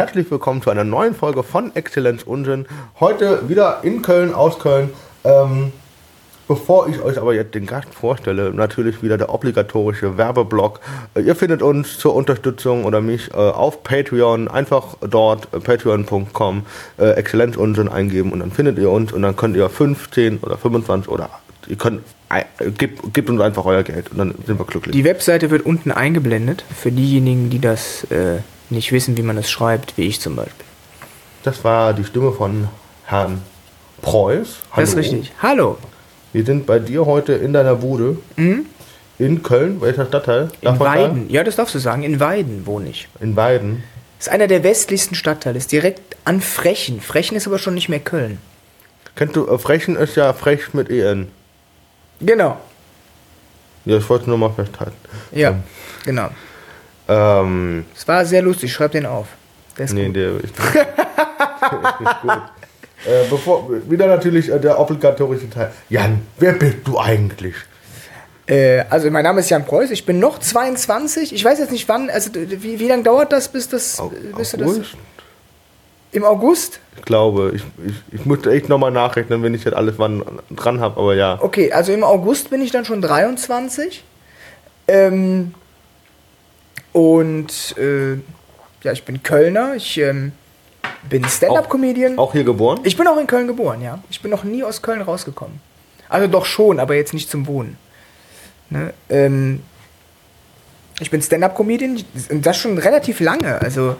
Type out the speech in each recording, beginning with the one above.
Herzlich willkommen zu einer neuen Folge von Exzellenz Unsinn. Heute wieder in Köln, aus Köln. Ähm, bevor ich euch aber jetzt den Gast vorstelle, natürlich wieder der obligatorische Werbeblock. Äh, ihr findet uns zur Unterstützung oder mich äh, auf Patreon. Einfach dort äh, patreon.com äh, Exzellenz Unsinn eingeben und dann findet ihr uns und dann könnt ihr 15 oder 25 oder ihr könnt äh, gebt, gebt uns einfach euer Geld und dann sind wir glücklich. Die Webseite wird unten eingeblendet für diejenigen, die das äh, nicht wissen, wie man es schreibt, wie ich zum Beispiel. Das war die Stimme von Herrn Preuß. Das ist richtig. Hallo. Wir sind bei dir heute in deiner Bude. In Köln, welcher Stadtteil? Mhm. In Darf man Weiden. sagen? Ja, das darfst du sagen. In Weiden wohne ich. In Weiden. Ist einer der westlichsten Stadtteile. Ist direkt an Frechen. Frechen ist aber schon nicht mehr Köln. Kennst du, äh, Frechen ist ja frech mit EN. Genau. Ja, ich wollte nur mal festhalten. Ja, genau. Ähm, Es war sehr lustig. Schreib den auf. Der ist nee, gut. der ist, der ist gut. Äh, bevor, wieder natürlich äh, der obligatorische Teil. Jan, wer bist du eigentlich? Äh, also mein Name ist Jan Preuß. Ich bin noch 22. Ich weiß jetzt nicht wann. Also wie, wie lange dauert das, bis das, Au- bis du das August? im August? Ich glaube, ich, ich, ich musste echt nochmal nachrechnen, wenn ich jetzt alles wann dran habe, aber ja. Okay, also im August bin ich dann schon 23. Ähm, und äh, ja, ich bin Kölner. Ich ähm, bin Stand-up-Comedian. Auch hier geboren? Ich bin auch in Köln geboren, ja. Ich bin noch nie aus Köln rausgekommen. Also doch schon, aber jetzt nicht zum Wohnen. Ne? Ähm, ich bin Stand-up-Comedian und das schon relativ lange. Also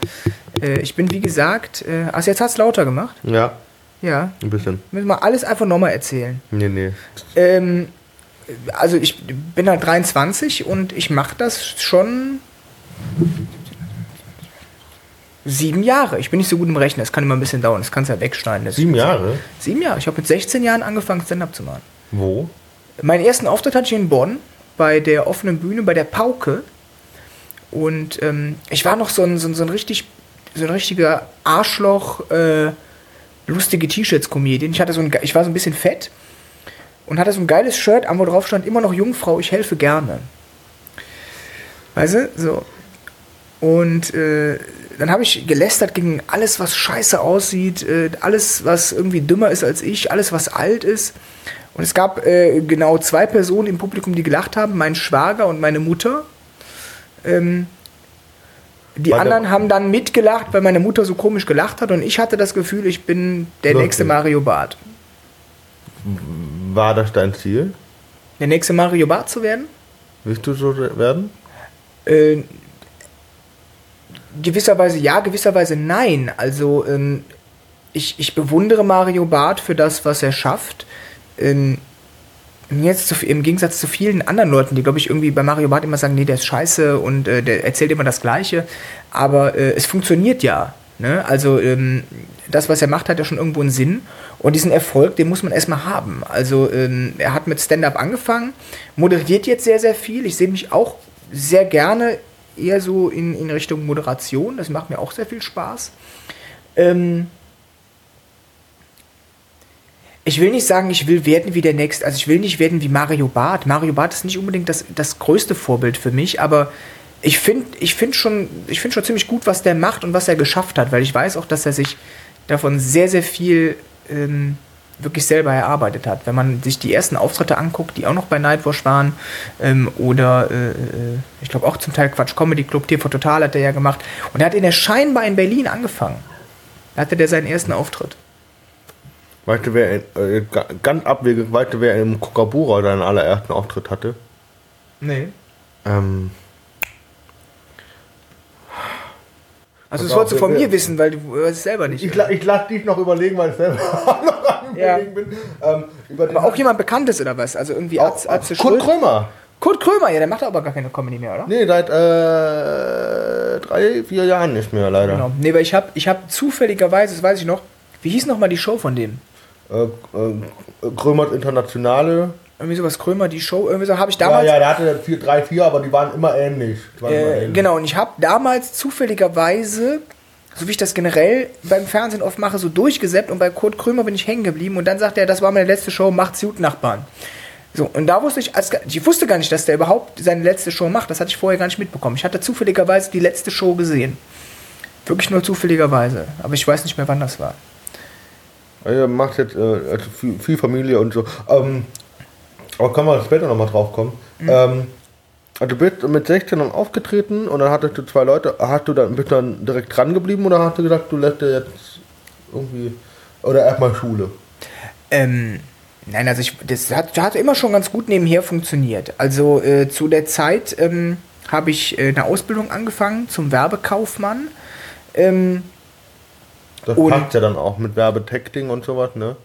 äh, ich bin wie gesagt, äh, also jetzt hast du lauter gemacht. Ja, Ja, ein bisschen. müssen wir alles einfach nochmal erzählen. Nee, nee. Ähm, also ich bin halt 23 und ich mache das schon sieben Jahre. Ich bin nicht so gut im Rechnen, das kann immer ein bisschen dauern, das kannst du ja wegschneiden. Das Sieben Jahre? Sieben Jahre. Ich habe mit 16 Jahren angefangen, Stand-up zu machen. Wo? Meinen ersten Auftritt hatte ich in Bonn bei der offenen Bühne, bei der Pauke. Und ähm, ich war noch so ein, so ein, so ein richtig, so ein richtiger Arschloch, äh, lustige T-Shirts-Comedian. Ich hatte so ein, ich war so ein bisschen fett und hatte so ein geiles Shirt an, wo drauf stand, immer noch Jungfrau, ich helfe gerne. Weißt du? So. Und äh, dann habe ich gelästert gegen alles, was scheiße aussieht, äh, alles, was irgendwie dümmer ist als ich, alles, was alt ist. Und es gab äh, genau zwei Personen im Publikum, die gelacht haben, mein Schwager und meine Mutter. Ähm, die Warte. anderen haben dann mitgelacht, weil meine Mutter so komisch gelacht hat und ich hatte das Gefühl, ich bin der Wirklich? nächste Mario Barth. War das dein Ziel? Der nächste Mario Barth zu werden? Willst du so werden? Äh, gewisserweise ja, gewisserweise nein. Also ähm, ich, ich bewundere Mario Barth für das, was er schafft. Ähm, jetzt zu, Im Gegensatz zu vielen anderen Leuten, die, glaube ich, irgendwie bei Mario Barth immer sagen, nee, der ist scheiße und äh, der erzählt immer das Gleiche. Aber äh, es funktioniert ja. Ne? Also ähm, das, was er macht, hat ja schon irgendwo einen Sinn. Und diesen Erfolg, den muss man erstmal haben. Also ähm, er hat mit Stand-up angefangen, moderiert jetzt sehr, sehr viel. Ich sehe mich auch sehr gerne eher so in, in Richtung Moderation. Das macht mir auch sehr viel Spaß. Ähm, ich will nicht sagen, ich will werden wie der Nächste. Also ich will nicht werden wie Mario Barth. Mario Barth ist nicht unbedingt das, das größte Vorbild für mich, aber ich finde ich find schon, find schon ziemlich gut, was der macht und was er geschafft hat, weil ich weiß auch, dass er sich davon sehr, sehr viel ähm, wirklich selber erarbeitet hat. Wenn man sich die ersten Auftritte anguckt, die auch noch bei Nightwash waren, ähm, oder äh, äh, ich glaube auch zum Teil Quatsch Comedy Club, TV Total hat er ja gemacht. Und er hat in der scheinbar in Berlin angefangen. Da hatte der seinen ersten Auftritt. Weißt du, wer, äh, ga- ganz abwegig, weißt du, wer im Kokabura seinen allerersten Auftritt hatte? Nee. Ähm, Also das wolltest du von mir wissen, weil du weißt es selber nicht. ich, ich lasse dich noch überlegen, weil ich selber noch Ja. Überlegen bin. Ähm, über Aber auch jemand Bekanntes oder was? Also irgendwie Arzt, Arzt Kurt Krömer. Kurt Krömer, ja, der macht aber gar keine Comedy mehr, oder? Nee, seit äh, drei, vier Jahren nicht mehr, leider. Genau. Nee, weil ich habe ich hab zufälligerweise, das weiß ich noch, wie hieß nochmal die Show von dem? Äh, äh, Krömers Internationale. Irgendwie sowas Krömer, die Show, irgendwie so habe ich Ja, damals. ja, der hatte vier, drei, vier, aber die waren immer ähnlich. Waren immer Äh, ähnlich. genau, und ich habe damals zufälligerweise, so wie ich das generell beim Fernsehen oft mache, so durchgesäppt und bei Kurt Krömer bin ich hängen geblieben und dann sagt er, das war meine letzte Show, macht's gut, Nachbarn. So, und da wusste ich, als, ich wusste gar nicht, dass der überhaupt seine letzte Show macht, das hatte ich vorher gar nicht mitbekommen. Ich hatte zufälligerweise die letzte Show gesehen. Wirklich nur zufälligerweise. Aber ich weiß nicht mehr, wann das war. Er macht jetzt äh, also viel, viel Familie und so. Ähm, aber kann man später nochmal drauf kommen. Mhm. Ähm, also du bist mit 16 dann aufgetreten und dann hattest du zwei Leute. Hast du dann, bist du dann direkt dran geblieben oder hast du gesagt, du lässt dir jetzt irgendwie. Oder erstmal Schule? Ähm, nein, also ich, das hat, hat immer schon ganz gut nebenher funktioniert. Also äh, zu der Zeit ähm, habe ich äh, eine Ausbildung angefangen zum Werbekaufmann. Ähm, Das Und- passt ja dann auch mit Werbetexting und sowas, ne?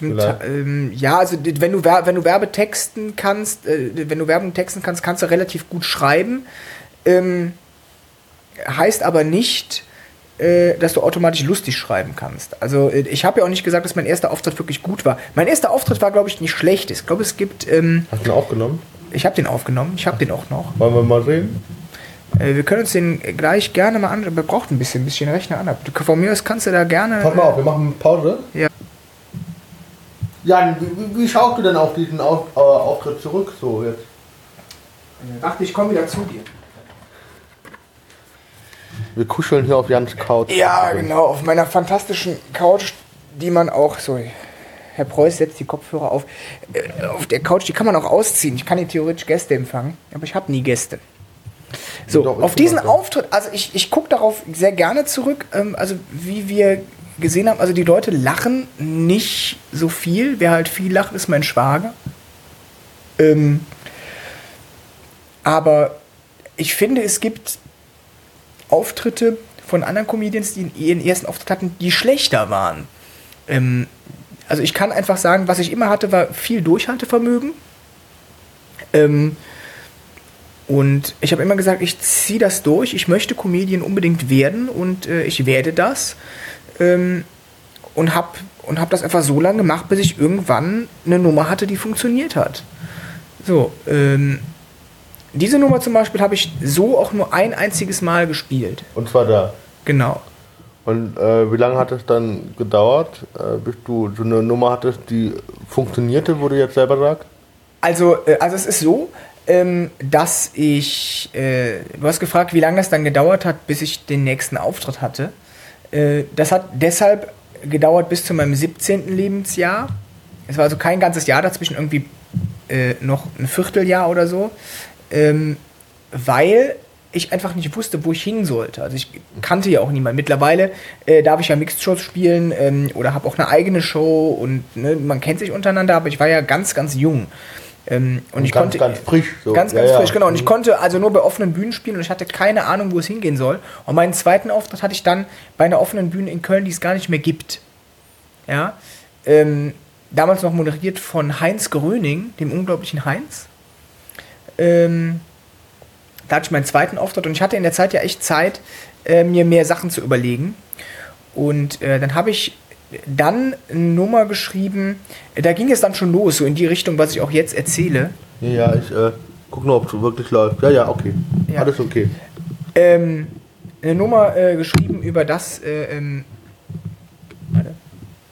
Ähm, ja, also wenn du, wenn du Werbetexten kannst, äh, wenn du Werbung texten kannst, kannst du relativ gut schreiben. Ähm, heißt aber nicht, äh, dass du automatisch lustig schreiben kannst. Also äh, ich habe ja auch nicht gesagt, dass mein erster Auftritt wirklich gut war. Mein erster Auftritt war, glaube ich, nicht schlecht. Ich glaube, es gibt, ähm, Hast du ihn aufgenommen? ich habe den aufgenommen, ich habe den auch noch. Wollen wir mal sehen? Äh, wir können uns den gleich gerne mal anschauen. Wir braucht ein bisschen, ein bisschen Rechner an. Von mir aus kannst du da gerne. Pass mal auf, wir machen Pause. Ja. Jan, wie, wie, schaust du denn auf diesen auf, äh, Auftritt zurück so jetzt? Ich dachte, ich komme wieder zu dir. Wir kuscheln hier auf Jans Couch. Ja, genau, auf meiner fantastischen Couch, die man auch, so, Herr Preuß setzt die Kopfhörer auf, äh, auf der Couch, die kann man auch ausziehen. Ich kann hier theoretisch Gäste empfangen, aber ich habe nie Gäste. So, auf diesen. Auftritt, also ich, ich gucke darauf sehr gerne zurück, ähm, also wie wir gesehen haben, also die Leute lachen nicht so viel. Wer halt viel lacht, ist mein Schwager. Ähm, aber ich finde, es gibt Auftritte von anderen Comedians, die ihren ersten Auftritt hatten, die schlechter waren. Ähm, also ich kann einfach sagen, was ich immer hatte, war viel Durchhaltevermögen. Ähm, und ich habe immer gesagt, ich ziehe das durch, ich möchte Comedian unbedingt werden und äh, ich werde das. Ähm, und habe und hab das einfach so lange gemacht, bis ich irgendwann eine Nummer hatte, die funktioniert hat. So, ähm, diese Nummer zum Beispiel habe ich so auch nur ein einziges Mal gespielt. Und zwar da. Genau. Und äh, wie lange hat es dann gedauert, äh, bis du so eine Nummer hattest, die funktionierte, wo du jetzt selber sagst? Also, äh, also es ist so, ähm, dass ich, äh, du hast gefragt, wie lange das dann gedauert hat, bis ich den nächsten Auftritt hatte. Äh, das hat deshalb gedauert bis zu meinem 17. Lebensjahr. Es war also kein ganzes Jahr dazwischen, irgendwie äh, noch ein Vierteljahr oder so, ähm, weil ich einfach nicht wusste, wo ich hin sollte. Also ich kannte ja auch niemanden. Mittlerweile äh, darf ich ja Mixed-Shows spielen ähm, oder habe auch eine eigene Show und ne, man kennt sich untereinander, aber ich war ja ganz, ganz jung. Ähm, und, ich ganz, konnte ganz frisch. So. Ganz, ganz ja. frisch, genau. Und ich konnte also nur bei offenen Bühnen spielen und ich hatte keine Ahnung, wo es hingehen soll. Und meinen zweiten Auftritt hatte ich dann bei einer offenen Bühne in Köln, die es gar nicht mehr gibt. Ja. Ähm, damals noch moderiert von Heinz Gröning, dem unglaublichen Heinz. Ähm, da hatte ich meinen zweiten Auftritt und ich hatte in der Zeit ja echt Zeit, äh, mir mehr Sachen zu überlegen. Und äh, dann habe ich dann eine Nummer geschrieben, da ging es dann schon los, so in die Richtung, was ich auch jetzt erzähle. Ja, ja, ich äh, guck nur, ob es wirklich läuft. Ja, ja, okay. Ja. Alles okay. ähm, eine Nummer äh, geschrieben über das, äh, ähm, warte.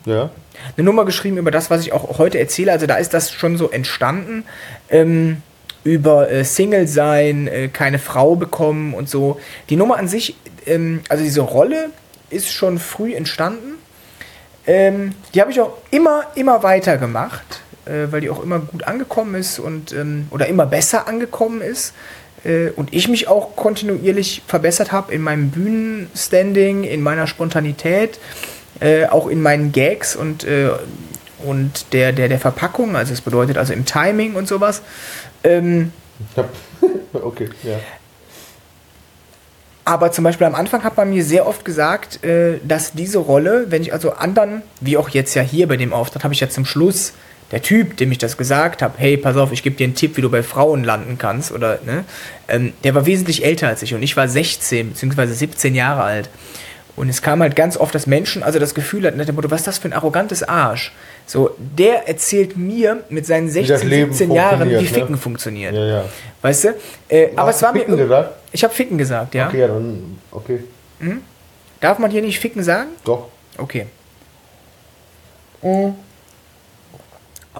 Ja. eine Nummer geschrieben über das, was ich auch heute erzähle. Also da ist das schon so entstanden. Ähm, über äh, Single sein, äh, keine Frau bekommen und so. Die Nummer an sich, ähm, also diese Rolle ist schon früh entstanden. Ähm, die habe ich auch immer, immer weiter gemacht, äh, weil die auch immer gut angekommen ist und ähm, oder immer besser angekommen ist. Äh, und ich mich auch kontinuierlich verbessert habe in meinem Bühnenstanding, in meiner Spontanität, äh, auch in meinen Gags und, äh, und der, der, der Verpackung, also es bedeutet also im Timing und sowas. Ähm, okay, ja. Aber zum Beispiel am Anfang hat man mir sehr oft gesagt, äh, dass diese Rolle, wenn ich also anderen, wie auch jetzt ja hier bei dem Auftritt, habe ich ja zum Schluss, der Typ, dem ich das gesagt habe, hey, pass auf, ich gebe dir einen Tipp, wie du bei Frauen landen kannst, oder, ne, ähm, der war wesentlich älter als ich und ich war 16 bzw. 17 Jahre alt. Und es kam halt ganz oft, dass Menschen also das Gefühl hatten, was ist das für ein arrogantes Arsch? So, der erzählt mir mit seinen das 16, Leben 17 Jahren, wie funktioniert, ne? Ficken funktioniert. Ja, ja. Weißt du? Äh, aber es war du mir. Ficken gesagt? Ich habe Ficken gesagt, ja. Okay, ja, dann, okay. Darf man hier nicht Ficken sagen? Doch. Okay.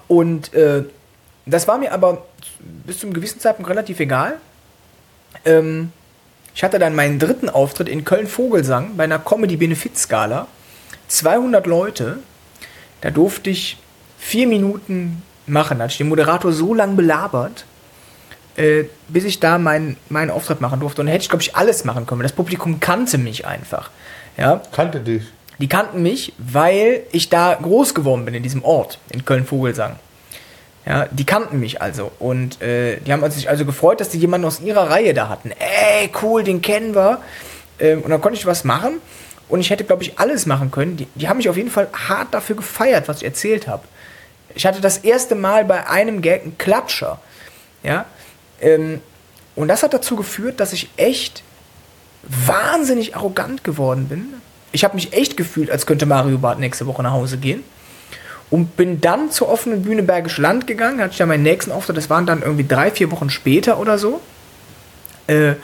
Und äh, das war mir aber bis zum gewissen Zeitpunkt relativ egal. Ähm, Ich hatte dann meinen dritten Auftritt in Köln-Vogelsang bei einer Comedy-Benefizskala. 200 Leute. Da durfte ich vier Minuten machen. Da hatte ich den Moderator so lange belabert, äh, bis ich da meinen meinen Auftritt machen durfte. Und da hätte ich, glaube ich, alles machen können. Das Publikum kannte mich einfach. Ja, Kannte dich. die kannten mich, weil ich da groß geworden bin in diesem Ort, in Köln-Vogelsang. Ja, die kannten mich also. Und äh, die haben sich also gefreut, dass die jemanden aus ihrer Reihe da hatten. Ey, cool, den kennen wir. Ähm, und dann konnte ich was machen. Und ich hätte, glaube ich, alles machen können. Die, die haben mich auf jeden Fall hart dafür gefeiert, was ich erzählt habe. Ich hatte das erste Mal bei einem Gag einen Klatscher. Ja. Ähm, und das hat dazu geführt, dass ich echt wahnsinnig arrogant geworden bin. Ich habe mich echt gefühlt, als könnte Mario Barth nächste Woche nach Hause gehen. Und bin dann zur offenen Bühne Bergisch Land gegangen, hatte ich dann meinen nächsten Auftritt, das waren dann irgendwie drei, vier Wochen später oder so. Äh,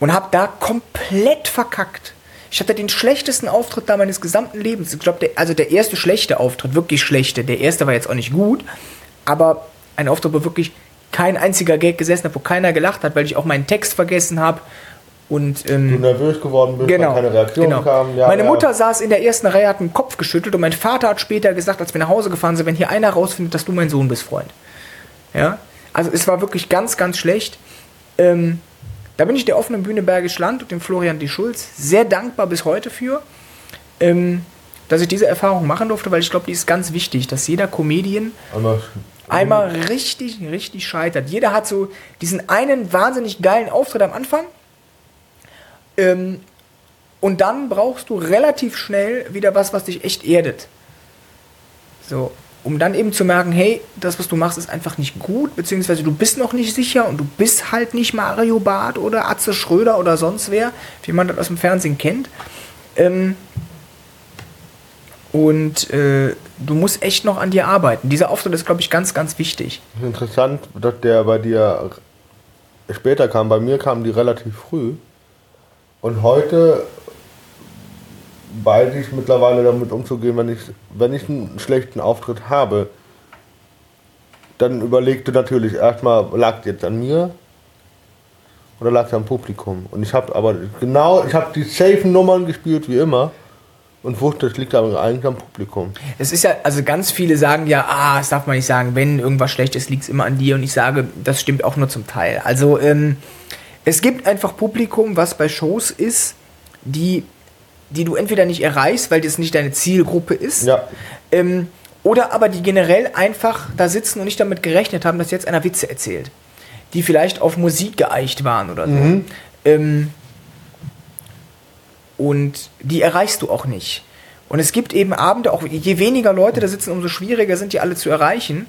und habe da komplett verkackt. Ich hatte den schlechtesten Auftritt da meines gesamten Lebens. Ich glaube, also der erste schlechte Auftritt, wirklich schlechte. Der erste war jetzt auch nicht gut, aber ein Auftritt, wo wirklich kein einziger Gag gesessen hat, wo keiner gelacht hat, weil ich auch meinen Text vergessen habe. Und, ähm, Du nervös geworden bist, Genau. weil keine Reaktion genau. kam. Ja, Meine ja. Mutter saß in der ersten Reihe, hat den Kopf geschüttelt und mein Vater hat später gesagt, als wir nach Hause gefahren sind, wenn hier einer rausfindet, dass du mein Sohn bist, Freund. Ja, also es war wirklich ganz, ganz schlecht. Ähm, da bin ich der offenen Bühne Bergisch Land und dem Florian D. Schulz sehr dankbar bis heute für, ähm, dass ich diese Erfahrung machen durfte, weil ich glaube, die ist ganz wichtig, dass jeder Comedian Einmal, einmal richtig, richtig scheitert. Jeder hat so diesen einen wahnsinnig geilen Auftritt am Anfang. Ähm, und dann brauchst du relativ schnell wieder was, was dich echt erdet. So, um dann eben zu merken, hey, das, was du machst, ist einfach nicht gut, beziehungsweise du bist noch nicht sicher und du bist halt nicht Mario Barth oder Atze Schröder oder sonst wer, wie man das aus dem Fernsehen kennt. Ähm, und äh, du musst echt noch an dir arbeiten. Dieser Auftritt ist, glaube ich, ganz, ganz wichtig. Interessant, dass der bei dir später kam. Bei mir kamen die relativ früh. Und heute weiß ich mittlerweile damit umzugehen, wenn ich, wenn ich einen schlechten Auftritt habe, dann überlegte natürlich erstmal, lag es jetzt an mir oder lag es am Publikum? Und ich habe aber genau, ich habe die safe Nummern gespielt wie immer und wusste, es liegt aber eigentlich am Publikum. Es ist ja, also ganz viele sagen ja, ah, das darf man nicht sagen, wenn irgendwas schlecht ist, liegt es immer an dir. Und ich sage, das stimmt auch nur zum Teil. Also ähm, es gibt einfach Publikum, was bei Shows ist, die, die du entweder nicht erreichst, weil das nicht deine Zielgruppe ist. Ja. Ähm, oder aber die generell einfach da sitzen und nicht damit gerechnet haben, dass jetzt einer Witze erzählt. Die vielleicht auf Musik geeicht waren oder so. Ähm, und die erreichst du auch nicht. Und es gibt eben Abende, auch je weniger Leute da sitzen, umso schwieriger sind die alle zu erreichen.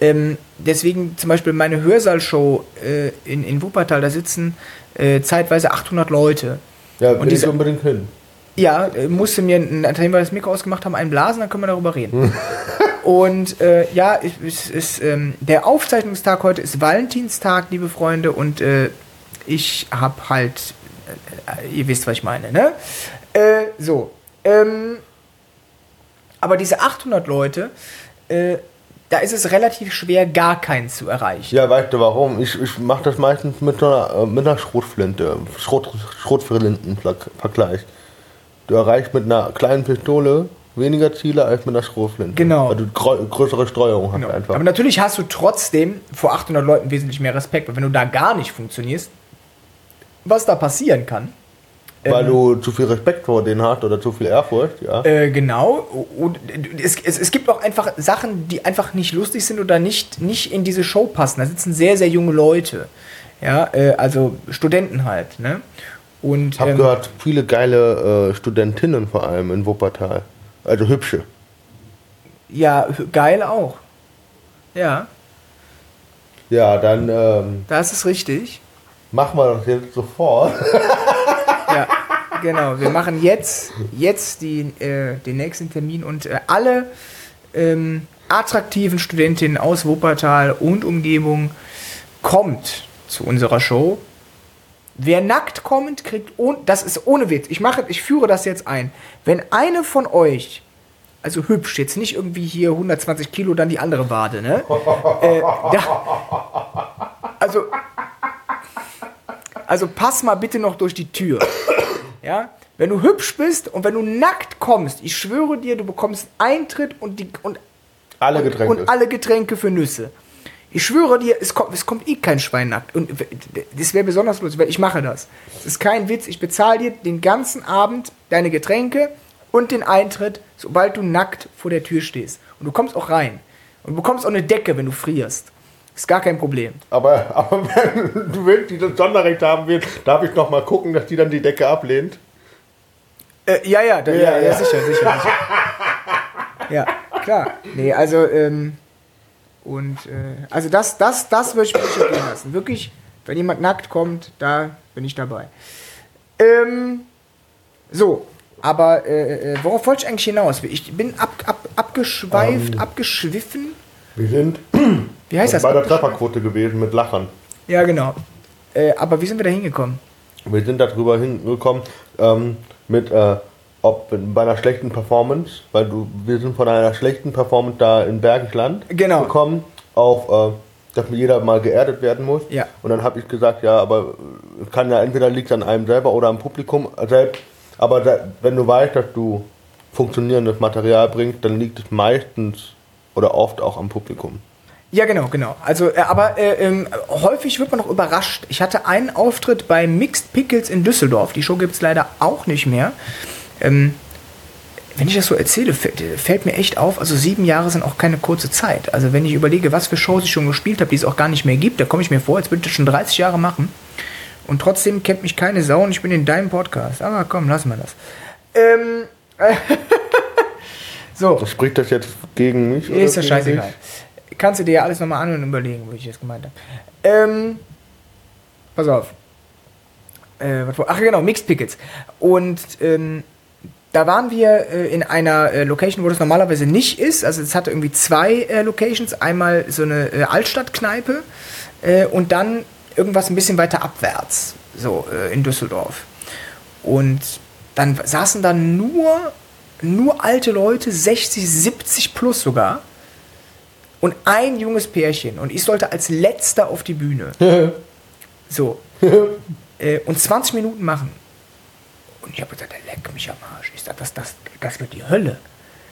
Ähm, deswegen zum Beispiel meine Hörsaalshow äh, in, in Wuppertal, da sitzen äh, zeitweise 800 Leute. Ja, Und will ich unbedingt hin. Ja, äh, musste mir, nachdem wir das Mikro ausgemacht haben, einen blasen, dann können wir darüber reden. und äh, ja, es ist, ähm, der Aufzeichnungstag heute ist Valentinstag, liebe Freunde, und äh, ich habe halt, äh, ihr wisst, was ich meine, ne? Äh, so, ähm, aber diese 800 Leute, äh, da ist es relativ schwer, gar keinen zu erreichen. Ja, weißt du warum? Ich, ich mache das meistens mit einer, mit einer Schrotflinte, Schrot, Schrotflinten-Vergleich. Du erreichst mit einer kleinen Pistole weniger Ziele als mit einer Schrotflinte. Genau. Weil du grö- größere Streuung hast Genau. einfach. Aber natürlich hast du trotzdem vor 800 Leuten wesentlich mehr Respekt, weil wenn du da gar nicht funktionierst, was da passieren kann. Weil ähm, du zu viel Respekt vor denen hast oder zu viel Ehrfurcht, ja. Äh, genau. Und es, es, es gibt auch einfach Sachen, die einfach nicht lustig sind oder nicht, nicht in diese Show passen. Da sitzen sehr, sehr junge Leute. Ja, äh, also Studenten halt. Ne? Und habe ähm, gehört, viele geile äh, Studentinnen vor allem in Wuppertal. Also hübsche. ja, geil auch. Ja, Ja, dann ähm, das ist richtig. machen wir das jetzt sofort. Ja, genau. Wir machen jetzt, jetzt die, äh, den nächsten Termin und äh, alle ähm, attraktiven Studentinnen aus Wuppertal und Umgebung kommt zu unserer Show. Wer nackt kommt, kriegt, ohne, das ist ohne Witz, ich mache, ich führe das jetzt ein. Wenn eine von euch, also hübsch, jetzt nicht irgendwie hier 120 Kilo, dann die andere Wade, ne? äh, da, also also pass mal bitte noch durch die Tür. Ja, wenn du hübsch bist und wenn du nackt kommst, ich schwöre dir, du bekommst Eintritt und, die, und, Alle Getränke. und alle Getränke für Nüsse. Ich schwöre dir, es kommt, es kommt eh kein Schwein nackt. Und das wäre besonders lustig, weil ich mache das. Das ist kein Witz. Ich bezahle dir den ganzen Abend deine Getränke und den Eintritt, sobald du nackt vor der Tür stehst. Und du kommst auch rein. Und du bekommst auch eine Decke, wenn du frierst. Ist gar kein Problem. aber, aber wenn du willst, die das Sonderrecht haben willst, darf ich noch mal gucken, dass die dann die Decke ablehnt. Äh, ja, ja, da, ja, Ja, ja, ja. sicher, sicher, sicher. ja, klar. Nee, also, ähm, und, äh, also das, das, das würde ich mir nicht entgehen lassen. Wirklich, wenn jemand nackt kommt, da bin ich dabei. Ähm, so, aber äh, äh, worauf wollte ich eigentlich hinaus? Ich bin ab, ab, abgeschweift, abgeschwiffen. Wir sind Wie heißt das? bei der? Trefferquote gewesen mit Lachern. Ja, genau. Äh, aber wie sind wir da hingekommen? Wir sind darüber hingekommen ähm, mit, äh, ob bei einer schlechten Performance, weil du, wir sind von einer schlechten Performance da in Bergisch Land Genau. gekommen, auf, äh, dass jeder mal geerdet werden muss. Ja. Und dann habe ich gesagt, ja, aber äh, kann ja entweder liegt an einem selber oder am Publikum selbst. Aber da, wenn du weißt, dass du funktionierendes Material bringst, dann liegt es meistens oder oft auch am Publikum. Ja, genau, genau. Also, äh, aber äh, ähm, häufig wird man noch überrascht. Ich hatte einen Auftritt bei Mixed Pickles in Düsseldorf. Die Show gibt es leider auch nicht mehr. Ähm, wenn ich das so erzähle, fällt, fällt mir echt auf, also sieben Jahre sind auch keine kurze Zeit. Also wenn ich überlege, was für Shows ich schon gespielt habe, die es auch gar nicht mehr gibt, da komme ich mir vor, als würde ich das schon 30 Jahre machen. Und trotzdem kennt mich keine Sau und ich bin in deinem Podcast. Aber komm, lassen wir das. Ähm, so. Das spricht das jetzt gegen mich? Ist ja scheißegal. dich? Kannst du dir ja alles nochmal anhören und überlegen, wie ich das gemeint habe. Ähm, pass auf. Äh, was ach genau, Mixed Pickets. Und ähm, da waren wir äh, in einer äh, Location, wo das normalerweise nicht ist. Also es hatte irgendwie zwei äh, Locations. Einmal so eine äh, Altstadtkneipe äh, und dann irgendwas ein bisschen weiter abwärts, so äh, in Düsseldorf. Und dann saßen da nur, nur alte Leute, 60, 70 plus sogar. Und ein junges Pärchen. Und ich sollte als letzter auf die Bühne. So. und 20 Minuten machen. Und ich habe gesagt, der leck mich am Arsch. Ich sag, das, das, das wird die Hölle.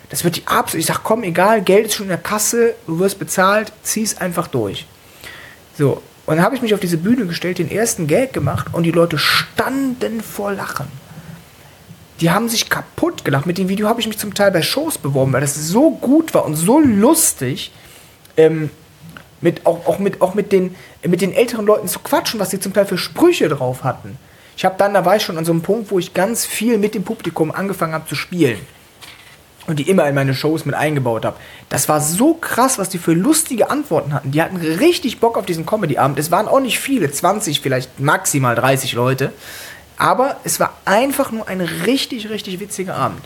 Das wird die absolut. Ich sag, komm, egal, Geld ist schon in der Kasse, du wirst bezahlt, zieh's einfach durch. So. Und dann habe ich mich auf diese Bühne gestellt, den ersten Gag gemacht und die Leute standen vor Lachen. Die haben sich kaputt gelacht. Mit dem Video habe ich mich zum Teil bei Shows beworben, weil das so gut war und so lustig. Ähm, mit, auch, auch, mit, auch mit, den, mit den älteren Leuten zu quatschen, was sie zum Teil für Sprüche drauf hatten. Ich habe dann, da war ich schon an so einem Punkt, wo ich ganz viel mit dem Publikum angefangen habe zu spielen. Und die immer in meine Shows mit eingebaut habe. Das war so krass, was die für lustige Antworten hatten. Die hatten richtig Bock auf diesen Comedy-Abend. Es waren auch nicht viele, 20, vielleicht maximal 30 Leute. Aber es war einfach nur ein richtig, richtig witziger Abend.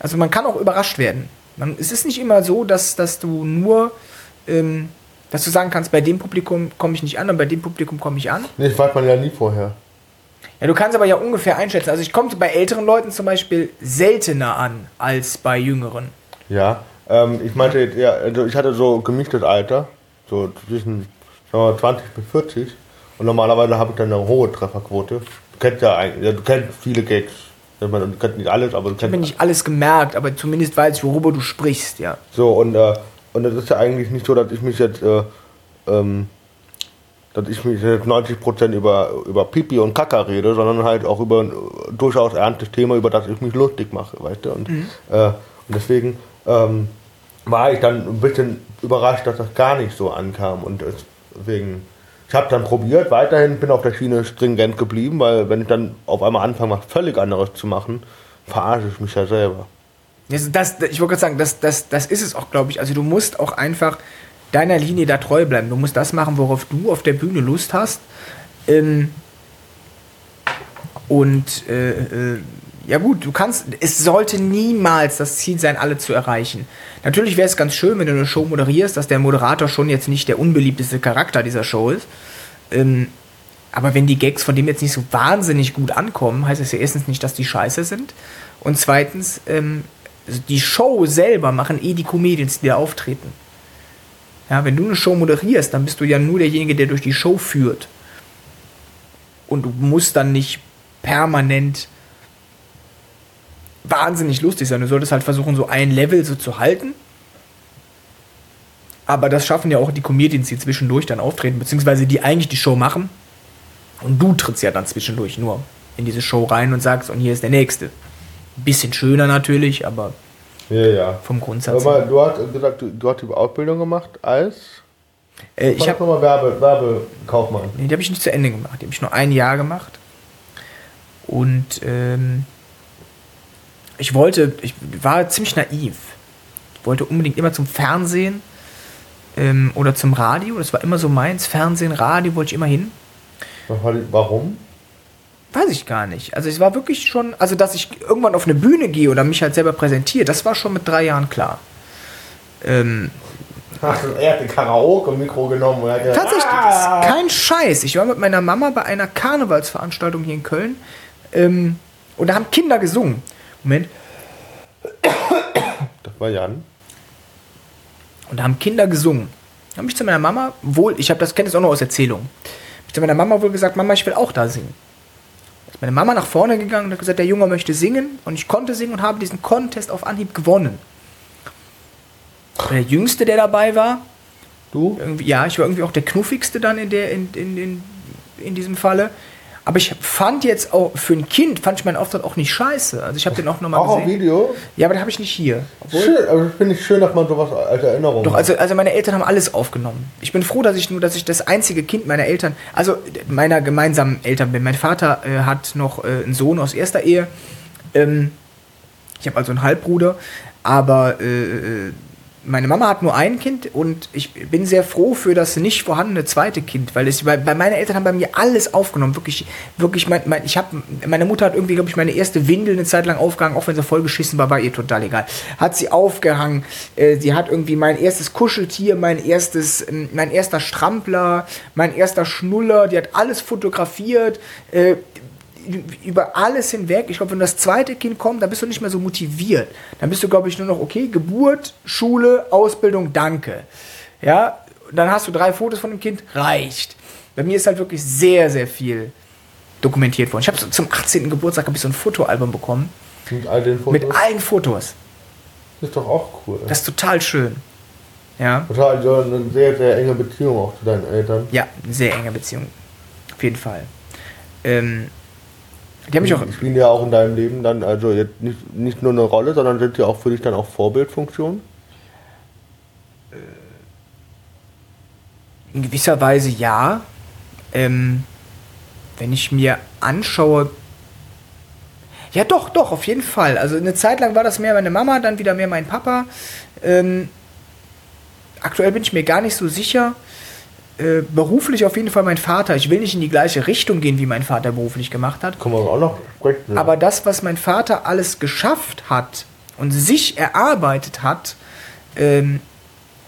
Also man kann auch überrascht werden. Man, es ist nicht immer so, dass, dass du nur, ähm, dass du sagen kannst, bei dem Publikum komme ich nicht an und bei dem Publikum komme ich an. Nee, das weiß man ja nie vorher. Ja, du kannst aber ja ungefähr einschätzen. Also ich komme bei älteren Leuten zum Beispiel seltener an als bei jüngeren. Ja, ähm, ich meinte, eher, also ich hatte so gemischtes Alter, so zwischen sagen wir mal, 20 bis 40. Und normalerweise habe ich dann eine hohe Trefferquote. Du kennst ja eigentlich, ja, du kennst viele Gags. Ich meine, Du kennst nicht alles, aber du Ich habe kennst. nicht alles gemerkt, aber zumindest weiß ich, worüber du sprichst, ja. So, und, äh, und es ist ja eigentlich nicht so, dass ich mich jetzt, äh, ähm, dass ich mich jetzt 90% über, über Pipi und Kaka rede, sondern halt auch über ein äh, durchaus ernstes Thema, über das ich mich lustig mache, weißt du? Und, äh, und deswegen ähm, war ich dann ein bisschen überrascht, dass das gar nicht so ankam. Und deswegen, ich habe dann probiert, weiterhin bin auf der Schiene stringent geblieben, weil wenn ich dann auf einmal anfange, was völlig anderes zu machen, verarsche ich mich ja selber. Das, das, ich wollte gerade sagen, das, das, das ist es auch, glaube ich. Also du musst auch einfach deiner Linie da treu bleiben. Du musst das machen, worauf du auf der Bühne Lust hast. Ähm, und äh, äh, ja gut, du kannst, es sollte niemals das Ziel sein, alle zu erreichen. Natürlich wäre es ganz schön, wenn du eine Show moderierst, dass der Moderator schon jetzt nicht der unbeliebteste Charakter dieser Show ist. Ähm, aber wenn die Gags von dem jetzt nicht so wahnsinnig gut ankommen, heißt das ja erstens nicht, dass die scheiße sind. Und zweitens, ähm, die Show selber machen eh die Comedians, die da auftreten. Ja, wenn du eine Show moderierst, dann bist du ja nur derjenige, der durch die Show führt. und du musst dann nicht permanent wahnsinnig lustig sein. Du solltest halt versuchen, so ein Level so zu halten. Aber das schaffen ja auch die Comedians, die zwischendurch dann auftreten, beziehungsweise die eigentlich die Show machen. Und du trittst ja dann zwischendurch nur in diese Show rein und sagst, und hier ist der nächste. Bisschen schöner natürlich, aber Ja, ja. vom Grundsatz. Aber du hast gesagt, du, du hast die Ausbildung gemacht als äh, ich habe nochmal Werbe, Werbekaufmann. Nee, die habe ich nicht zu Ende gemacht. Die habe ich nur ein Jahr gemacht. Und ähm, ich wollte, ich war ziemlich naiv. Ich wollte unbedingt immer zum Fernsehen ähm, oder zum Radio. Das war immer so meins. Fernsehen, Radio wollte ich immer hin. Warum? Weiß ich gar nicht. Also es war wirklich schon, also dass ich irgendwann auf eine Bühne gehe oder mich halt selber präsentiere, das war schon mit drei Jahren klar. Ähm, du er hat ein Karaoke-Mikro genommen gesagt, Tatsächlich, "Ah!" ist kein Scheiß. Ich war mit meiner Mama bei einer Karnevalsveranstaltung hier in Köln ähm, und da haben Kinder gesungen. Moment. Das war Jan. Und da haben Kinder gesungen. Da habe ich zu meiner Mama wohl, ich habe das kenne es auch noch aus Erzählungen. Hab ich zu meiner Mama wohl gesagt, Mama, ich will auch da singen. Ist meine Mama nach vorne gegangen und hat gesagt, der Junge möchte singen und ich konnte singen und habe diesen Contest auf Anhieb gewonnen. Und der Jüngste, der dabei war, Du? ja, ich war irgendwie auch der knuffigste dann in, der, in, in, in, in diesem Falle. Aber ich fand jetzt auch, für ein Kind fand ich meinen Auftritt auch nicht scheiße. Also ich habe den auch nochmal Auch gesehen. Video? Ja, aber den habe ich nicht hier. Obwohl, Schön, aber das finde ich schön, dass man sowas als Erinnerung doch, hat. also, also meine Eltern haben alles aufgenommen. Ich bin froh, dass ich nur, dass ich das einzige Kind meiner Eltern, also meiner gemeinsamen Eltern bin. Mein Vater äh, hat noch äh, einen Sohn aus erster Ehe. Ähm, ich habe also einen Halbbruder, aber äh, äh, meine Mama hat nur ein Kind und ich bin sehr froh für das nicht vorhandene zweite Kind, weil es, weil, weil meine Eltern haben bei mir alles aufgenommen, wirklich, wirklich, mein, mein, ich habe, meine Mutter hat irgendwie, glaube ich, meine erste Windel eine Zeit lang aufgehangen, auch wenn sie voll geschissen war, war ihr total egal. Hat sie aufgehangen, äh, sie hat irgendwie mein erstes Kuscheltier, mein erstes, ähm, mein erster Strampler, mein erster Schnuller, die hat alles fotografiert, äh, über alles hinweg. Ich glaube, wenn das zweite Kind kommt, dann bist du nicht mehr so motiviert. Dann bist du, glaube ich, nur noch, okay, Geburt, Schule, Ausbildung, danke. Ja, dann hast du drei Fotos von dem Kind, reicht. Bei mir ist halt wirklich sehr, sehr viel dokumentiert worden. Ich habe so zum 18. Geburtstag habe ich so ein Fotoalbum bekommen Mit all den Fotos. mit allen Fotos. Das ist doch auch cool. Das ist total schön. Ja, Total so eine sehr, sehr enge Beziehung auch zu deinen Eltern. ja, eine sehr enge Beziehung. Auf jeden Fall. Ähm, die haben mich auch spielen ja auch in deinem Leben dann, also jetzt nicht, nicht nur eine Rolle, sondern sind ja auch für dich dann auch Vorbildfunktion. In gewisser Weise ja. Ähm, wenn ich mir anschaue. Ja, doch, doch, auf jeden Fall. Also eine Zeit lang war das mehr meine Mama, dann wieder mehr mein Papa. Ähm, aktuell bin ich mir gar nicht so sicher. Äh, beruflich auf jeden Fall mein Vater. Ich will nicht in die gleiche Richtung gehen, wie mein Vater beruflich gemacht hat. Kommen wir auch noch sprechen. Aber das, was mein Vater alles geschafft hat und sich erarbeitet hat ähm,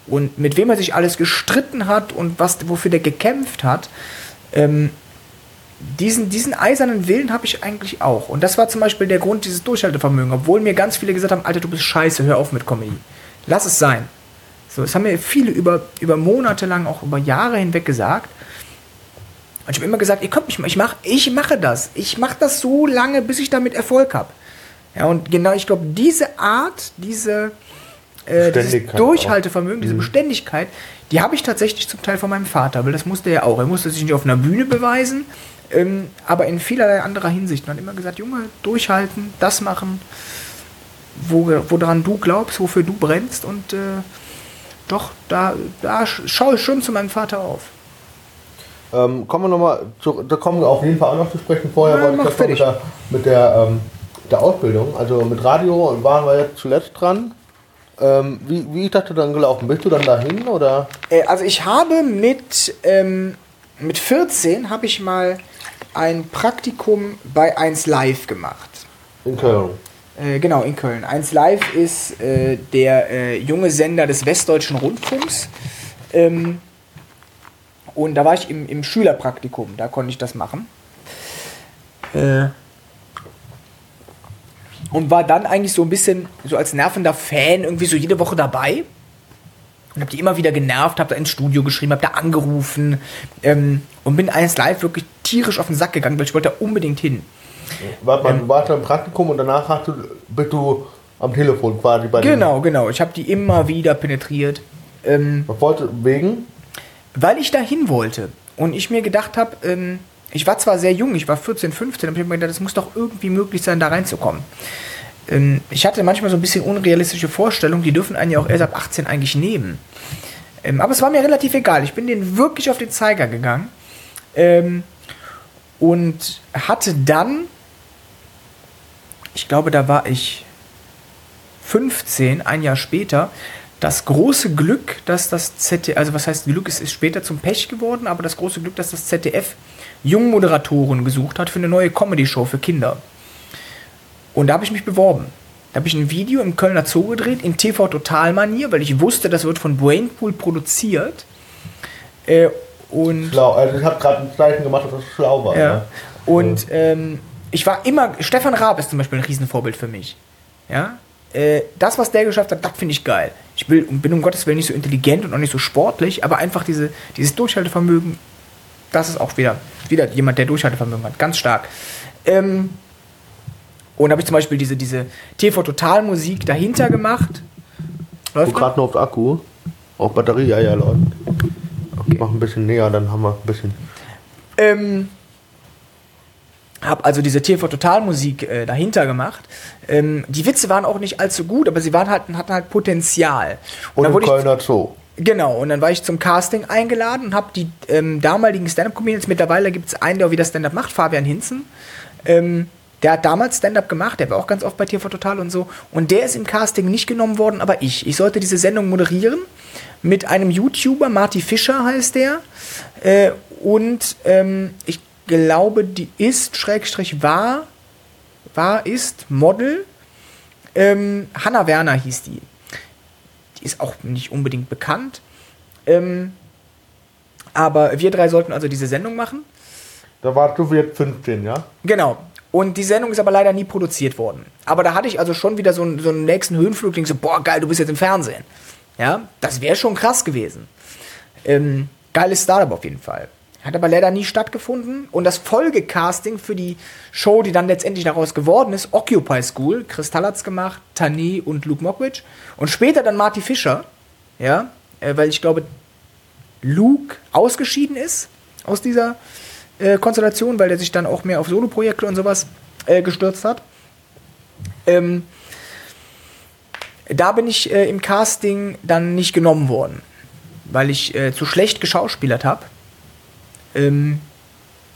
und mit wem er sich alles gestritten hat und was, wofür der gekämpft hat, ähm, diesen, diesen eisernen Willen habe ich eigentlich auch. Und das war zum Beispiel der Grund dieses Durchhaltevermögen, obwohl mir ganz viele gesagt haben, Alter, du bist scheiße, hör auf mit Comedy. Lass es sein. So, das haben mir viele über, über Monate lang, auch über Jahre hinweg gesagt. Und ich habe immer gesagt, ihr könnt mich mal, ich, mach, ich mache das. Ich mache das so lange, bis ich damit Erfolg habe. Ja, und genau, ich glaube, diese Art, diese äh, dieses Durchhaltevermögen, diese Beständigkeit, die habe ich tatsächlich zum Teil von meinem Vater, weil das musste er auch. Er musste sich nicht auf einer Bühne beweisen, ähm, aber in vielerlei anderer Hinsicht. Man hat immer gesagt, Junge, durchhalten, das machen, wo, woran du glaubst, wofür du brennst und äh, doch, da, da schaue ich schon zu meinem Vater auf. Ähm, kommen wir nochmal, da kommen wir auf jeden Fall auch noch zu sprechen. Vorher Ja, wollte ich das mit der, mit der, ähm, der Ausbildung, also mit Radio waren wir jetzt zuletzt dran. Ähm, wie, wie ist das dann gelaufen? Bist du dann dahin oder? Äh, also ich habe mit, ähm, mit 14 habe ich mal ein Praktikum bei 1 Live gemacht. In Köln. Äh, genau, in Köln. 1 Live ist äh, der äh, junge Sender des Westdeutschen Rundfunks. Ähm, und da war ich im, im Schülerpraktikum, da konnte ich das machen. Äh, und war dann eigentlich so ein bisschen so als nervender Fan irgendwie so jede Woche dabei. Und habe die immer wieder genervt, habe da ins Studio geschrieben, habe da angerufen ähm, und bin eines live wirklich tierisch auf den Sack gegangen, weil ich wollte da unbedingt hin. Warte mal, du warst im Praktikum und danach hast du, bist du am Telefon quasi bei Genau, genau. Ich habe die immer wieder penetriert. Ähm, Was wollte, wegen? weil ich dahin wollte und ich mir gedacht habe, ähm, ich war zwar sehr jung, ich war 14, 15, aber ich habe mir gedacht, es muss doch irgendwie möglich sein, da reinzukommen. Ähm, ich hatte manchmal so ein bisschen unrealistische Vorstellungen, die dürfen einen ja auch erst ab 18 eigentlich nehmen. Ähm, aber es war mir relativ egal. Ich bin denen wirklich auf den Zeiger gegangen ähm, und hatte dann, ich glaube, da war ich 15, ein Jahr später, das große Glück, dass das ZDF, also was heißt Glück, es ist später zum Pech geworden, aber das große Glück, dass das ZDF Jungmoderatoren gesucht hat für eine neue Comedy-Show für Kinder. Und da habe ich mich beworben. Da habe ich ein Video im Kölner Zoo gedreht, in TV-Total-Manier, weil ich wusste, das wird von Brainpool produziert. Äh, und Schlau. Also ich habe gerade ein Zeichen gemacht, dass das schlau war. ja. Ne? Und ähm, ich war immer, Stefan Raab ist zum Beispiel ein Riesenvorbild für mich. Ja. Äh, das, was der geschafft hat, das finde ich geil. Ich will, bin um Gottes Willen nicht so intelligent und auch nicht so sportlich, aber einfach diese, dieses Durchhaltevermögen, das ist auch wieder, wieder jemand, der Durchhaltevermögen hat. Ganz stark. Ähm, und habe ich zum Beispiel diese, diese TV-Total-Musik dahinter gemacht. Läuft gerade nur auf Akku. Auf Batterie, ja, ja, läuft. Okay. Mach ein bisschen näher, dann haben wir ein bisschen. Ähm, habe also diese TV Total Musik äh, dahinter gemacht. Ähm, die Witze waren auch nicht allzu gut, aber sie waren halt, hatten halt Potenzial. Und dann im Kölner Zoo. genau, und dann war ich zum Casting eingeladen und habe die ähm, damaligen Stand-Up-Comedians, mittlerweile gibt es einen, der auch wieder Stand-Up macht, Fabian Hinzen. Ähm, der hat damals Stand-Up gemacht, der war auch ganz oft bei TV Total und so. Und der ist im Casting nicht genommen worden, aber ich. Ich sollte diese Sendung moderieren mit einem YouTuber, Marty Fischer heißt der. Äh, und ähm, ich glaube, die ist, Schrägstrich war, war, ist Model. Ähm, Hanna Werner hieß die. Die ist auch nicht unbedingt bekannt. Ähm, aber wir drei sollten also diese Sendung machen. Da warst du jetzt 15, ja? Genau. Und die Sendung ist aber leider nie produziert worden. Aber da hatte ich also schon wieder so einen, so einen nächsten Höhenflug, so, boah, geil, du bist jetzt im Fernsehen. Ja, das wäre schon krass gewesen. Ähm, geiles Startup auf jeden Fall. Hat aber leider nie stattgefunden. Und das Folgecasting für die Show, die dann letztendlich daraus geworden ist, Occupy School, Kristall hat's gemacht, Tani und Luke Mockridge. Und später dann Marty Fischer, ja, äh, weil ich glaube, Luke ausgeschieden ist aus dieser äh, Konstellation, weil der sich dann auch mehr auf Soloprojekte und sowas äh, gestürzt hat. Ähm, da bin ich äh, im Casting dann nicht genommen worden, weil ich äh, zu schlecht geschauspielert habe. Ähm,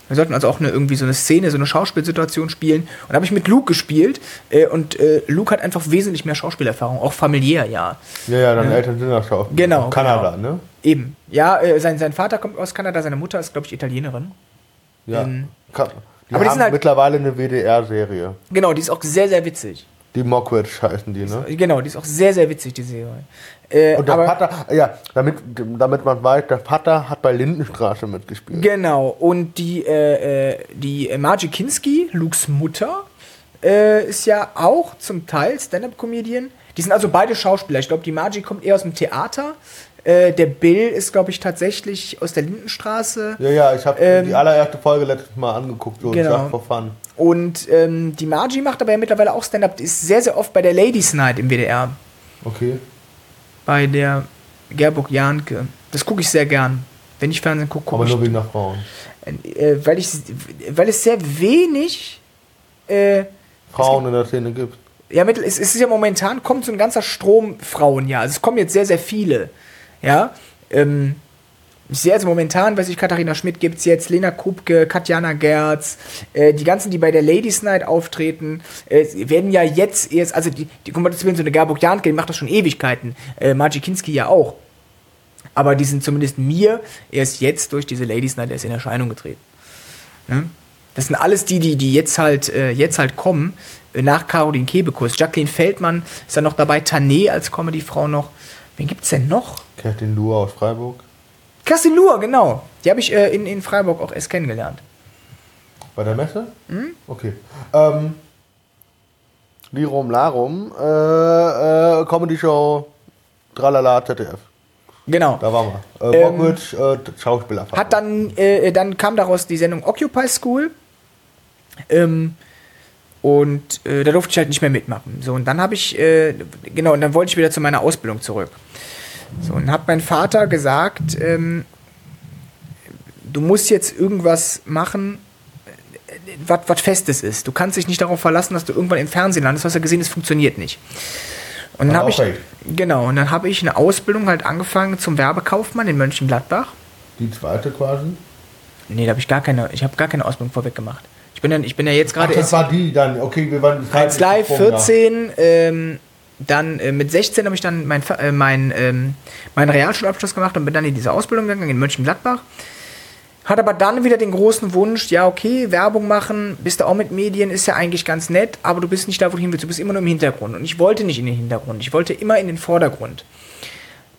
wir sollten also auch eine, irgendwie so eine Szene, so eine Schauspielsituation spielen. Und da habe ich mit Luke gespielt. Äh, und äh, Luke hat einfach wesentlich mehr Schauspielerfahrung, auch familiär, ja. Ja, ja, deine Eltern sind ja schon. Genau, Kanada, genau. ne? Eben. Ja, äh, sein, sein Vater kommt aus Kanada, seine Mutter ist, glaube ich, Italienerin. Ja. Ähm, die aber die haben sind halt- mittlerweile eine WDR-Serie. Genau, die ist auch sehr, sehr witzig. Die Mockridge heißen die, ne? Genau, die ist auch sehr, sehr witzig, die Serie. Äh, Und der aber, Vater, ja, damit, damit man weiß, der Vater hat bei Lindenstraße mitgespielt. Genau, und die, äh, äh, die Margie Kinski, Lukes Mutter, äh, ist ja auch zum Teil Stand-Up-Comedian. Die sind also beide Schauspieler. Ich glaube, die Margie kommt eher aus dem Theater. Äh, der Bill ist, glaube ich, tatsächlich aus der Lindenstraße. Ja, ja, ich habe Ähm, die allererste Folge letztes Mal angeguckt, so Genau. fun. Und ähm, die Margie macht aber ja mittlerweile auch Stand-Up. Die ist sehr, sehr oft bei der Ladies Night im WDR. Okay. Bei der Gerburg Jahnke. Das gucke ich sehr gern. Wenn ich Fernsehen gucke, Aber gucke ich nur wegen der Frauen. äh, weil, ich, weil es sehr wenig. Äh, Frauen in der Szene gibt. ja, mittel, es, es ist ja momentan, kommt so ein ganzer Strom Frauen, ja. Also es kommen jetzt sehr, sehr viele. Ja. Ähm, ich sehe also momentan, weiß ich, Katharina Schmidt gibt es jetzt, Lena Kupke, Katjana Gerz, äh, die ganzen, die bei der Ladies Night auftreten, äh, werden ja jetzt erst, also die, die so eine Gerburg Jahnke, die macht das schon Ewigkeiten, äh, Margie Kinski ja auch. Aber die sind zumindest mir erst jetzt durch diese Ladies Night erst in Erscheinung getreten. Ne? Das sind alles die, die, die jetzt halt, äh, jetzt halt kommen, äh, nach Caroline Kebekus. Jacqueline Feldmann ist dann noch dabei, Tané als Comedy-Frau noch. Wen gibt's denn noch? Kerstin Luhr aus Freiburg. Kerstin Luhr, genau. Die habe ich äh, in, in Freiburg auch erst kennengelernt. Bei der Messe? Mhm. Okay. Ähm, Lirum Larum, äh, äh, Comedy Show, Tralala, ZDF. Genau. Da waren wir. Äh, Mockridge, ähm, äh, Schauspieler. Hat dann, äh, dann kam daraus die Sendung Occupy School. Ähm, und äh, da durfte ich halt nicht mehr mitmachen. So, und dann habe ich, äh, genau, und dann wollte ich wieder zu meiner Ausbildung zurück. So, und hat mein Vater gesagt, ähm, du musst jetzt irgendwas machen, was Festes ist. Du kannst dich nicht darauf verlassen, dass du irgendwann im Fernsehen landest. Hast ja gesehen, es funktioniert nicht. Und dann habe ich, genau, und dann habe ich eine Ausbildung halt angefangen zum Werbekaufmann in Mönchengladbach. Die zweite quasi? Nee, da habe ich gar keine, ich habe gar keine Ausbildung vorweg gemacht. Ich bin ja, ich bin ja jetzt gerade. Das war die dann, okay, wir waren. Als Live 14, ähm, dann äh, mit 16 habe ich dann mein, äh, mein, ähm, meinen Realschulabschluss gemacht und bin dann in diese Ausbildung gegangen in Mönchengladbach. Hat aber dann wieder den großen Wunsch, ja, okay, Werbung machen, bist du auch mit Medien, ist ja eigentlich ganz nett, aber du bist nicht da, wo du hin willst, du bist immer nur im Hintergrund. Und ich wollte nicht in den Hintergrund, ich wollte immer in den Vordergrund.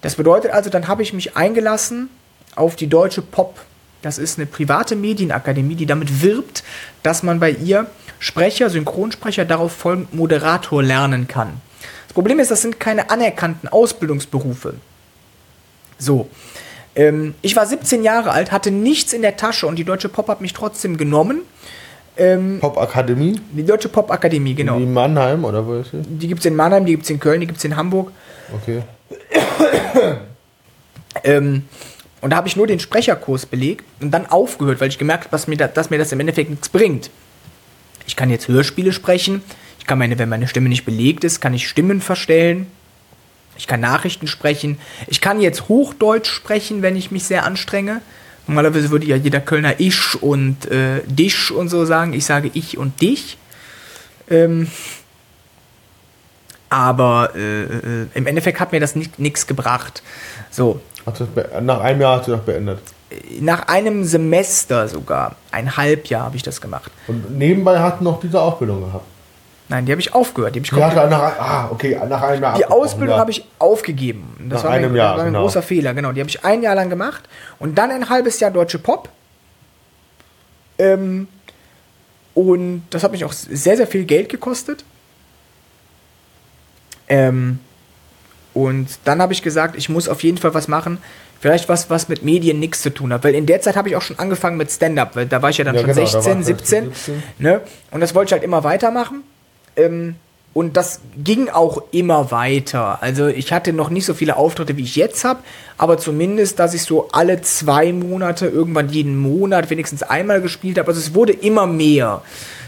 Das bedeutet also, dann habe ich mich eingelassen auf die Deutsche Pop. Das ist eine private Medienakademie, die damit wirbt, dass man bei ihr Sprecher, Synchronsprecher, darauf folgend Moderator lernen kann. Das Problem ist, das sind keine anerkannten Ausbildungsberufe. So. Ähm, ich war 17 Jahre alt, hatte nichts in der Tasche und die Deutsche Pop hat mich trotzdem genommen. Ähm, Pop-Akademie? Die Deutsche Pop-Akademie, genau. Die in Mannheim oder wo ist sie? Die gibt es in Mannheim, die gibt es in Köln, die gibt es in Hamburg. Okay. ähm, und da habe ich nur den Sprecherkurs belegt und dann aufgehört, weil ich gemerkt habe, dass mir, das, dass mir das im Endeffekt nichts bringt. Ich kann jetzt Hörspiele sprechen, kann meine, wenn meine Stimme nicht belegt ist, kann ich Stimmen verstellen, ich kann Nachrichten sprechen. Ich kann jetzt Hochdeutsch sprechen, wenn ich mich sehr anstrenge. Normalerweise würde ja jeder Kölner ich und äh, dich und so sagen. Ich sage ich und dich. Ähm, aber äh, äh, im Endeffekt hat mir das nichts gebracht. So. Nach einem Jahr hast du das beendet? Nach einem Semester sogar. Ein Halbjahr habe ich das gemacht. Und nebenbei hast du noch diese Ausbildung gehabt? Nein, die habe ich aufgehört. Die, ich ja, nach, ah, okay, nach einem Jahr. Die Ausbildung ja. habe ich aufgegeben. Das nach war einem ein, Jahr, war ein genau. großer Fehler, genau. Die habe ich ein Jahr lang gemacht und dann ein halbes Jahr Deutsche Pop. Ähm, und das hat mich auch sehr, sehr viel Geld gekostet. Ähm, und dann habe ich gesagt, ich muss auf jeden Fall was machen. Vielleicht was, was mit Medien nichts zu tun hat. Weil in der Zeit habe ich auch schon angefangen mit Stand-up. Weil da war ich ja dann ja, schon genau, 16, 17. 17. Ne? Und das wollte ich halt immer weitermachen. Ähm, und das ging auch immer weiter. Also ich hatte noch nicht so viele Auftritte, wie ich jetzt habe, aber zumindest, dass ich so alle zwei Monate, irgendwann jeden Monat wenigstens einmal gespielt habe. Also es wurde immer mehr.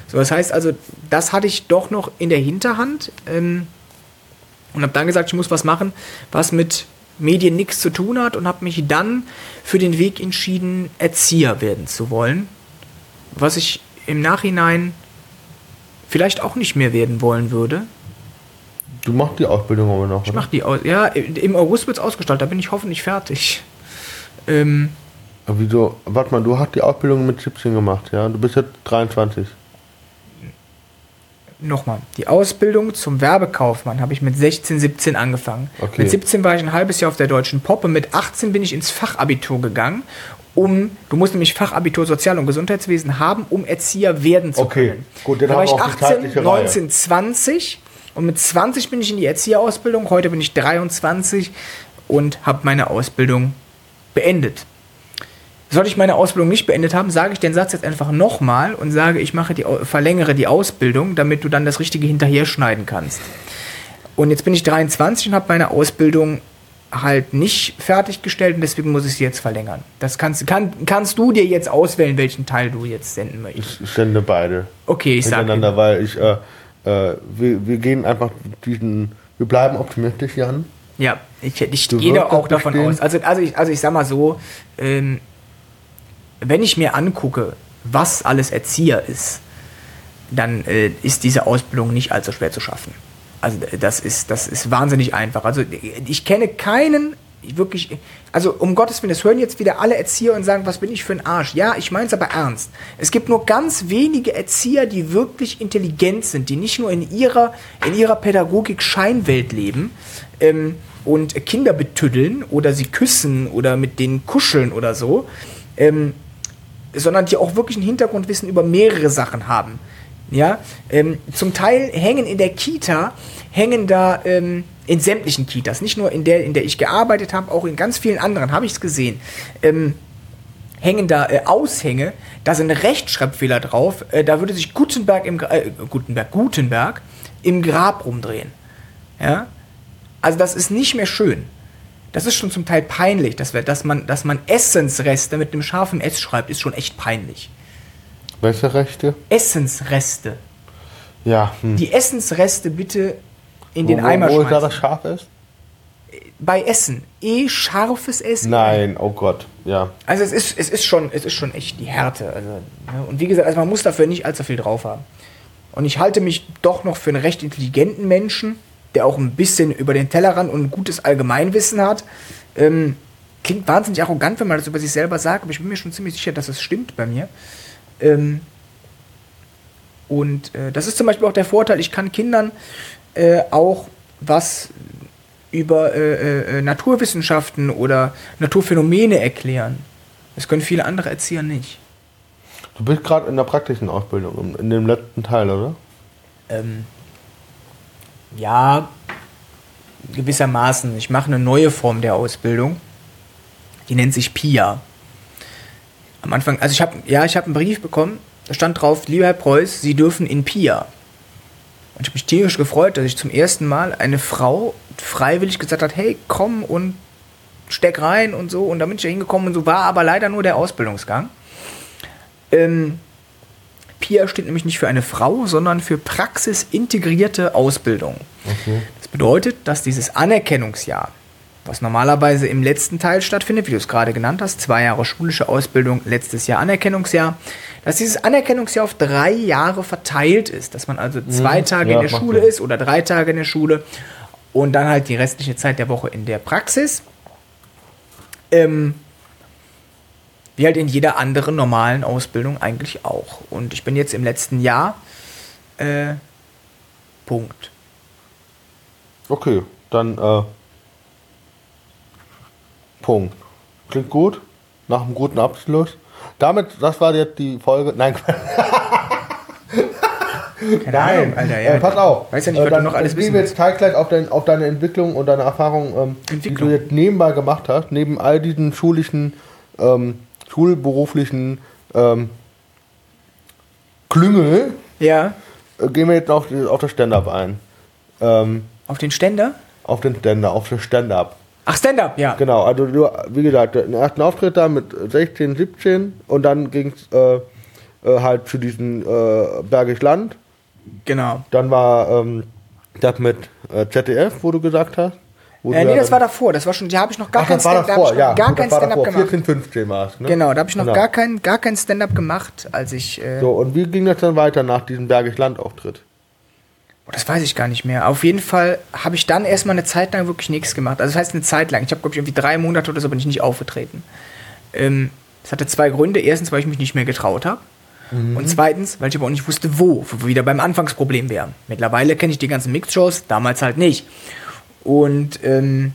So, das heißt also, das hatte ich doch noch in der Hinterhand ähm, und habe dann gesagt, ich muss was machen, was mit Medien nichts zu tun hat und habe mich dann für den Weg entschieden, Erzieher werden zu wollen. Was ich im Nachhinein vielleicht auch nicht mehr werden wollen würde. Du machst die Ausbildung aber noch, Ich mach die aus. Ja, im August wird es ausgestaltet, da bin ich hoffentlich fertig. Ähm, aber wieso? Warte mal, du hast die Ausbildung mit 17 gemacht, ja? Du bist jetzt 23. Nochmal, die Ausbildung zum Werbekaufmann habe ich mit 16, 17 angefangen. Okay. Mit 17 war ich ein halbes Jahr auf der Deutschen Pop und mit 18 bin ich ins Fachabitur gegangen um, du musst nämlich Fachabitur Sozial- und Gesundheitswesen haben, um Erzieher werden zu okay. können. Okay, gut, dann da war ich 18, 19, 20 und mit 20 bin ich in die Erzieherausbildung, heute bin ich 23 und habe meine Ausbildung beendet. Sollte ich meine Ausbildung nicht beendet haben, sage ich den Satz jetzt einfach nochmal und sage, ich mache die, verlängere die Ausbildung, damit du dann das Richtige hinterher schneiden kannst. Und jetzt bin ich 23 und habe meine Ausbildung halt nicht fertiggestellt und deswegen muss ich sie jetzt verlängern. Das kannst, kann, kannst du dir jetzt auswählen, welchen Teil du jetzt senden möchtest. Ich sende beide. Okay, ich sage. Hintereinander, weil ich, äh, äh, wir, wir gehen einfach diesen, wir bleiben optimistisch, Jan. Ja, ich, ich gehe da auch davon aus. Also, also, ich, also ich sag mal so, ähm, wenn ich mir angucke, was alles Erzieher ist, dann äh, ist diese Ausbildung nicht allzu schwer zu schaffen. Also das ist, das ist wahnsinnig einfach. Also ich kenne keinen, wirklich, also um Gottes Willen, das hören jetzt wieder alle Erzieher und sagen, was bin ich für ein Arsch. Ja, ich meine es aber ernst. Es gibt nur ganz wenige Erzieher, die wirklich intelligent sind, die nicht nur in ihrer, in ihrer Pädagogik Scheinwelt leben ähm, und Kinder betüddeln oder sie küssen oder mit denen kuscheln oder so, ähm, sondern die auch wirklich ein Hintergrundwissen über mehrere Sachen haben. Ja, ähm, zum Teil hängen in der Kita, hängen da ähm, in sämtlichen Kitas, nicht nur in der, in der ich gearbeitet habe, auch in ganz vielen anderen habe ich es gesehen. Ähm, hängen da äh, Aushänge, da sind Rechtschreibfehler drauf, äh, da würde sich Gutenberg im äh, Gutenberg, Gutenberg im Grab rumdrehen. Ja? Also das ist nicht mehr schön. Das ist schon zum Teil peinlich, dass, wir, dass, man, dass man Essensreste mit einem scharfen S schreibt, ist schon echt peinlich. Welche Rechte? Essensreste. Ja. Hm. Die Essensreste bitte in den wo, Eimer wo da schmeißen. das scharf ist? Bei Essen. E scharfes S. Nein, oh Gott. Ja. Also es ist, es ist schon, es ist schon echt die Härte. Also, ne? Und wie gesagt, also man muss dafür nicht allzu viel drauf haben. Und ich halte mich doch noch für einen recht intelligenten Menschen, der auch ein bisschen über den Tellerrand und ein gutes Allgemeinwissen hat. Ähm, klingt wahnsinnig arrogant, wenn man das über sich selber sagt, aber ich bin mir schon ziemlich sicher, dass es stimmt bei mir. Ähm, und äh, das ist zum Beispiel auch der Vorteil, ich kann Kindern äh, auch was über äh, äh, Naturwissenschaften oder Naturphänomene erklären. Das können viele andere Erzieher nicht. Du bist gerade in der praktischen Ausbildung, in dem letzten Teil, oder? Ähm, ja, gewissermaßen. Ich mache eine neue Form der Ausbildung. Die nennt sich PIA. Am Anfang, also ich habe, ja, ich habe einen Brief bekommen, da stand drauf, lieber Herr Preuß, Sie dürfen in PIA. Und ich habe mich tierisch gefreut, dass ich zum ersten Mal eine Frau freiwillig gesagt hat, hey, komm und steck rein und so. Und da bin ich da hingekommen und so war aber leider nur der Ausbildungsgang. Ähm, PIA steht nämlich nicht für eine Frau, sondern für praxisintegrierte Ausbildung. Das bedeutet, dass dieses Anerkennungsjahr, was normalerweise im letzten Teil stattfindet, wie du es gerade genannt hast, zwei Jahre schulische Ausbildung, letztes Jahr Anerkennungsjahr, dass dieses Anerkennungsjahr auf drei Jahre verteilt ist, dass man also zwei Tage ja, in der Schule Sinn. ist oder drei Tage in der Schule und dann halt die restliche Zeit der Woche in der Praxis. Ähm, wie halt in jeder anderen normalen Ausbildung eigentlich auch. Und ich bin jetzt im letzten Jahr. Äh, Punkt. Okay, dann äh, Punkt. Klingt gut. Nach einem guten Abschluss. Damit, das war jetzt die Folge. Nein, Keine Ahnung, Alter, ja. äh, pass auf. Weiß ja nicht, was äh, du dann noch alles gehen wissen wir jetzt teilgleich auf, dein, auf deine Entwicklung und deine Erfahrung, ähm, die Entwicklung. du jetzt nebenbei gemacht hast, neben all diesen schulischen, ähm, schulberuflichen ähm, Klüngel, Ja, äh, gehen wir jetzt auf, die, auf das Stand-up ein. Ähm, auf den Ständer? auf den Ständer, auf das Stand-up. Ach, Stand-up, ja. Genau, also du, wie gesagt, den ersten Auftritt da mit 16, 17 und dann ging es äh, äh, halt zu diesem äh, Bergisch Land. Genau. Dann war ähm, das mit äh, ZDF, wo du gesagt hast. Wo Äh, nee, das war davor. Das war schon, da habe ich noch gar Ach, kein war Stand- da hab davor, ich noch ja. gar gut, kein Stand-up gemacht. 14, 15 war es, ne? Genau, da habe ich noch Genau. gar kein, gar kein Stand-up gemacht, als ich. Äh, So, und wie ging das dann weiter nach diesem Bergisch Land-Auftritt? Das weiß ich gar nicht mehr. Auf jeden Fall habe ich dann erstmal eine Zeit lang wirklich nichts gemacht. Also das heißt eine Zeit lang. Ich habe, glaube ich, irgendwie drei Monate oder so bin ich nicht aufgetreten. Ähm, das hatte zwei Gründe. Erstens, weil ich mich nicht mehr getraut habe. Und zweitens, weil ich aber auch nicht wusste, wo. Wo wir wieder beim Anfangsproblem wären. Mittlerweile kenne ich die ganzen Mixed-Shows, damals halt nicht. Und ähm,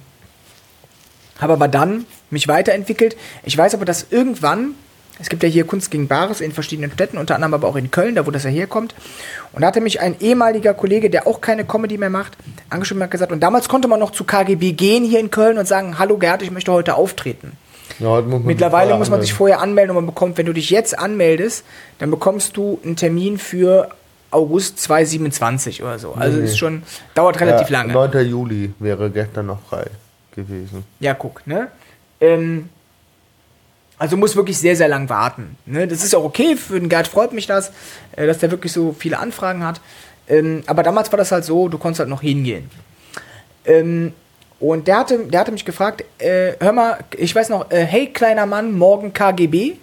habe aber dann mich weiterentwickelt. Ich weiß aber, dass irgendwann, es gibt ja hier Kunst gegen Bares in verschiedenen Städten, unter anderem aber auch in Köln, da wo das ja herkommt. Und da hatte mich ein ehemaliger Kollege, der auch keine Comedy mehr macht, angeschrieben und hat gesagt, und damals konnte man noch zu KGB gehen hier in Köln und sagen, hallo Gerd, ich möchte heute auftreten. Ja, muss Mittlerweile muss man sich vorher anmelden und man bekommt, wenn du dich jetzt anmeldest, dann bekommst du einen Termin für August 2027 oder so. Also Nee. ist schon, dauert relativ ja, lange. 9. Juli wäre gestern noch frei gewesen. Ja, guck, ne? Ähm, also muss wirklich sehr, sehr lang warten. Ne? Das ist auch okay, für den Gerd freut mich das, äh, dass der wirklich so viele Anfragen hat. Ähm, aber damals war das halt so, du konntest halt noch hingehen. Ähm, und der hatte, der hatte mich gefragt, äh, hör mal, ich weiß noch, äh, hey kleiner Mann, morgen KGB?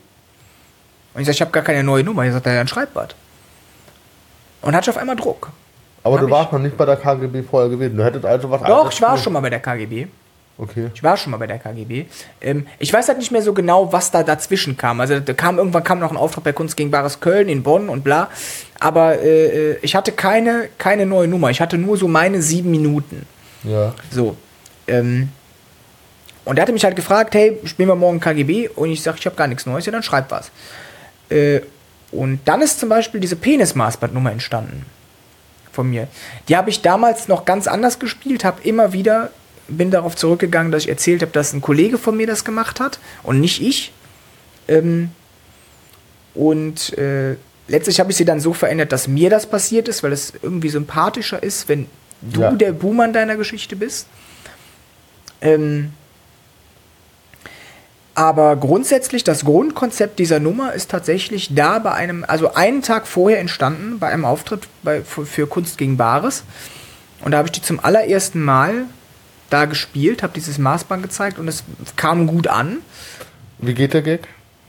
Und ich sag, ich habe gar keine neue Nummer. Ich sagt, er, dann schreib was. Und hatte auf einmal Druck. Aber du warst noch nicht bei der KGB vorher gewesen. Du hättest also was Doch, ich war schon mal bei der KGB. Okay. Ich war schon mal bei der KGB. Ähm, ich weiß halt nicht mehr so genau, was da dazwischen kam. Also da kam irgendwann kam noch ein Auftrag bei Kunst gegen Bares Köln in Bonn und bla. Aber äh, ich hatte keine, keine neue Nummer. Ich hatte nur so meine sieben Minuten. Ja. So. Ähm, und er hatte mich halt gefragt, hey, spielen wir morgen KGB? Und ich sag, ich habe gar nichts Neues. Ja, dann schreib was. Äh, und dann ist zum Beispiel diese Penis-Maßband-Nummer entstanden. von mir. Die habe ich damals noch ganz anders gespielt, habe immer wieder, bin darauf zurückgegangen, dass ich erzählt habe, dass ein Kollege von mir das gemacht hat und nicht ich. Ähm, und äh, letztlich habe ich sie dann so verändert, dass mir das passiert ist, weil es irgendwie sympathischer ist, wenn du Ja. der Buhmann deiner Geschichte bist. Ähm, aber grundsätzlich, das Grundkonzept dieser Nummer ist tatsächlich da bei einem, also einen Tag vorher entstanden, bei einem Auftritt bei, für, für Kunst gegen Bares. Und da habe ich die zum allerersten Mal da gespielt, habe dieses Maßband gezeigt und es kam gut an. Wie geht der Gag?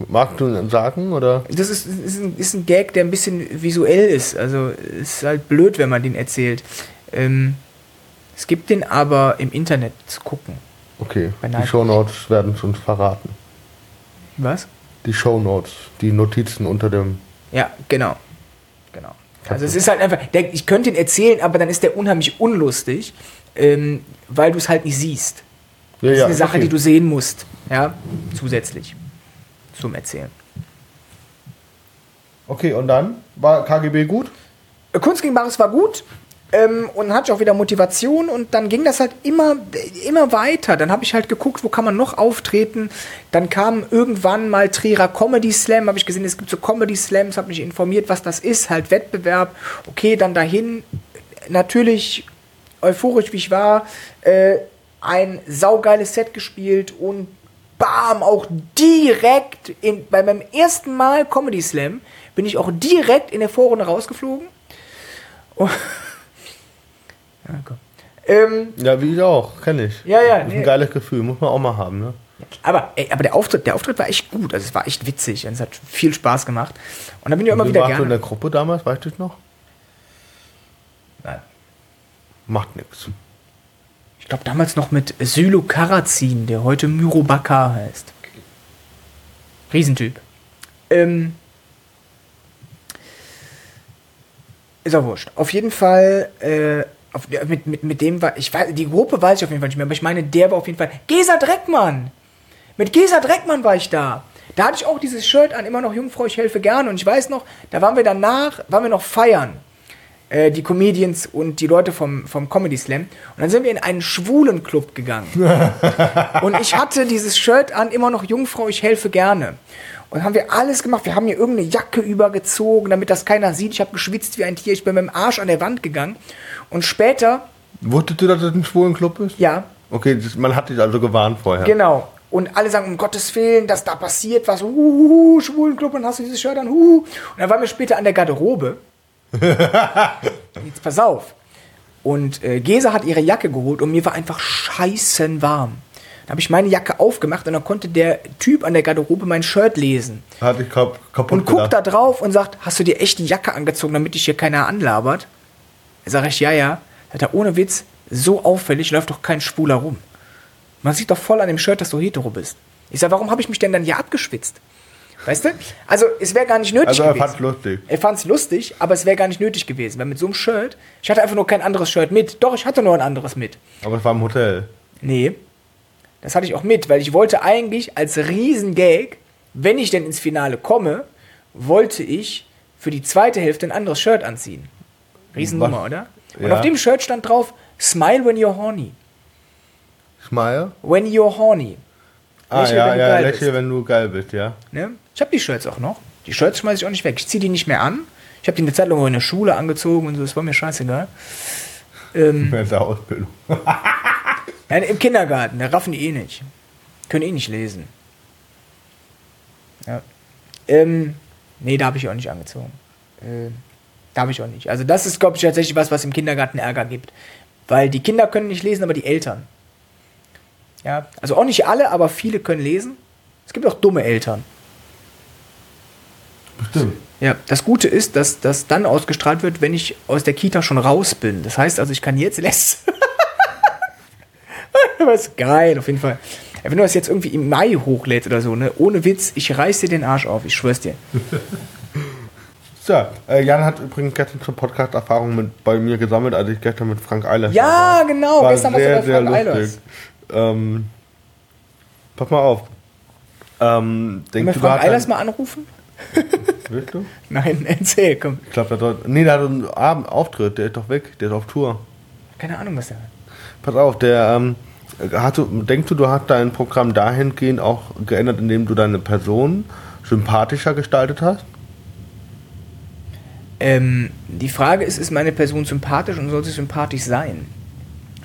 Magst du ihn sagen oder? Das ist, ist, ein, ist ein Gag, der ein bisschen visuell ist. Also ist halt blöd, wenn man den erzählt. Ähm, es gibt den aber im Internet zu gucken. Okay, die. Shownotes werden es uns verraten. Was? Die Shownotes, die Notizen unter dem. Ja, genau. Genau. Also es ist halt einfach, der, ich könnte ihn erzählen, aber dann ist der unheimlich unlustig, ähm, weil du es halt nicht siehst. Ja, Das ist ja, eine Sache, okay. die du sehen musst. Ja, zusätzlich zum Erzählen. Okay, und dann war KGB gut? Äh, Kunst gegen Bares war gut ähm, und hatte auch wieder Motivation und dann ging das halt immer, immer weiter. Dann habe ich halt geguckt, wo kann man noch auftreten. Dann kam irgendwann mal Trierer Comedy Slam, habe ich gesehen, es gibt so Comedy Slams, habe mich informiert, was das ist, halt Wettbewerb. Okay, dann dahin, natürlich euphorisch wie ich war, äh, ein saugeiles Set gespielt und bam, auch direkt in, bei meinem ersten Mal Comedy Slam bin ich auch direkt in der Vorrunde rausgeflogen. Oh. Ja, komm. Ähm, Ja, wie ich auch, kenne ich. Ja, ja, nee. ein geiles Gefühl, muss man auch mal haben, ne? aber, ey, aber der Auftritt, der Auftritt war echt gut. Also es war echt witzig und es hat viel Spaß gemacht. Und dann bin ich auch immer Wie wieder warst du in gerne. der Gruppe damals, weißt du noch? Nein. Macht nichts. Ich glaube damals noch mit Sylo Karazin, der heute Myro Bakar heißt. Riesentyp. Ähm, ist auch wurscht. Auf jeden Fall, äh, auf, mit, mit, mit dem war, ich weiß, die Gruppe weiß ich auf jeden Fall nicht mehr, aber ich meine, der war auf jeden Fall, Gesa Dreckmann! Mit Gesa Dreckmann war ich da. Da hatte ich auch dieses Shirt an, immer noch Jungfrau, ich helfe gerne. Und ich weiß noch, da waren wir danach, waren wir noch feiern. Äh, die Comedians und die Leute vom, vom Comedy Slam. Und dann sind wir in einen schwulen Club gegangen. und ich hatte dieses Shirt an, immer noch Jungfrau, ich helfe gerne. Und haben wir alles gemacht. Wir haben mir irgendeine Jacke übergezogen, damit das keiner sieht. Ich habe geschwitzt wie ein Tier. Ich bin mit dem Arsch an der Wand gegangen. Und später, Wusstest du, dass das ein schwulen Club ist? ja, Okay, das, man hat dich also gewarnt vorher. Genau. Und alle sagen, um Gottes Willen, dass da passiert was. Uhuhu, Schwulenclub, und hast du dieses Shirt an. Uhuhu. Und dann waren wir später an der Garderobe. Jetzt pass auf. Und äh, Gesa hat ihre Jacke geholt und mir war einfach scheißen warm. Dann habe ich meine Jacke aufgemacht und dann konnte der Typ an der Garderobe mein Shirt lesen. Hat dich kap kaputt Und guckt da gedacht. drauf und sagt, hast du dir echt die Jacke angezogen, damit dich hier keiner anlabert? Da sag ich, ja, ja. Sagt er, ohne Witz, so auffällig läuft doch kein Schwuler rum. Man sieht doch voll an dem Shirt, dass du hetero bist. Ich sag, warum habe ich mich denn dann hier abgeschwitzt? Weißt du? Also, es wäre gar nicht nötig Also er gewesen. fand's lustig. Er fand's lustig, aber es wäre gar nicht nötig gewesen, weil mit so einem Shirt, ich hatte einfach nur kein anderes Shirt mit. Doch, ich hatte nur ein anderes mit. Aber es war im Hotel. Nee, das hatte ich auch mit, weil ich wollte eigentlich als Riesengag, wenn ich denn ins Finale komme, wollte ich für die zweite Hälfte ein anderes Shirt anziehen. Riesennummer, Was? oder? Und Ja. auf dem Shirt stand drauf, Smile when you're horny. Smile? When you're horny. Ah, Lächel, ja, wenn ja, lächle, bist. wenn du geil bist, ja. Ne? Ich habe die Shirts auch noch. Die Shirts schmeiße ich auch nicht weg. Ich ziehe die nicht mehr an. Ich habe die eine Zeit lang auch in der Schule angezogen und so, das war mir scheißegal. Ähm, Während der Ausbildung. Ja, Im Kindergarten, da raffen die eh nicht. Können eh nicht lesen. Ja. Ähm, nee, da habe ich auch nicht angezogen. Äh, da habe ich auch nicht. Also das ist, glaube ich, tatsächlich was, was im Kindergarten Ärger gibt. Weil die Kinder können nicht lesen, aber die Eltern. Ja, also auch nicht alle, aber viele können lesen. Es gibt auch dumme Eltern. Bestimmt. Ja, das Gute ist, dass das dann ausgestrahlt wird, wenn ich aus der Kita schon raus bin. Das heißt also, ich kann jetzt lässt. Ist geil, auf jeden Fall. Ja, wenn du das jetzt irgendwie im Mai hochlädst oder so, ne? Ohne Witz, ich reiß dir den Arsch auf, ich schwör's dir. So, äh, Jan hat übrigens gestern zur Podcast-Erfahrung bei mir gesammelt, als ich gestern mit Frank Eilers Ja, war. genau, War gestern warst du sehr, bei sehr Frank. Eilers. Ähm, pass mal auf. Ähm, Können wir denkst du, Frank Eilers mal anrufen? Willst du? Nein, erzähl, komm. Ich glaube, der hat, nee, der hat einen Abend Auftritt, der ist doch weg, der ist auf Tour. Keine Ahnung, was der hat. Pass auf, der, ähm, hast du, denkst du, du hast dein Programm dahingehend auch geändert, indem du deine Person sympathischer gestaltet hast? Ähm, die Frage ist, ist meine Person sympathisch und soll sie sympathisch sein?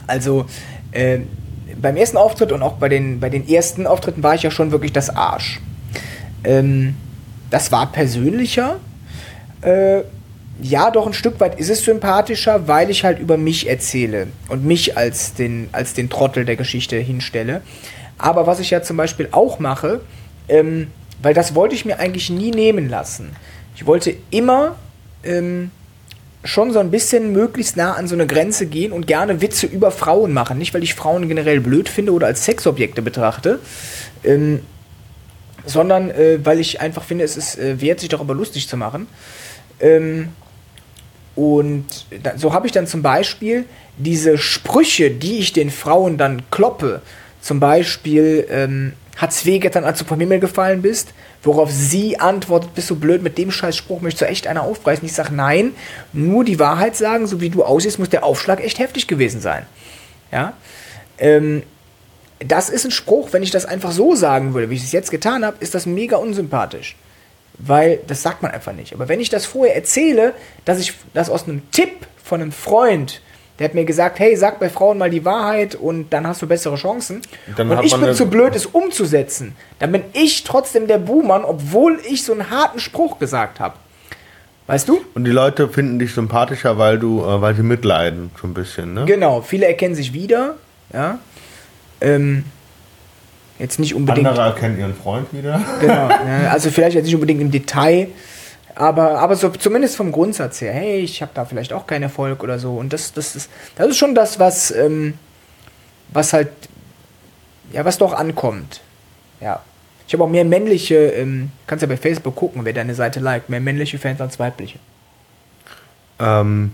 Also, äh, beim ersten Auftritt und auch bei den, bei den ersten Auftritten war ich ja schon wirklich das Arsch. Ähm, das war persönlicher. Äh, ja, doch ein Stück weit ist es sympathischer, weil ich halt über mich erzähle und mich als den, als den Trottel der Geschichte hinstelle. Aber was ich ja zum Beispiel auch mache, ähm, weil das wollte ich mir eigentlich nie nehmen lassen. Ich wollte immer ähm, schon so ein bisschen möglichst nah an so eine Grenze gehen und gerne Witze über Frauen machen. Nicht, weil ich Frauen generell blöd finde oder als Sexobjekte betrachte, ähm, sondern äh, weil ich einfach finde, es ist äh, wert, sich darüber lustig zu machen. Ähm, und da, so habe ich dann zum Beispiel diese Sprüche, die ich den Frauen dann kloppe, zum Beispiel, ähm, hat's wehgetan, als du vom Himmel gefallen bist? Worauf sie antwortet, bist du blöd, mit dem Scheißspruch möchtest du echt einer aufreißen? Ich sage, nein, nur die Wahrheit sagen, so wie du aussiehst, muss der Aufschlag echt heftig gewesen sein. Ja, ähm, das ist ein Spruch, wenn ich das einfach so sagen würde, wie ich es jetzt getan habe, ist das mega unsympathisch. Weil das sagt man einfach nicht. Aber wenn ich das vorher erzähle, dass ich das aus einem Tipp von einem Freund, der hat mir gesagt, hey, sag bei Frauen mal die Wahrheit und dann hast du bessere Chancen. Dann und ich bin zu blöd, es umzusetzen. Dann bin ich trotzdem der Buhmann, obwohl ich so einen harten Spruch gesagt habe. Weißt du? Und die Leute finden dich sympathischer, weil du, äh, weil sie mitleiden, so ein bisschen, ne? Genau, viele erkennen sich wieder. Ja. Ähm, jetzt nicht unbedingt. Andere erkennen ihren Freund wieder. Genau, ja, also vielleicht jetzt nicht unbedingt im Detail, aber, aber so zumindest vom Grundsatz her, hey, ich habe da vielleicht auch keinen Erfolg oder so. Und das, das, ist, das ist schon das, was, ähm, was halt, ja, was doch ankommt. Ja. Ich habe auch mehr männliche, ähm, kannst ja bei Facebook gucken, wer deine Seite liked, mehr männliche Fans als weibliche. Ähm,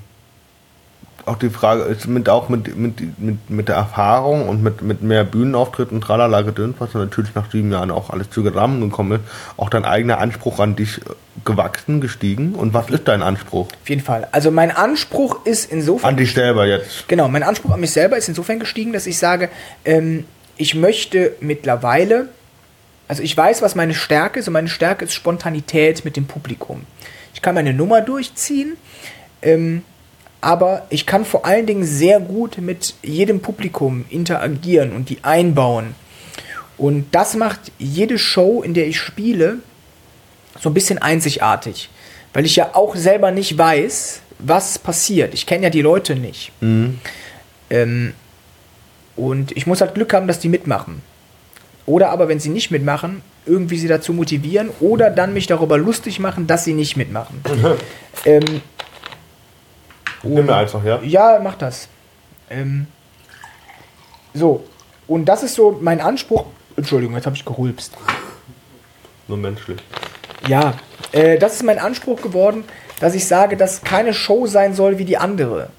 auch die Frage ist mit auch mit, mit, mit, mit der Erfahrung und mit, mit mehr Bühnenauftritten, tralala gedöns, was natürlich nach sieben Jahren auch alles zusammengekommen ist, auch dein eigener Anspruch an dich äh, gewachsen, gestiegen. Und was ist dein Anspruch? Auf jeden Fall. Also mein Anspruch ist insofern. An dich selber jetzt. Genau, mein Anspruch an mich selber ist insofern gestiegen, dass ich sage, ähm, ich möchte mittlerweile, also ich weiß, was meine Stärke ist und meine Stärke ist Spontanität mit dem Publikum. Ich kann meine Nummer durchziehen, ähm, aber ich kann vor allen Dingen sehr gut mit jedem Publikum interagieren und die einbauen. Und das macht jede Show, in der ich spiele, so ein bisschen einzigartig. Weil ich ja auch selber nicht weiß, was passiert. Ich kenne ja die Leute nicht. Ähm, und ich muss halt Glück haben, dass die mitmachen. Oder aber, wenn sie nicht mitmachen, irgendwie sie dazu motivieren oder dann mich darüber lustig machen, dass sie nicht mitmachen. ähm, Nimm mir einfach, ja. ja, mach das. Ähm, so, und das ist so mein Anspruch. Entschuldigung, jetzt habe ich gehulpst. Nur menschlich. Ja, äh, das ist mein Anspruch geworden, dass ich sage, dass keine Show sein soll wie die andere.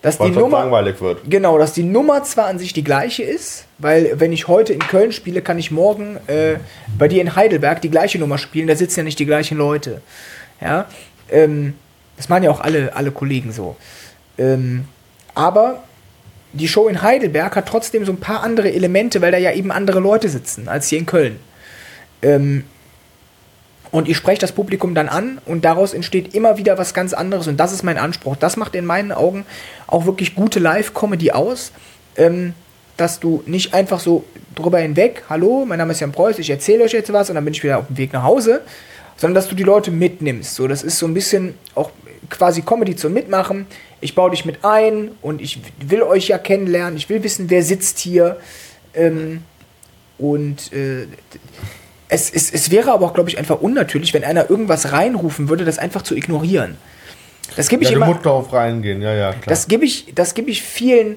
Dass Weil die Nummer, langweilig wird. genau, dass die Nummer zwar an sich die gleiche ist, weil wenn ich heute in Köln spiele, kann ich morgen äh, bei dir in Heidelberg die gleiche Nummer spielen. Da sitzen ja nicht die gleichen Leute. Ja, ähm, das machen ja auch alle, alle Kollegen so. Ähm, aber die Show in Heidelberg hat trotzdem so ein paar andere Elemente, weil da ja eben andere Leute sitzen als hier in Köln. Ähm, und ich spreche das Publikum dann an und daraus entsteht immer wieder was ganz anderes und das ist mein Anspruch. Das macht in meinen Augen auch wirklich gute Live-Comedy aus, ähm, dass du nicht einfach so drüber hinweg, hallo, mein Name ist Jan Preuß, ich erzähle euch jetzt was und dann bin ich wieder auf dem Weg nach Hause, sondern dass du die Leute mitnimmst. So, das ist so ein bisschen auch quasi Comedy zum Mitmachen. Ich baue dich mit ein und ich will euch ja kennenlernen, ich will wissen, wer sitzt hier. Ähm, und äh, es, es, es wäre aber auch, glaube ich, einfach unnatürlich, wenn einer irgendwas reinrufen würde, das einfach zu ignorieren. Das gebe ich Ja, immer. musst darauf reingehen, ja, ja, klar. Das gebe ich, das gebe ich vielen,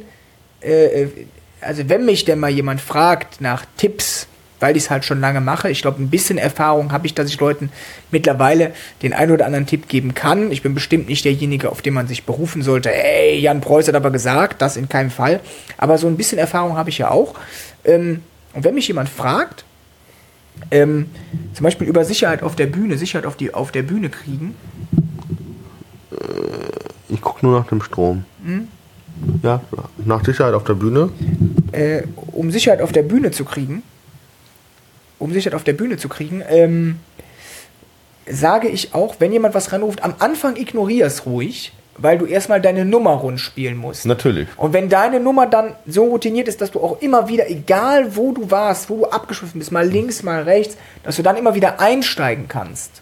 äh, äh, also wenn mich denn mal jemand fragt nach Tipps, weil ich es halt schon lange mache, ich glaube, ein bisschen Erfahrung habe ich, dass ich Leuten mittlerweile den einen oder anderen Tipp geben kann. Ich bin bestimmt nicht derjenige, auf den man sich berufen sollte. Ey, Jan Preuß hat aber gesagt, das in keinem Fall. Aber so ein bisschen Erfahrung habe ich ja auch. Ähm, und wenn mich jemand fragt, Ähm, zum Beispiel über Sicherheit auf der Bühne, Sicherheit auf, die, auf der Bühne kriegen. Ich gucke nur nach dem Strom. Ja, nach Sicherheit auf der Bühne. äh, um Sicherheit auf der Bühne zu kriegen, um Sicherheit auf der Bühne zu kriegen, ähm, sage ich auch, wenn jemand was ranruft, am Anfang ignorier es ruhig, weil du erstmal deine Nummer rund spielen musst. Natürlich. Und wenn deine Nummer dann so routiniert ist, dass du auch immer wieder, egal wo du warst, wo du abgeschwiffen bist, mal links, mal rechts, dass du dann immer wieder einsteigen kannst,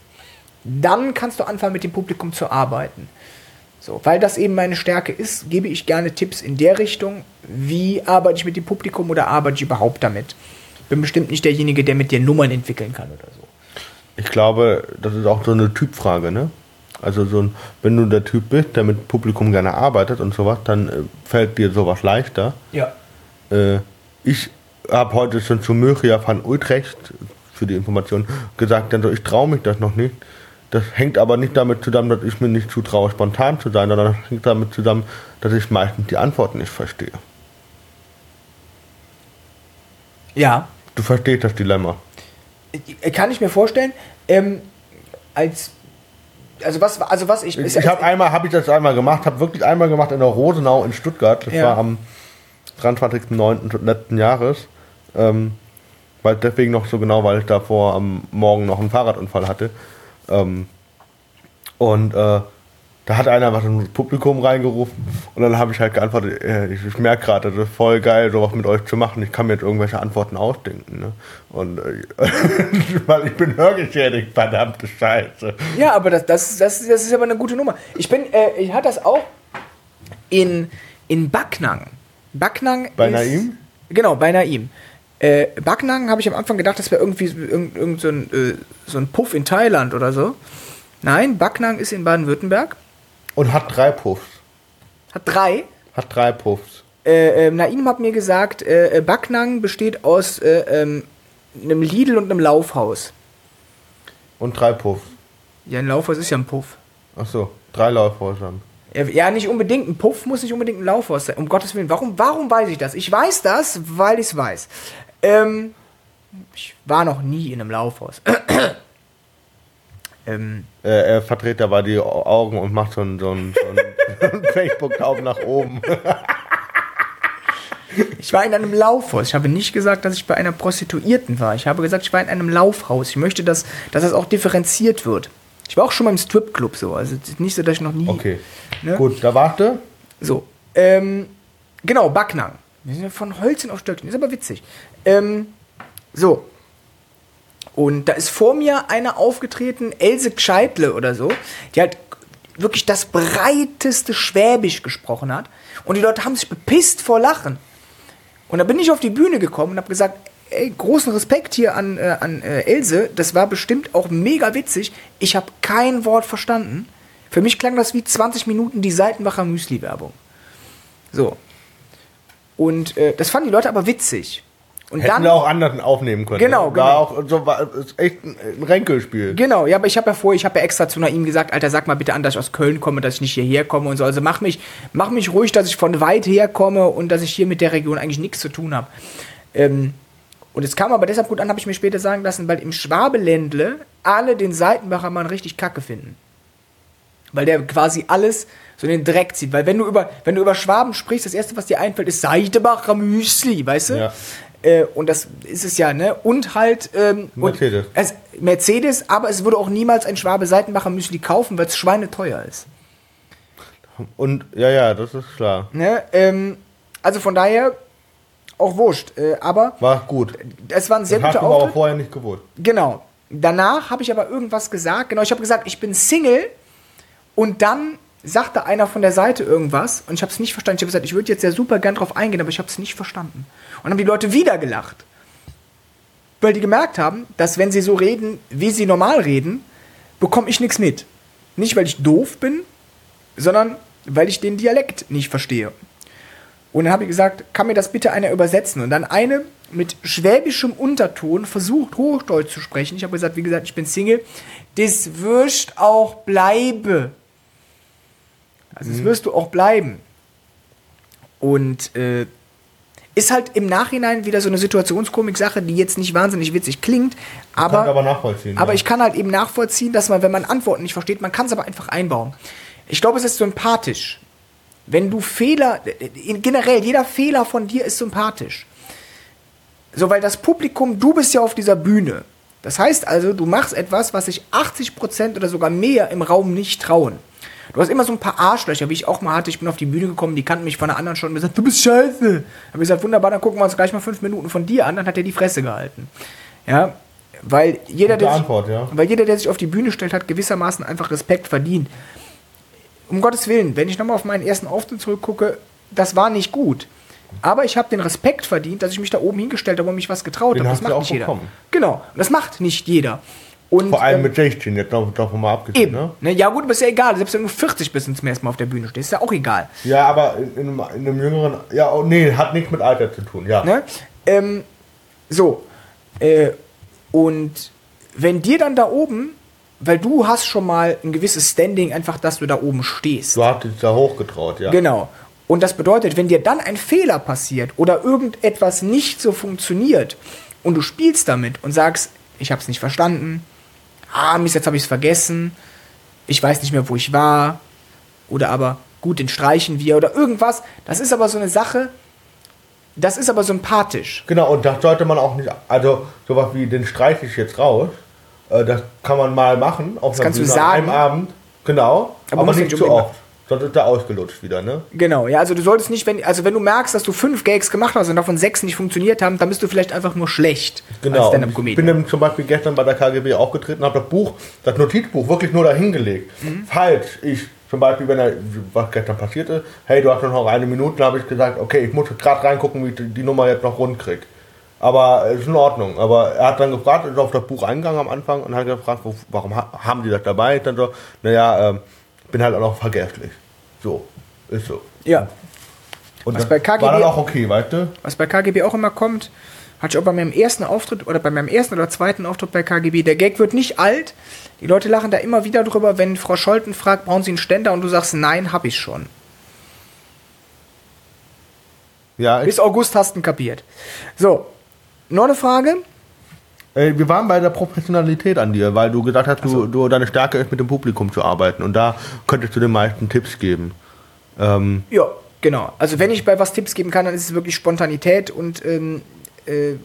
dann kannst du anfangen, mit dem Publikum zu arbeiten. So, weil das eben meine Stärke ist, gebe ich gerne Tipps in der Richtung, wie arbeite ich mit dem Publikum oder arbeite ich überhaupt damit. Bin bestimmt nicht derjenige, der mit dir Nummern entwickeln kann oder so. Ich glaube, das ist auch so eine Typfrage, ne? Also so ein, wenn du der Typ bist, der mit Publikum gerne arbeitet und sowas, dann äh, fällt dir sowas leichter. Ja. Äh, ich habe heute schon zu Möria van Utrecht für die Information gesagt, also ich traue mich das noch nicht. Das hängt aber nicht damit zusammen, dass ich mir nicht zutraue, spontan zu sein, sondern das hängt damit zusammen, dass ich meistens die Antworten nicht verstehe. Ja. Du verstehst das Dilemma. Äh, Kann ich mir vorstellen, ähm, als, also was, also was ich, Ich, ich habe einmal, habe ich das einmal gemacht, habe wirklich einmal gemacht in der Rosenau in Stuttgart. Das Ja. war am 23.09. letzten Jahres. Ähm, weil deswegen noch so genau, weil ich davor am Morgen noch einen Fahrradunfall hatte. Ähm, und äh, da hat einer was ins Publikum reingerufen und dann habe ich halt geantwortet, äh, ich, ich merke gerade, das ist voll geil, sowas mit euch zu machen. Ich kann mir jetzt irgendwelche Antworten ausdenken. Ne? Und äh, weil ich bin hörgeschädigt, verdammte Scheiße. Ja, aber das, das, das, das ist aber eine gute Nummer. Ich bin, äh, ich hatte das auch in, in Backnang. Backnang Bei ist, Naim? Genau, bei Naim. Äh, Backnang habe ich am Anfang gedacht, das wäre irgendwie irgend, irgend so, ein, äh, so ein Puff in Thailand oder so. Nein, Backnang ist in Baden-Württemberg. Und hat drei Puffs. Hat drei. Hat drei Puffs. Äh, äh, Naim hat mir gesagt, äh, äh, Backnang besteht aus äh, ähm, einem Lidl und einem Laufhaus. Und drei Puffs. Ja, ein Laufhaus ist ja ein Puff. Ach so, drei Laufhäusern. Ja, Ja, nicht unbedingt. Ein Puff muss nicht unbedingt ein Laufhaus sein. Um Gottes Willen. Warum, warum weiß ich das? Ich weiß das, weil ich es weiß. Ähm, ich war noch nie in einem Laufhaus. ähm, Äh, er verdreht dabei die Augen und macht so einen, so einen, so einen Facebook-Daumen nach oben. ich war in einem Laufhaus. Ich habe nicht gesagt, dass ich bei einer Prostituierten war. Ich habe gesagt, ich war in einem Laufhaus. Ich möchte, dass, dass das auch differenziert wird. Ich war auch schon mal im Stripclub so. Also nicht so, dass ich noch nie. Okay. Ne? Gut, da warte. So, ähm, genau, Backnang. Wir sind ja von Holzen auf Stöckchen, ist aber witzig. Ähm, so. Und da ist vor mir eine aufgetreten, Else Gscheitle oder so, die halt wirklich das breiteste Schwäbisch gesprochen hat. Und die Leute haben sich bepisst vor Lachen. Und da bin ich auf die Bühne gekommen und habe gesagt, ey, großen Respekt hier an, äh, an äh, Else. Das war bestimmt auch mega witzig. Ich habe kein Wort verstanden. Für mich klang das wie 20 Minuten die Seitenbacher Müsli-Werbung. So. Und äh, das fanden die Leute aber witzig. Und Hätten dann. wir auch anderen aufnehmen können. Genau, genau. War auch so, war, ist echt ein, ein Ränkelspiel. Genau, ja, aber ich habe ja vorher, ich habe ja extra zu Naim gesagt, Alter, sag mal bitte an, dass ich aus Köln komme, dass ich nicht hierher komme und so. Also mach mich, mach mich ruhig, dass ich von weit her komme und dass ich hier mit der Region eigentlich nichts zu tun habe. Ähm, und es kam aber deshalb gut an, habe ich mir später sagen lassen, weil im Schwabeländle alle den Seitenbacher Mann richtig kacke finden. Weil der quasi alles so in den Dreck zieht. Weil wenn du über, wenn du über Schwaben sprichst, das erste, was dir einfällt, ist Seitenbacher Müsli, weißt du? Ja. Äh, und das ist es ja, ne? Und halt. Ähm, Mercedes. Und es, Mercedes, aber es würde auch niemals ein Schwabe Seitenbacher Müsli kaufen, weil es schweineteuer ist. Und ja, ja, das ist klar. Ne? Ähm, also von daher auch wurscht. Äh, aber War gut. es war ein sehr guter du aber auch Auftritt. vorher nicht gewusst. Genau. Danach habe ich aber irgendwas gesagt. Genau, ich habe gesagt, ich bin Single. Und dann sagte einer von der Seite irgendwas und ich habe es nicht verstanden. Ich habe gesagt, ich würde jetzt ja super gern drauf eingehen, aber ich habe es nicht verstanden. Und dann haben die Leute wieder gelacht. Weil die gemerkt haben, dass wenn sie so reden, wie sie normal reden, bekomme ich nichts mit. Nicht, weil ich doof bin, sondern weil ich den Dialekt nicht verstehe. Und dann habe ich gesagt, kann mir das bitte einer übersetzen? Und dann eine mit schwäbischem Unterton versucht, Hochdeutsch zu sprechen. Ich habe gesagt, wie gesagt, ich bin Single. Das wirst auch bleibe. Also, das wirst du auch bleiben. Und äh, Ist halt im Nachhinein wieder so eine Situationskomik-Sache, die jetzt nicht wahnsinnig witzig klingt, aber, Kann ich aber nachvollziehen, aber ja. ich kann halt eben nachvollziehen, dass man, wenn man Antworten nicht versteht, man kann es aber einfach einbauen. Ich glaube, es ist sympathisch. Wenn du Fehler, in- generell, jeder Fehler von dir ist sympathisch. So, weil das Publikum, du bist ja auf dieser Bühne. Das heißt also, du machst etwas, was sich 80% oder sogar mehr im Raum nicht trauen. Du hast immer so ein paar Arschlöcher, wie ich auch mal hatte. Ich bin auf die Bühne gekommen, die kannten mich von der anderen schon und gesagt, du bist scheiße. Hab ich gesagt, wunderbar, dann gucken wir uns gleich mal fünf Minuten von dir an. Dann hat er die Fresse gehalten. Ja, weil jeder, der sich, Antwort, ja. weil jeder, der sich auf die Bühne stellt, hat gewissermaßen einfach Respekt verdient. Um Gottes Willen, wenn ich nochmal auf meinen ersten Auftritt zurückgucke, das war nicht gut. Aber ich habe den Respekt verdient, dass ich mich da oben hingestellt habe und mich was getraut habe. Das macht auch nicht jeder. bekommen. Genau, und das macht nicht jeder. Und, Vor allem ähm, mit 16, jetzt noch, doch mal abgesehen, Eben. ne? Ne? Ja gut, aber ist ja egal. Selbst wenn du 40 bist und zum ersten Mal auf der Bühne stehst, ist ja auch egal. Ja, aber in, in, einem, in einem jüngeren, ja, oh, nee, hat nichts mit Alter zu tun, ja. Ne? Ähm, so. Äh, und wenn dir dann da oben, weil du hast schon mal ein gewisses Standing, einfach, dass du da oben stehst. Du hast dich da hochgetraut, ja. Genau. Und das bedeutet, wenn dir dann ein Fehler passiert oder irgendetwas nicht so funktioniert und du spielst damit und sagst, ich habe es nicht verstanden, ah, Mist, jetzt habe ich es vergessen, ich weiß nicht mehr, wo ich war, oder aber gut, den streichen wir oder irgendwas, das ist aber so eine Sache, das ist aber sympathisch. Genau, und das sollte man auch nicht, also sowas wie, den streiche ich jetzt raus, äh, das kann man mal machen, auf einer kannst du Bühne an sagen. einem Abend, genau, Aber aber, du nicht zu oft, sonst ist er ausgelutscht wieder, ne? Genau, ja, also du solltest nicht, wenn, also wenn du merkst, dass du fünf Gags gemacht hast und davon sechs nicht funktioniert haben, dann bist du vielleicht einfach nur schlecht als Genau. Ich bin nämlich zum Beispiel gestern bei der KGB aufgetreten, habe das Buch, das Notizbuch wirklich nur dahingelegt. Mhm. Falls ich zum Beispiel, wenn er, was gestern passierte, hey, du hast noch eine Minute, dann habe ich gesagt, okay, ich muss gerade reingucken, wie ich die Nummer jetzt noch rund krieg. Aber es ist in Ordnung. Aber er hat dann gefragt, ist auf das Buch eingegangen am Anfang und hat gefragt, warum ha haben die das dabei? Ich dann so, naja, ähm, bin halt auch noch vergesslich. So, ist so. Ja, Und Was bei KGB war dann auch okay, weißt du? was bei KGB auch immer kommt, hatte ich auch bei meinem ersten Auftritt oder bei meinem ersten oder zweiten Auftritt bei KGB. Der Gag wird nicht alt. Die Leute lachen da immer wieder drüber, wenn Frau Scholten fragt, brauchen Sie einen Ständer und du sagst, nein, hab ich schon. Ja, Bis August hast du ihn kapiert. So, noch eine Frage. Äh, wir waren bei der Professionalität an dir, weil du gesagt hast, du, du, deine Stärke ist, mit dem Publikum zu arbeiten. Und da könntest du den meisten Tipps geben. Ähm, Ja, genau. Also wenn ich bei was Tipps geben kann, dann ist es wirklich Spontanität und ähm, äh,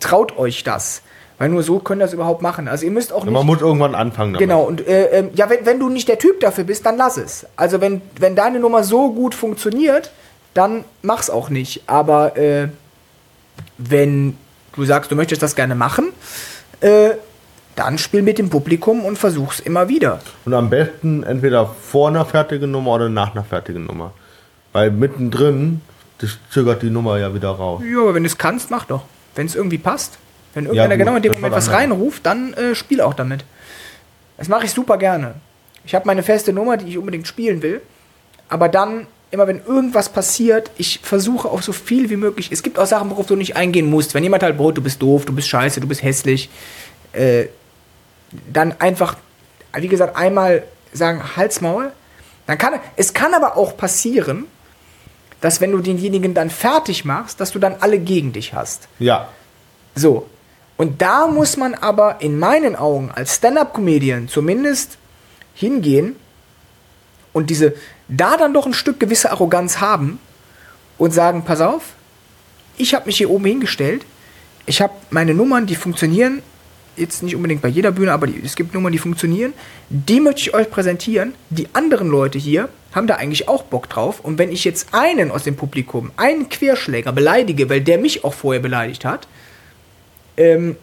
traut euch das. Weil nur so könnt ihr das überhaupt machen. Also ihr müsst auch nicht... man muss irgendwann anfangen damit. Genau, und äh, ähm, ja, wenn, wenn du nicht der Typ dafür bist, dann lass es. Also wenn, wenn deine Nummer so gut funktioniert, dann mach's auch nicht. Aber äh, wenn du sagst, du möchtest das gerne machen, äh, dann spiel mit dem Publikum und versuch's immer wieder. Und am besten entweder vor einer fertigen Nummer oder nach einer fertigen Nummer. Weil mittendrin, das zögert die Nummer ja wieder raus. Ja, aber wenn du es kannst, mach doch. Wenn es irgendwie passt. Wenn irgendeiner gut, genau in dem Moment was reinruft, dann äh, spiel auch damit. Das mache ich super gerne. Ich habe meine feste Nummer, die ich unbedingt spielen will. Aber dann, immer wenn irgendwas passiert, ich versuche auch so viel wie möglich. Es gibt auch Sachen, worauf du nicht eingehen musst. Wenn jemand halt, boah, du bist doof, du bist scheiße, du bist hässlich, äh, dann einfach, wie gesagt, einmal sagen, Halsmaul. Dann kann, es kann aber auch passieren, dass wenn du denjenigen dann fertig machst, dass du dann alle gegen dich hast. Ja. So. Und da muss man aber in meinen Augen als Stand-up-Comedian zumindest hingehen und diese, da dann doch ein Stück gewisse Arroganz haben und sagen, pass auf, ich habe mich hier oben hingestellt, ich habe meine Nummern, die funktionieren, jetzt nicht unbedingt bei jeder Bühne, aber die, es gibt Nummern, die funktionieren, die möchte ich euch präsentieren. Die anderen Leute hier haben da eigentlich auch Bock drauf. Und wenn ich jetzt einen aus dem Publikum, einen Querschläger beleidige, weil der mich auch vorher beleidigt hat, ähm,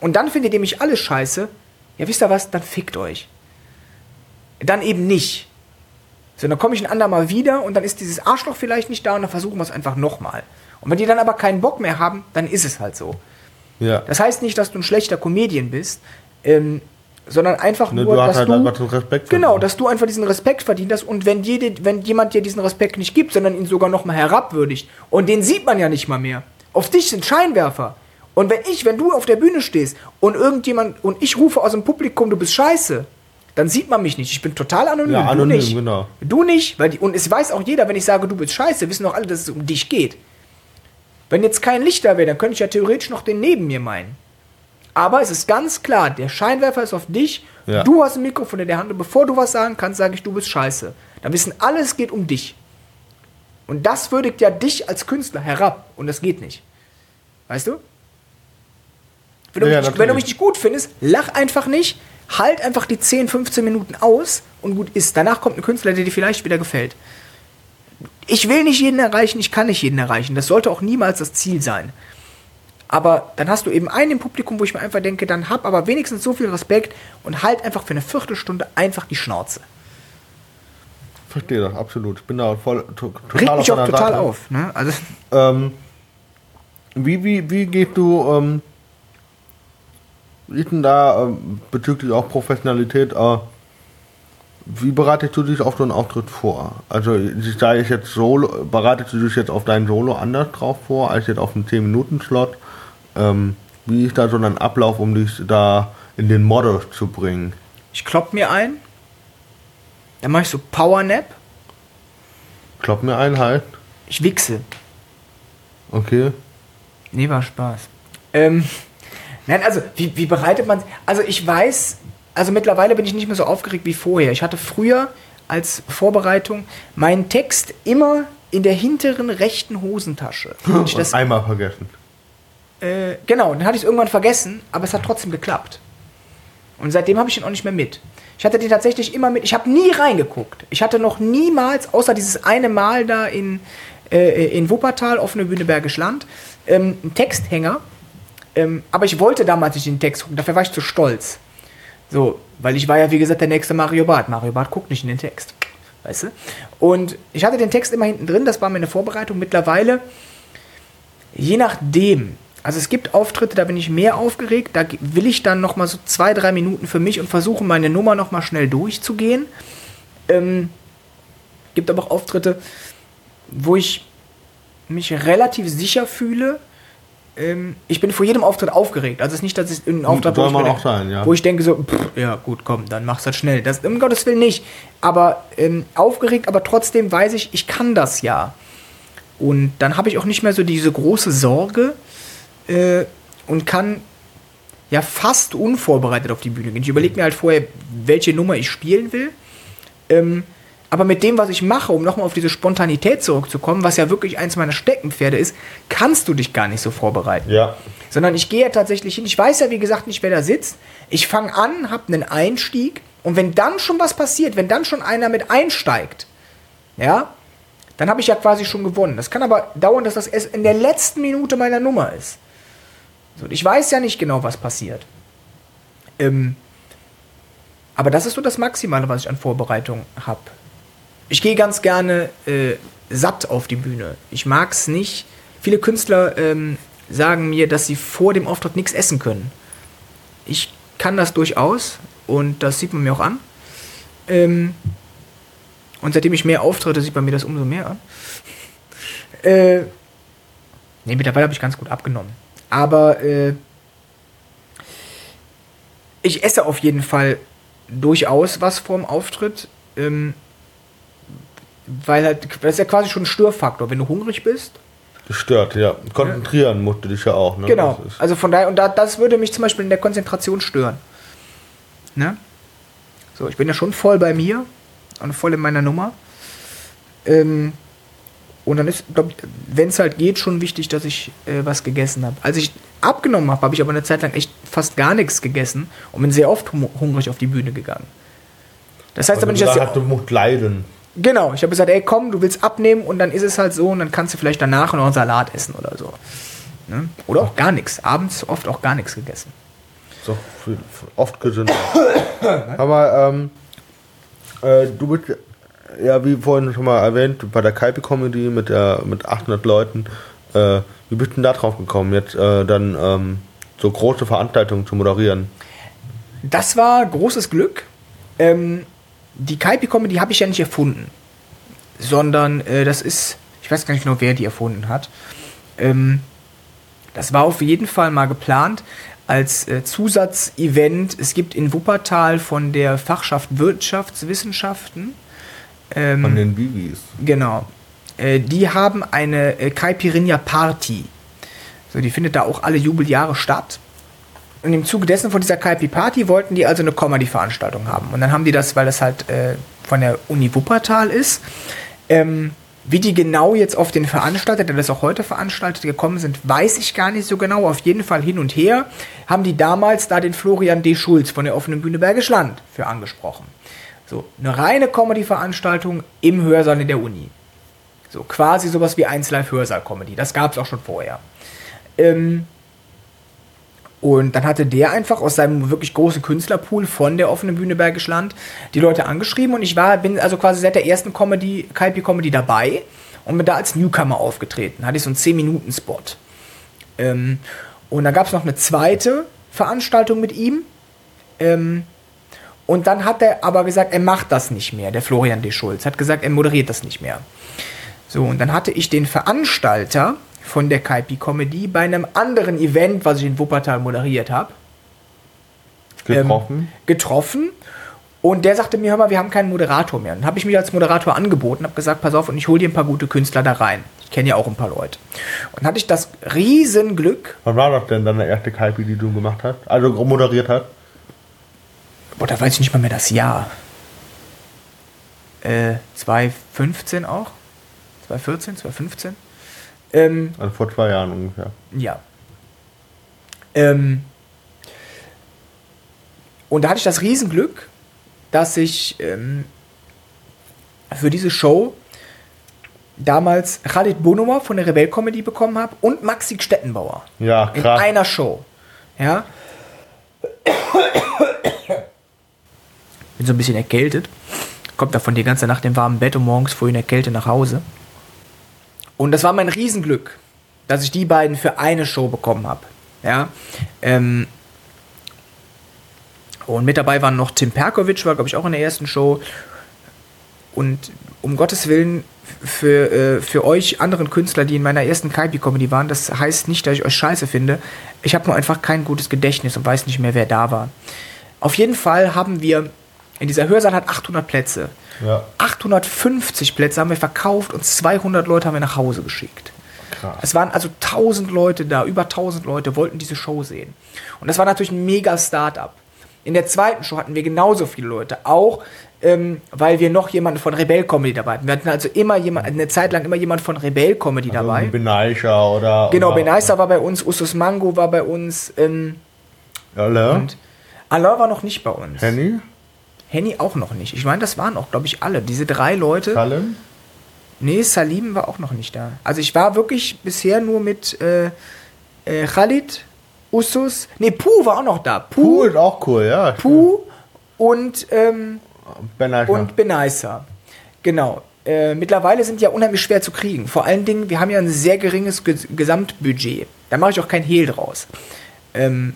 und dann findet ihr mich alle scheiße, ja wisst ihr was, dann fickt euch. Dann eben nicht. So, dann komme ich ein andermal wieder und dann ist dieses Arschloch vielleicht nicht da und dann versuchen wir es einfach nochmal. Und wenn die dann aber keinen Bock mehr haben, dann ist es halt so. Ja. Das heißt nicht, dass du ein schlechter Comedian bist, ähm, sondern einfach Ne, nur, du hast dass halt du, einfach den Respekt genau, verdient. dass du einfach diesen Respekt verdient hast und wenn, jede, wenn jemand dir diesen Respekt nicht gibt, sondern ihn sogar noch mal herabwürdigt und den sieht man ja nicht mal mehr. Auf dich sind Scheinwerfer. Und wenn ich, wenn du auf der Bühne stehst und irgendjemand und ich rufe aus dem Publikum, du bist scheiße, dann sieht man mich nicht. Ich bin total anonym. Ja, anonym, du nicht. genau. Du nicht, weil die, und es weiß auch jeder, wenn ich sage, du bist scheiße, wissen auch alle, dass es um dich geht. Wenn jetzt kein Licht da wäre, dann könnte ich ja theoretisch noch den neben mir meinen. Aber es ist ganz klar, der Scheinwerfer ist auf dich. Ja. Du hast ein Mikrofon in der Hand und bevor du was sagen kannst, sage ich, du bist scheiße. Dann wissen alle, es geht um dich. Und das würdigt ja dich als Künstler herab. Und das geht nicht. Weißt du? Wenn du, Ja, mich, wenn du mich nicht gut findest, lach einfach nicht, halt einfach die 10, 15 Minuten aus und gut ist. Danach kommt ein Künstler, der dir vielleicht wieder gefällt. Ich will nicht jeden erreichen, ich kann nicht jeden erreichen. Das sollte auch niemals das Ziel sein. Aber dann hast du eben einen im Publikum, wo ich mir einfach denke, dann hab aber wenigstens so viel Respekt und halt einfach für eine Viertelstunde einfach die Schnauze. Verstehe das, absolut. Ich bin da voll to total Regt mich auch total Seite. auf. Ne? Also, Ähm, wie, wie, wie gehst du ähm, denn da ähm, bezüglich auch Professionalität, äh, wie bereitest du dich auf so einen Auftritt vor? Also sei ich jetzt solo, bereitest du dich jetzt auf dein Solo anders drauf vor, als jetzt auf einen 10-Minuten-Slot? Ähm, wie ist da so ein Ablauf, um dich da in den Modus zu bringen? ich klopp mir ein, dann mache ich so Powernap, Klopp mir ein, halt. ich wichse. Okay. Nee, war Spaß. Ähm, nein, also, wie, wie bereitet man Also, ich weiß, also mittlerweile bin ich nicht mehr so aufgeregt wie vorher. Ich hatte früher als Vorbereitung meinen Text immer in der hinteren rechten Hosentasche. Und ich das, einmal vergessen. äh, genau, dann hatte ich es irgendwann vergessen, aber es hat trotzdem geklappt. Und seitdem habe ich ihn auch nicht mehr mit. Ich hatte den tatsächlich immer mit. Ich habe nie reingeguckt. Ich hatte noch niemals, außer dieses eine Mal da in, äh, in Wuppertal, offene Bühne Bergisch Land, ähm, einen Texthänger. Ähm, aber ich wollte damals nicht den Text gucken. Dafür war ich zu stolz. So, weil ich war ja, wie gesagt, der nächste Mario Barth. Mario Barth guckt nicht in den Text. Weißt du? Und ich hatte den Text immer hinten drin. Das war meine Vorbereitung. Mittlerweile, je nachdem, also es gibt Auftritte, da bin ich mehr aufgeregt, da will ich dann noch mal so zwei, drei Minuten für mich und versuche meine Nummer noch mal schnell durchzugehen. Ähm, gibt aber auch Auftritte, wo ich mich relativ sicher fühle. Ähm, ich bin vor jedem Auftritt aufgeregt. Also es ist nicht, dass ich in einem Auftritt, wo, ich denke- sein, ja. wo ich denke so, pff, ja gut, komm, dann mach's halt schnell. Das um Gottes Willen nicht. Aber ähm, aufgeregt, aber trotzdem weiß ich, ich kann das ja. Und dann habe ich auch nicht mehr so diese große Sorge äh, und kann ja fast unvorbereitet auf die Bühne gehen. Ich überlege mir halt vorher, welche Nummer ich spielen will. Ähm, aber mit dem, was ich mache, um nochmal auf diese Spontanität zurückzukommen, was ja wirklich eins meiner Steckenpferde ist, kannst du dich gar nicht so vorbereiten. Ja. Sondern ich gehe ja tatsächlich hin. Ich weiß ja, wie gesagt, nicht, wer da sitzt. Ich fange an, habe einen Einstieg. Und wenn dann schon was passiert, wenn dann schon einer mit einsteigt, ja, dann habe ich ja quasi schon gewonnen. Das kann aber dauern, dass das erst in der letzten Minute meiner Nummer ist. So, ich weiß ja nicht genau, was passiert. Ähm, aber das ist so das Maximale, was ich an Vorbereitung habe. Ich gehe ganz gerne äh, satt auf die Bühne. Ich mag es nicht. Viele Künstler ähm, sagen mir, dass sie vor dem Auftritt nichts essen können. Ich kann das durchaus und das sieht man mir auch an. Ähm, und seitdem ich mehr auftritte, sieht man mir das umso mehr an. Äh, nee, mittlerweile habe ich ganz gut abgenommen. Aber äh, ich esse auf jeden Fall durchaus was vorm Auftritt. Ähm, weil halt, das ist ja quasi schon ein Störfaktor. Wenn du hungrig bist, Gestört, ja. Konzentrieren musst du dich ja auch, ne? Genau. Also von daher, und da, das würde mich zum Beispiel in der Konzentration stören. Ne? So, ich bin ja schon voll bei mir und voll in meiner Nummer. Ähm, und dann ist, glaube ich, wenn es halt geht, schon wichtig, dass ich äh, was gegessen habe. Als ich abgenommen habe, habe ich aber eine Zeit lang echt fast gar nichts gegessen und bin sehr oft hungrig auf die Bühne gegangen. Das heißt also aber nicht, dass sagst, die, du musst leiden. Genau, ich habe gesagt, ey, komm, du willst abnehmen und dann ist es halt so und dann kannst du vielleicht danach noch einen Salat essen oder so. Ne? Oder auch gar nichts. Abends oft auch gar nichts gegessen. So oft gesünder. Aber ähm, äh, du bist, ja, wie vorhin schon mal erwähnt, bei der Kaipi Comedy mit, der, mit 800 Leuten. Äh, wie bist du denn da drauf gekommen, jetzt äh, dann ähm, so große Veranstaltungen zu moderieren? Das war großes Glück. Ähm, die Kaipi Comedy habe ich ja nicht erfunden, sondern äh, das ist, ich weiß gar nicht genau, wer die erfunden hat. Ähm, das war auf jeden Fall mal geplant als äh, Zusatzevent. Es gibt in Wuppertal von der Fachschaft Wirtschaftswissenschaften ähm, Von den Vivis. Genau. Äh, die haben eine äh, Caipirinha Party So, die findet da auch alle Jubeljahre statt. Und im Zuge dessen von dieser Kaipi Party wollten die also eine Comedy-Veranstaltung haben. Und dann haben die das, weil das halt äh, von der Uni Wuppertal ist, ähm, wie die genau jetzt auf den Veranstalter, der das auch heute veranstaltet, gekommen sind, weiß ich gar nicht so genau. Auf jeden Fall hin und her haben die damals da den Florian D. Schulz von der offenen Bühne Bergisch Land für angesprochen. So, eine reine Comedy-Veranstaltung im Hörsaal in der Uni. So, quasi sowas wie 1 Live Hörsaal-Comedy. Das gab es auch schon vorher. Ähm, und dann hatte der einfach aus seinem wirklich großen Künstlerpool von der offenen Bühne Bergisch Land die Leute angeschrieben und ich war, bin also quasi seit der ersten Comedy, Kalpi Comedy dabei und bin da als Newcomer aufgetreten. Hatte ich so einen 10-Minuten-Spot. Ähm, und dann gab es noch eine zweite Veranstaltung mit ihm. Ähm, und dann hat er aber gesagt, er macht das nicht mehr, der Florian D. Schulz. Hat gesagt, er moderiert das nicht mehr. So, und dann hatte ich den Veranstalter von der Kaipi Comedy bei einem anderen Event, was ich in Wuppertal moderiert habe. Getroffen? Ähm, getroffen. Und der sagte mir, hör mal, wir haben keinen Moderator mehr. Und dann habe ich mich als Moderator angeboten, habe gesagt, pass auf, und ich hole dir ein paar gute Künstler da rein. Ich kenne ja auch ein paar Leute. Und dann hatte ich das Riesenglück. Wann war das denn deine erste Kaipi, die du gemacht hast? Also moderiert hast? Boah, da weiß ich nicht mal mehr das Jahr. Äh, 2015 auch? 2014, 2015? Ähm, also vor zwei Jahren ungefähr. Ja. Ähm, und da hatte ich das Riesenglück, dass ich ähm, für diese Show damals Khalid Bonumar von der Rebell Comedy bekommen habe und Maxi Stettenbauer. Ja, krass. In einer Show. Ja. Bin so ein bisschen erkältet. Kommt davon die ganze Nacht im warmen Bett und morgens vorhin erkältet nach Hause. Und das war mein Riesenglück, dass ich die beiden für eine Show bekommen habe. Ja. Ähm, und mit dabei waren noch Tim Perkovic, war glaube ich auch in der ersten Show. Und um Gottes Willen, für, äh, für euch anderen Künstler, die in meiner ersten Kaipi-Comedy waren, das heißt nicht, dass ich euch scheiße finde. Ich habe nur einfach kein gutes Gedächtnis und weiß nicht mehr, wer da war. Auf jeden Fall haben wir, in dieser Hörsaal hat 800 Plätze. Ja. 850 Plätze haben wir verkauft und 200 Leute haben wir nach Hause geschickt. Krass. Es waren also 1000 Leute da, über 1000 Leute wollten diese Show sehen. Und das war natürlich ein mega Start-up. In der zweiten Show hatten wir genauso viele Leute, auch ähm, weil wir noch jemanden von Rebell Comedy dabei hatten. Wir hatten also immer jemand, eine Zeit lang immer jemand von Rebell Comedy Also dabei. ein Benaischer oder. Genau, oder, war bei uns, Usus Mango war bei uns ähm, und Alain war noch nicht bei uns. Henny? Henny auch noch nicht. Ich meine, das waren auch, glaube ich, alle. Diese drei Leute. Salim? Nee, Salim war auch noch nicht da. Also ich war wirklich bisher nur mit äh, äh, Khalid, Usus. Nee, Puh war auch noch da. Puh Puh, ist auch cool, ja. Puh und, ähm, und Benaisa. Genau. Äh, mittlerweile sind die ja unheimlich schwer zu kriegen. Vor allen Dingen, wir haben ja ein sehr geringes Ges Gesamtbudget. Da mache ich auch kein Hehl draus. Ähm,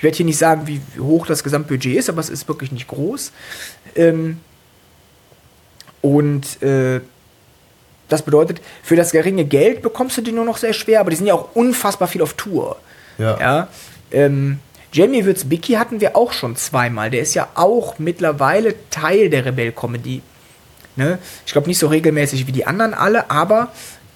ich werde hier nicht sagen, wie hoch das Gesamtbudget ist, aber es ist wirklich nicht groß. Ähm, und äh, das bedeutet, für das geringe Geld bekommst du die nur noch sehr schwer, aber die sind ja auch unfassbar viel auf Tour. Ja. Ja. Ähm, Jamie Würzbicki hatten wir auch schon zweimal. Der ist ja auch mittlerweile Teil der Rebell-Comedy. Ne? Ich glaube nicht so regelmäßig wie die anderen alle, aber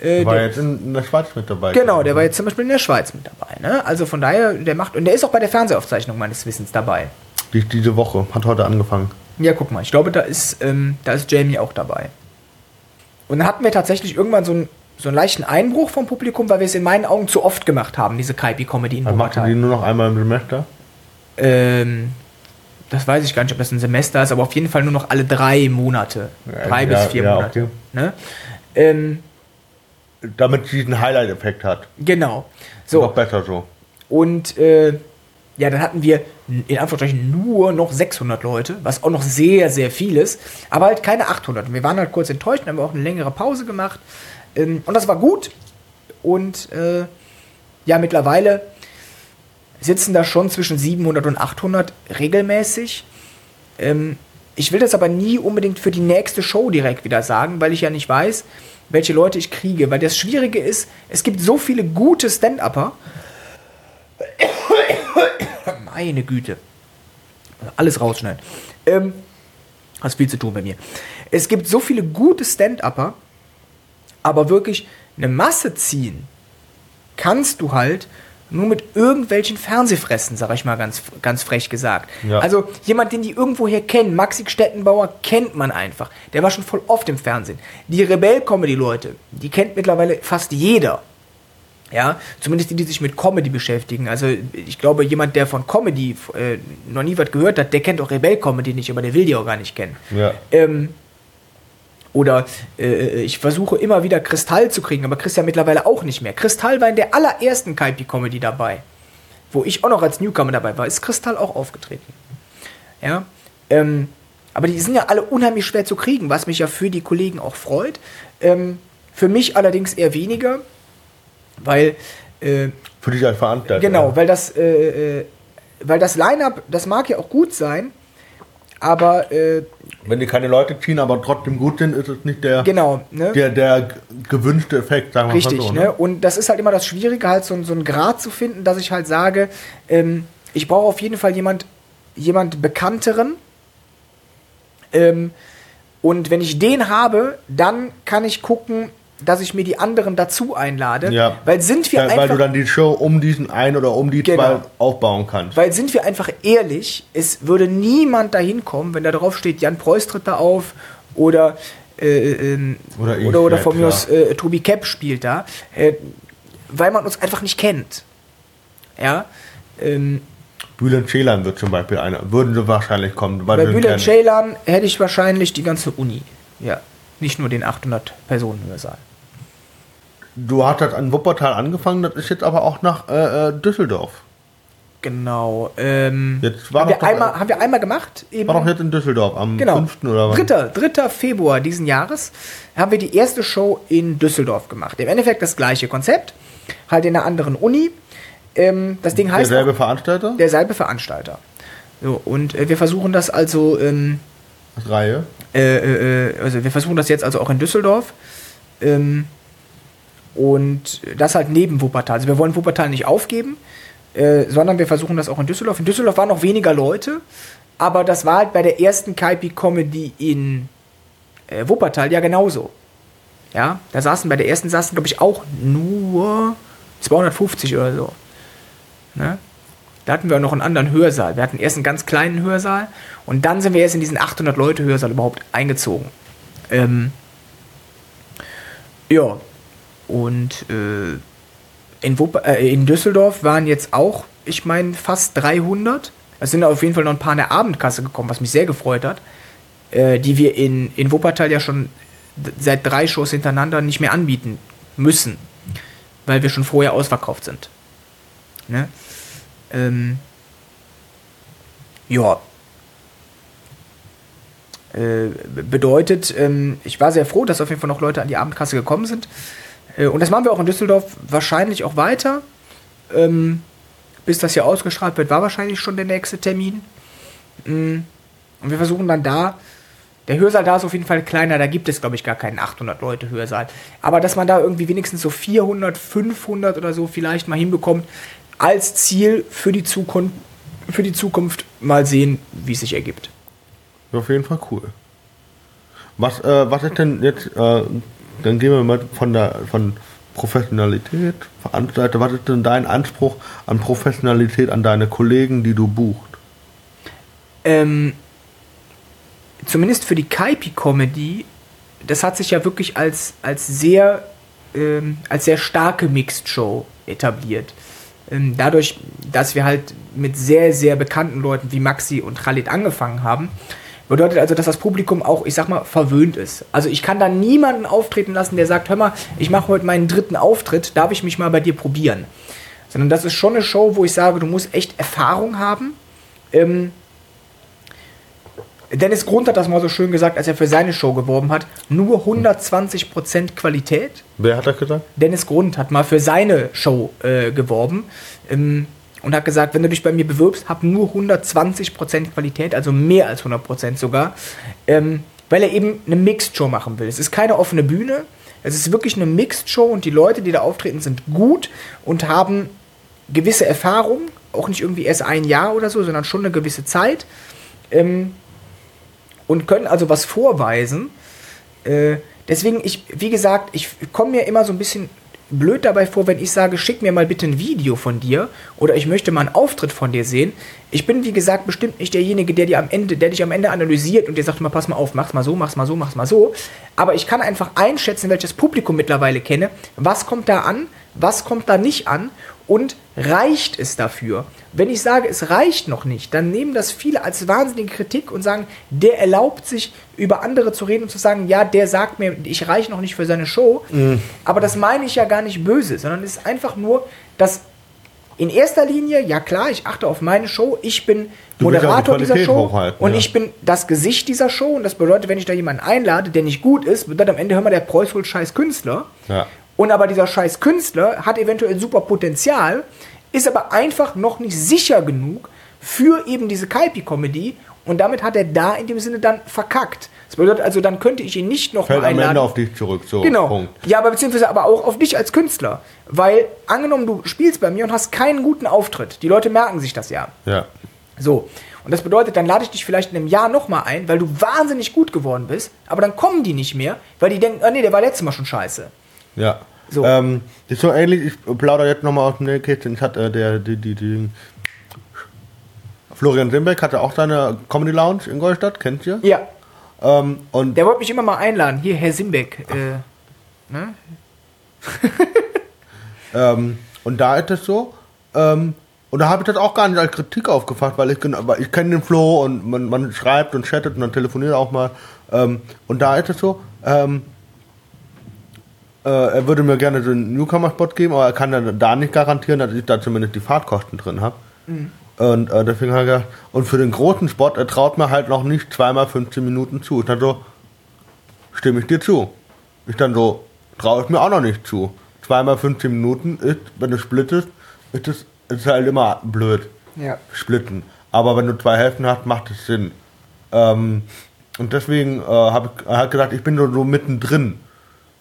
äh, war der, jetzt in, in der Schweiz mit dabei. genau, der war jetzt zum Beispiel in der Schweiz mit dabei. Ne? Also von daher, der macht und der ist auch bei der Fernsehaufzeichnung meines Wissens dabei. Die, diese Woche, hat heute angefangen. Ja, guck mal, ich glaube, da ist, ähm, da ist Jamie auch dabei. Und dann hatten wir tatsächlich irgendwann so einen, so einen leichten Einbruch vom Publikum, weil wir es in meinen Augen zu oft gemacht haben, diese Kaipi-Comedy in macht ihr die nur noch einmal im Semester. Ähm, das weiß ich gar nicht, ob das ein Semester ist, aber auf jeden Fall nur noch alle drei Monate. Ja, drei ja, bis vier ja, Monate. okay. Ne? Ähm, Damit sie diesen Highlight-Effekt hat. genau. So. Noch besser so. und äh, ja, dann hatten wir in Anführungsstrichen nur noch 600 Leute, was auch noch sehr, sehr viel ist, aber halt keine 800. Und wir waren halt kurz enttäuscht, dann haben wir auch eine längere Pause gemacht. Ähm, und das war gut. Und äh, ja, mittlerweile sitzen da schon zwischen 700 und 800 regelmäßig. Ähm, ich will das aber nie unbedingt für die nächste Show direkt wieder sagen, weil ich ja nicht weiß, welche Leute ich kriege. Weil das Schwierige ist, es gibt so viele gute Stand-Upper. Meine Güte. Alles rausschneiden. Ähm, hast viel zu tun bei mir. Es gibt so viele gute Stand-Upper, aber wirklich eine Masse ziehen, kannst du halt nur mit irgendwelchen Fernsehfressen, sag ich mal ganz, ganz frech gesagt. Ja. Also jemand, den die irgendwoher kennen, Maxi Stettenbauer kennt man einfach. Der war schon voll oft im Fernsehen. Die Rebell-Comedy-Leute, die kennt mittlerweile fast jeder. Ja, zumindest die, die sich mit Comedy beschäftigen. Also ich glaube, jemand, der von Comedy äh, noch nie was gehört hat, der kennt auch Rebell-Comedy nicht, aber der will die auch gar nicht kennen. Ja. Ähm, oder äh, ich versuche immer wieder Kristall zu kriegen, aber Chris ja mittlerweile auch nicht mehr. Kristall war in der allerersten Kaipi-Comedy dabei, wo ich auch noch als Newcomer dabei war, ist Kristall auch aufgetreten. Ja, ähm, aber die sind ja alle unheimlich schwer zu kriegen, was mich ja für die Kollegen auch freut. Ähm, für mich allerdings eher weniger, weil äh, Für dich als Veranstalter. Genau, weil das, äh, äh, weil das Line-Up, das mag ja auch gut sein, aber äh, Wenn die keine Leute ziehen, aber trotzdem gut sind, ist es nicht der, genau, ne? der, der gewünschte Effekt, sagen wir Richtig, mal so. ne? Und das ist halt immer das Schwierige, halt so, so einen Grad zu finden, dass ich halt sage, ähm, ich brauche auf jeden Fall jemand, jemand Bekannteren. Ähm, und wenn ich den habe, dann kann ich gucken, dass ich mir die anderen dazu einlade. Ja. Weil sind wir Ja, weil du einfach. dann die Show um diesen einen oder um die Genau. zwei aufbauen kannst. Weil sind wir einfach ehrlich, es würde niemand dahin kommen, wenn da drauf steht, Jan Preuß tritt da auf oder äh, ähm, Oder oder, oder von mir aus äh, Tobi Kepp spielt da, äh, weil man uns einfach nicht kennt. Ja. Ähm, Bülent Ceylan wird zum Beispiel einer, würden sie wahrscheinlich kommen. bei Bülent. Ceylan hätte ich wahrscheinlich die ganze Uni. Ja. Nicht nur den 800 Personen Hörsaal. Du hast das an Wuppertal angefangen, das ist jetzt aber auch nach äh, äh, Düsseldorf. Genau. Ähm, Jetzt war haben, wir doch einmal, haben wir einmal gemacht. Eben. War doch jetzt in Düsseldorf am Genau. 5. oder was? 3. 3. Februar diesen Jahres haben wir die erste Show in Düsseldorf gemacht. Im Endeffekt das gleiche Konzept, halt in einer anderen Uni. Ähm, das Ding heißt Derselbe auch, Veranstalter? derselbe Veranstalter. So, und äh, wir versuchen das also, ähm, Reihe. Äh, äh, also wir versuchen das jetzt also auch in Düsseldorf. Ähm, und das halt neben Wuppertal. Also wir wollen Wuppertal nicht aufgeben, äh, sondern wir versuchen das auch in Düsseldorf. In Düsseldorf waren noch weniger Leute, aber das war halt bei der ersten Kaipi Comedy in äh, Wuppertal ja genauso. Ja, da saßen bei der ersten saßen, glaube ich, auch nur 250 oder so. Ne? Da hatten wir auch noch einen anderen Hörsaal. Wir hatten erst einen ganz kleinen Hörsaal und dann sind wir erst in diesen 800 Leute Hörsaal überhaupt eingezogen. Ähm, ja, und äh, in, äh, in Düsseldorf waren jetzt auch, ich meine, fast 300. Es sind auf jeden Fall noch ein paar in der Abendkasse gekommen, was mich sehr gefreut hat. Äh, die wir in, in Wuppertal ja schon seit drei Shows hintereinander nicht mehr anbieten müssen, weil wir schon vorher ausverkauft sind. Ne? Ähm, ja. Äh, bedeutet, ähm, ich war sehr froh, dass auf jeden Fall noch Leute an die Abendkasse gekommen sind. Äh, und das machen wir auch in Düsseldorf wahrscheinlich auch weiter. Ähm, bis das hier ausgestrahlt wird, war wahrscheinlich schon der nächste Termin. Mm, Und wir versuchen dann da, der Hörsaal da ist auf jeden Fall kleiner, da gibt es, glaube ich, gar keinen 800 Leute Hörsaal. Aber dass man da irgendwie wenigstens so 400, 500 oder so vielleicht mal hinbekommt, als Ziel für die Zukunft, für die Zukunft mal sehen, wie es sich ergibt. Auf jeden Fall cool. Was, äh, was ist denn jetzt, äh, dann gehen wir mal von der von Professionalität, Veranstalter, was ist denn dein Anspruch an Professionalität an deine Kollegen, die du buchst? ähm, zumindest für die Kaipi-Comedy, das hat sich ja wirklich als, als sehr ähm, als sehr starke Mixed-Show etabliert. Ähm, dadurch, dass wir halt mit sehr, sehr bekannten Leuten wie Maxi und Khalid angefangen haben, bedeutet also, dass das Publikum auch, ich sag mal, verwöhnt ist. Also ich kann da niemanden auftreten lassen, der sagt, hör mal, ich mache heute meinen dritten Auftritt, darf ich mich mal bei dir probieren? Sondern das ist schon eine Show, wo ich sage, du musst echt Erfahrung haben. Ähm, Dennis Grund hat das mal so schön gesagt, als er für seine Show geworben hat. Nur 120% Qualität. Wer hat das gesagt? Dennis Grund hat mal für seine Show äh, geworben ähm, und hat gesagt, wenn du dich bei mir bewirbst, hab nur 120% Qualität, also mehr als 100% sogar, ähm, weil er eben eine Mixed-Show machen will. Es ist keine offene Bühne, es ist wirklich eine Mixed-Show und die Leute, die da auftreten, sind gut und haben gewisse Erfahrung, auch nicht irgendwie erst ein Jahr oder so, sondern schon eine gewisse Zeit. Ähm, und können also was vorweisen. Äh, deswegen, ich, wie gesagt, ich komme mir immer so ein bisschen blöd dabei vor, wenn ich sage, schick mir mal bitte ein Video von dir oder ich möchte mal einen Auftritt von dir sehen. Ich bin, wie gesagt, bestimmt nicht derjenige, der dir am Ende, der dich am Ende analysiert und dir sagt mal, pass mal auf, mach's mal so, mach's mal so, mach's mal so. Aber ich kann einfach einschätzen, welches Publikum mittlerweile kenne, was kommt da an, was kommt da nicht an und reicht es dafür? Wenn ich sage, es reicht noch nicht, dann nehmen das viele als wahnsinnige Kritik und sagen, der erlaubt sich, über andere zu reden und zu sagen, ja, der sagt mir, ich reiche noch nicht für seine Show. Mhm. Aber das meine ich ja gar nicht böse, sondern es ist einfach nur, dass in erster Linie, ja klar, ich achte auf meine Show, ich bin du Moderator die dieser Show und ja. ich bin das Gesicht dieser Show und das bedeutet, wenn ich da jemanden einlade, der nicht gut ist, bedeutet am Ende, hör mal, der Preuß wohl scheiß Künstler. Ja. Und aber dieser scheiß Künstler hat eventuell super Potenzial, ist aber einfach noch nicht sicher genug für eben diese Kaipi-Comedy und damit hat er da in dem Sinne dann verkackt. Das bedeutet also, dann könnte ich ihn nicht noch Fällt mal einladen. am Ende auf dich zurück, so. Genau. Punkt. Ja, aber beziehungsweise aber auch auf dich als Künstler. Weil, angenommen, du spielst bei mir und hast keinen guten Auftritt. Die Leute merken sich das ja. Ja. So. Und das bedeutet, dann lade ich dich vielleicht in einem Jahr nochmal ein, weil du wahnsinnig gut geworden bist, aber dann kommen die nicht mehr, weil die denken, oh nee, der war letztes Mal schon scheiße. Ja. So. Ähm, das ist so ähnlich, ich plaudere jetzt nochmal aus dem Nähkästchen. Ich hatte äh, der, die, die, die Florian Simbeck hatte auch seine Comedy Lounge in Goldstadt, kennt ihr? Ja. Ähm, und der wollte mich immer mal einladen. Hier, Herr Simbeck. Äh, ne? ähm, und da ist es so, ähm, und da habe ich das auch gar nicht als Kritik aufgefasst, weil ich, weil ich kenne den Flo und man, man, schreibt und chattet und dann telefoniert auch mal. Ähm, und da ist es so, ähm, äh, er würde mir gerne so einen Newcomer-Spot geben, aber er kann dann da nicht garantieren, dass ich da zumindest die Fahrtkosten drin habe. Mhm. Und äh, deswegen hat er gesagt, und für den großen Spot, er traut mir halt noch nicht zweimal 15 Minuten zu. Ich dann so, stimme ich dir zu. Ich dann so, traue ich mir auch noch nicht zu. Zweimal 15 Minuten ist, wenn du splittest, ist es ist halt immer blöd. Ja. Splitten. Aber wenn du zwei Hälften hast, macht es Sinn. Ähm, und deswegen äh, habe ich er hat gedacht, ich bin so, so mittendrin.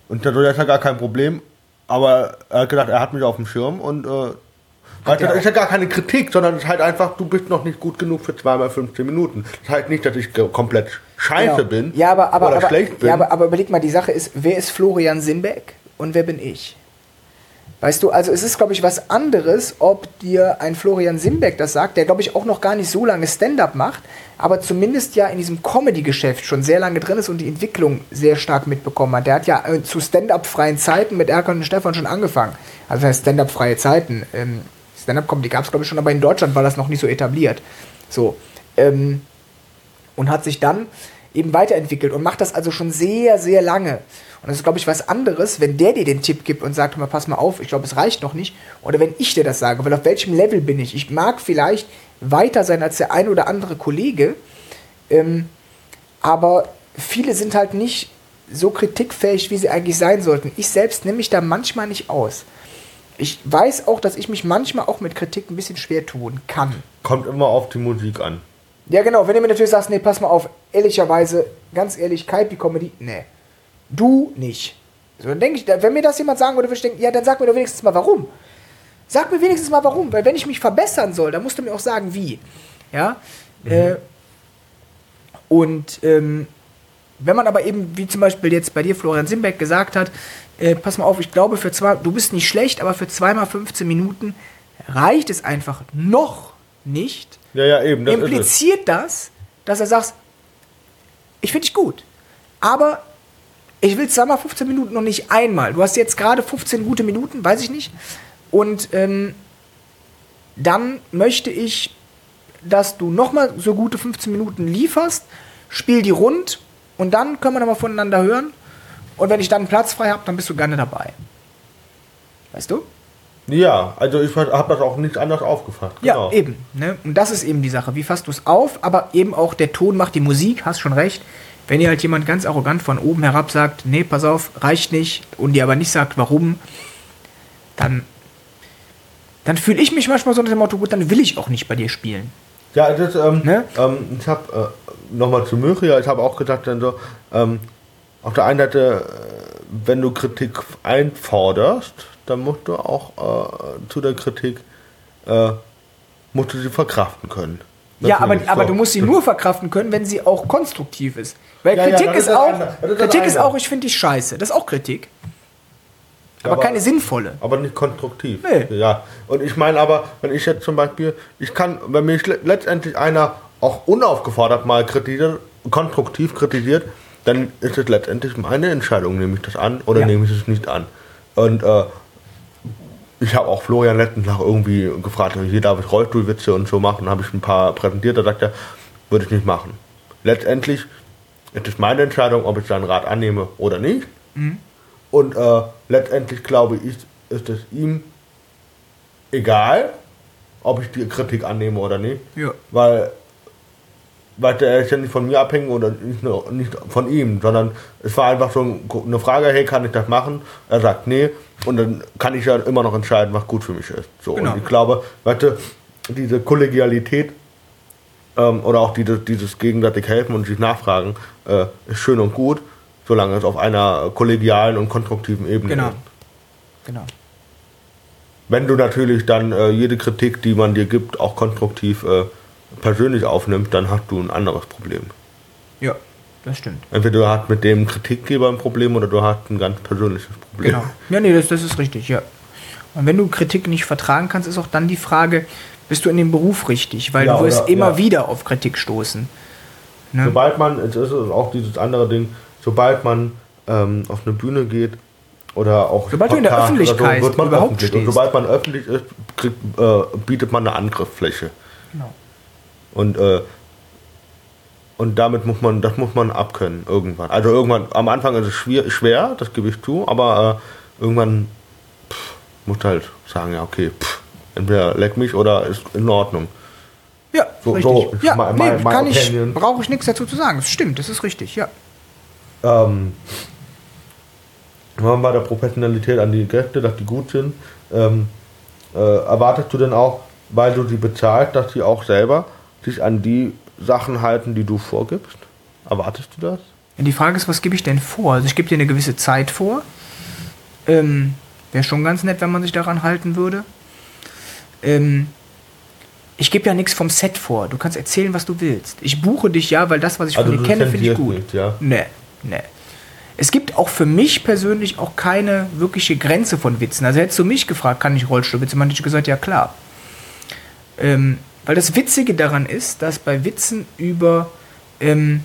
Und dadurch ist ja gar kein Problem. Aber er hat gedacht, er hat mich auf dem Schirm und äh, das ist ja gar keine Kritik, sondern es ist halt einfach, du bist noch nicht gut genug für zweimal 15 Minuten. Das heißt nicht, dass ich komplett scheiße genau. bin ja, aber, aber, oder aber, schlecht bin. Ja, aber, aber überleg mal, die Sache ist, wer ist Florian Simbeck und wer bin ich? Weißt du, also es ist, glaube ich, was anderes, ob dir ein Florian Simbeck das sagt, der, glaube ich, auch noch gar nicht so lange Stand-up macht, aber zumindest ja in diesem Comedy-Geschäft schon sehr lange drin ist und die Entwicklung sehr stark mitbekommen hat. Der hat ja äh, zu Stand-up-freien Zeiten mit Erkan und Stefan schon angefangen. Also Stand-up-freie Zeiten. Ähm, Stand-up-Comedy gab es, glaube ich, schon, aber in Deutschland war das noch nicht so etabliert. So. Ähm, und hat sich dann eben weiterentwickelt und macht das also schon sehr, sehr lange. Und das ist, glaube ich, was anderes, wenn der dir den Tipp gibt und sagt, mal, pass mal auf, ich glaube, es reicht noch nicht. Oder wenn ich dir das sage, weil auf welchem Level bin ich? Ich mag vielleicht weiter sein als der ein oder andere Kollege, ähm, aber viele sind halt nicht so kritikfähig, wie sie eigentlich sein sollten. Ich selbst nehme mich da manchmal nicht aus ich weiß auch, dass ich mich manchmal auch mit Kritik ein bisschen schwer tun kann. Kommt immer auf die Musik an. Ja, genau. Wenn du mir natürlich sagst, nee, pass mal auf, ehrlicherweise, ganz ehrlich, Kaipi-Comedy, nee. Du nicht. So, dann denke ich, wenn mir das jemand sagen würde, würde ich denken, ja, dann sag mir doch wenigstens mal warum. Sag mir wenigstens mal warum, weil wenn ich mich verbessern soll, dann musst du mir auch sagen, wie. Ja. Mhm. Äh, und ähm, wenn man aber eben, wie zum Beispiel jetzt bei dir Florian Simbeck gesagt hat, äh, pass mal auf, ich glaube, für zwei, du bist nicht schlecht, aber für zweimal 15 Minuten reicht es einfach noch nicht. Ja, ja, eben. Das impliziert das, dass er sagt, ich finde dich gut, aber ich will zweimal 15 Minuten noch nicht einmal. Du hast jetzt gerade 15 gute Minuten, weiß ich nicht. Und ähm, dann möchte ich, dass du nochmal so gute 15 Minuten lieferst, spiel die rund und dann können wir nochmal voneinander hören. Und wenn ich dann Platz frei habe, dann bist du gerne dabei. Weißt du? Ja, also ich habe das auch nicht anders aufgefasst. Genau. Ja, eben. Ne? Und das ist eben die Sache. Wie fasst du es auf? Aber eben auch der Ton macht die Musik, hast schon recht. Wenn dir halt jemand ganz arrogant von oben herab sagt, nee, pass auf, reicht nicht, und dir aber nicht sagt, warum, dann, dann fühle ich mich manchmal so nach dem Motto, gut, dann will ich auch nicht bei dir spielen. Ja, das, ähm, ne? ähm, ich habe äh, nochmal zu Möchia, ich habe auch gedacht, dann so, ähm, auf der einen Seite, äh, wenn du Kritik einforderst, dann musst du auch äh, zu der Kritik äh, musst du sie verkraften können. Ja, aber, so. aber du musst sie nur verkraften können, wenn sie auch konstruktiv ist. Weil ja, Kritik ja, ist, ist auch, Kritik ist auch, ich finde dich scheiße. Das ist auch Kritik. Aber, Aber- keine sinnvolle. Aber nicht konstruktiv. Nee. Ja. Und ich meine aber, wenn ich jetzt zum Beispiel, ich kann, wenn mich le- letztendlich einer auch unaufgefordert mal kritisiert, konstruktiv kritisiert, dann ist es letztendlich meine Entscheidung, nehme ich das an oder Ja. nehme ich es nicht an. Und äh, ich habe auch Florian letztens nach irgendwie gefragt, hier darf ich Rollstuhlwitze und so machen, habe ich ein paar präsentiert, da sagt er, würde ich nicht machen. Letztendlich ist es meine Entscheidung, ob ich seinen Rat annehme oder nicht. Und äh, letztendlich glaube ich, ist es ihm egal, ob ich die Kritik annehme oder nicht. Ja. Weil, weil der ist ja nicht von mir abhängig oder nicht, nur, nicht von ihm, sondern es war einfach so ein- eine Frage, hey, kann ich das machen? Er sagt nee. Und dann kann ich ja immer noch entscheiden, was gut für mich ist. So, Genau. Und ich glaube, weißt du, diese Kollegialität ähm, oder auch dieses, dieses gegenseitig helfen und sich nachfragen, äh, ist schön und gut, solange es auf einer kollegialen und konstruktiven Ebene Genau. ist. Genau. Wenn du natürlich dann äh, jede Kritik, die man dir gibt, auch konstruktiv äh, persönlich aufnimmst, dann hast du ein anderes Problem. Ja, das stimmt. Entweder du hast mit dem Kritikgeber ein Problem oder du hast ein ganz persönliches Problem. Genau. Ja, nee, das, das ist richtig, ja. Und wenn du Kritik nicht vertragen kannst, ist auch dann die Frage, bist du in dem Beruf richtig? Weil Ja, du wirst oder- immer ja. wieder auf Kritik stoßen. Ne? Sobald man, es ist auch dieses andere Ding, sobald man ähm, auf eine Bühne geht oder auch Sobald du in der Öffentlichkeit wird man überhaupt öffentlich. Und sobald man öffentlich ist, kriegt, äh, bietet man eine Angriffsfläche. Genau. Und, äh, und damit muss man, das muss man abkönnen irgendwann. Also irgendwann, am Anfang ist es schwer, schwer das gebe ich zu, aber äh, irgendwann pff, muss halt sagen, ja okay, pff, entweder leck mich oder ist in Ordnung. Ja, So- richtig. so ja, my- nee, my- my kann ich, brauche ich nichts dazu zu sagen. Das stimmt, das ist richtig, ja. Ähm, wenn man bei der Professionalität an die Gäste, dass die gut sind, ähm, äh, erwartest du denn auch, weil du sie bezahlst, dass sie auch selber sich an die Sachen halten, die du vorgibst? Erwartest du das? Die Frage ist, was gebe ich denn vor? Also ich gebe dir eine gewisse Zeit vor. Ähm, Wäre schon ganz nett, wenn man sich daran halten würde. Ähm, ich gebe ja nichts vom Set vor. Du kannst erzählen, was du willst. Ich buche dich ja, weil das, was ich Also von dir kenne, finde ich gut. nicht, ja? Nee, nee. Es gibt auch für mich persönlich auch keine wirkliche Grenze von Witzen. Also hättest du mich gefragt, kann ich Rollstuhlwitze machen, hätte ich gesagt, ja klar. Ähm, weil das Witzige daran ist, dass bei Witzen über, ähm,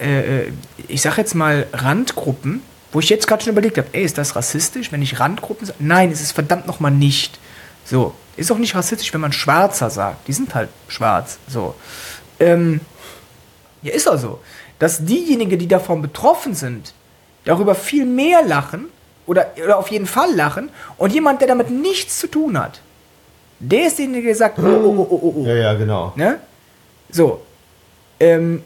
äh, äh, ich sag jetzt mal Randgruppen, wo ich jetzt gerade schon überlegt habe, ey, ist das rassistisch, wenn ich Randgruppen sage? Nein, es ist verdammt nochmal nicht. So, ist auch nicht rassistisch, wenn man Schwarzer sagt. Die sind halt schwarz. So. Ähm, ja, ist auch so. Dass diejenigen, die davon betroffen sind, darüber viel mehr lachen oder, oder auf jeden Fall lachen und jemand, der damit nichts zu tun hat, derjenige, der sagt, oh, oh, oh, oh, oh. Ja, ja, genau. Ne? So. Ähm,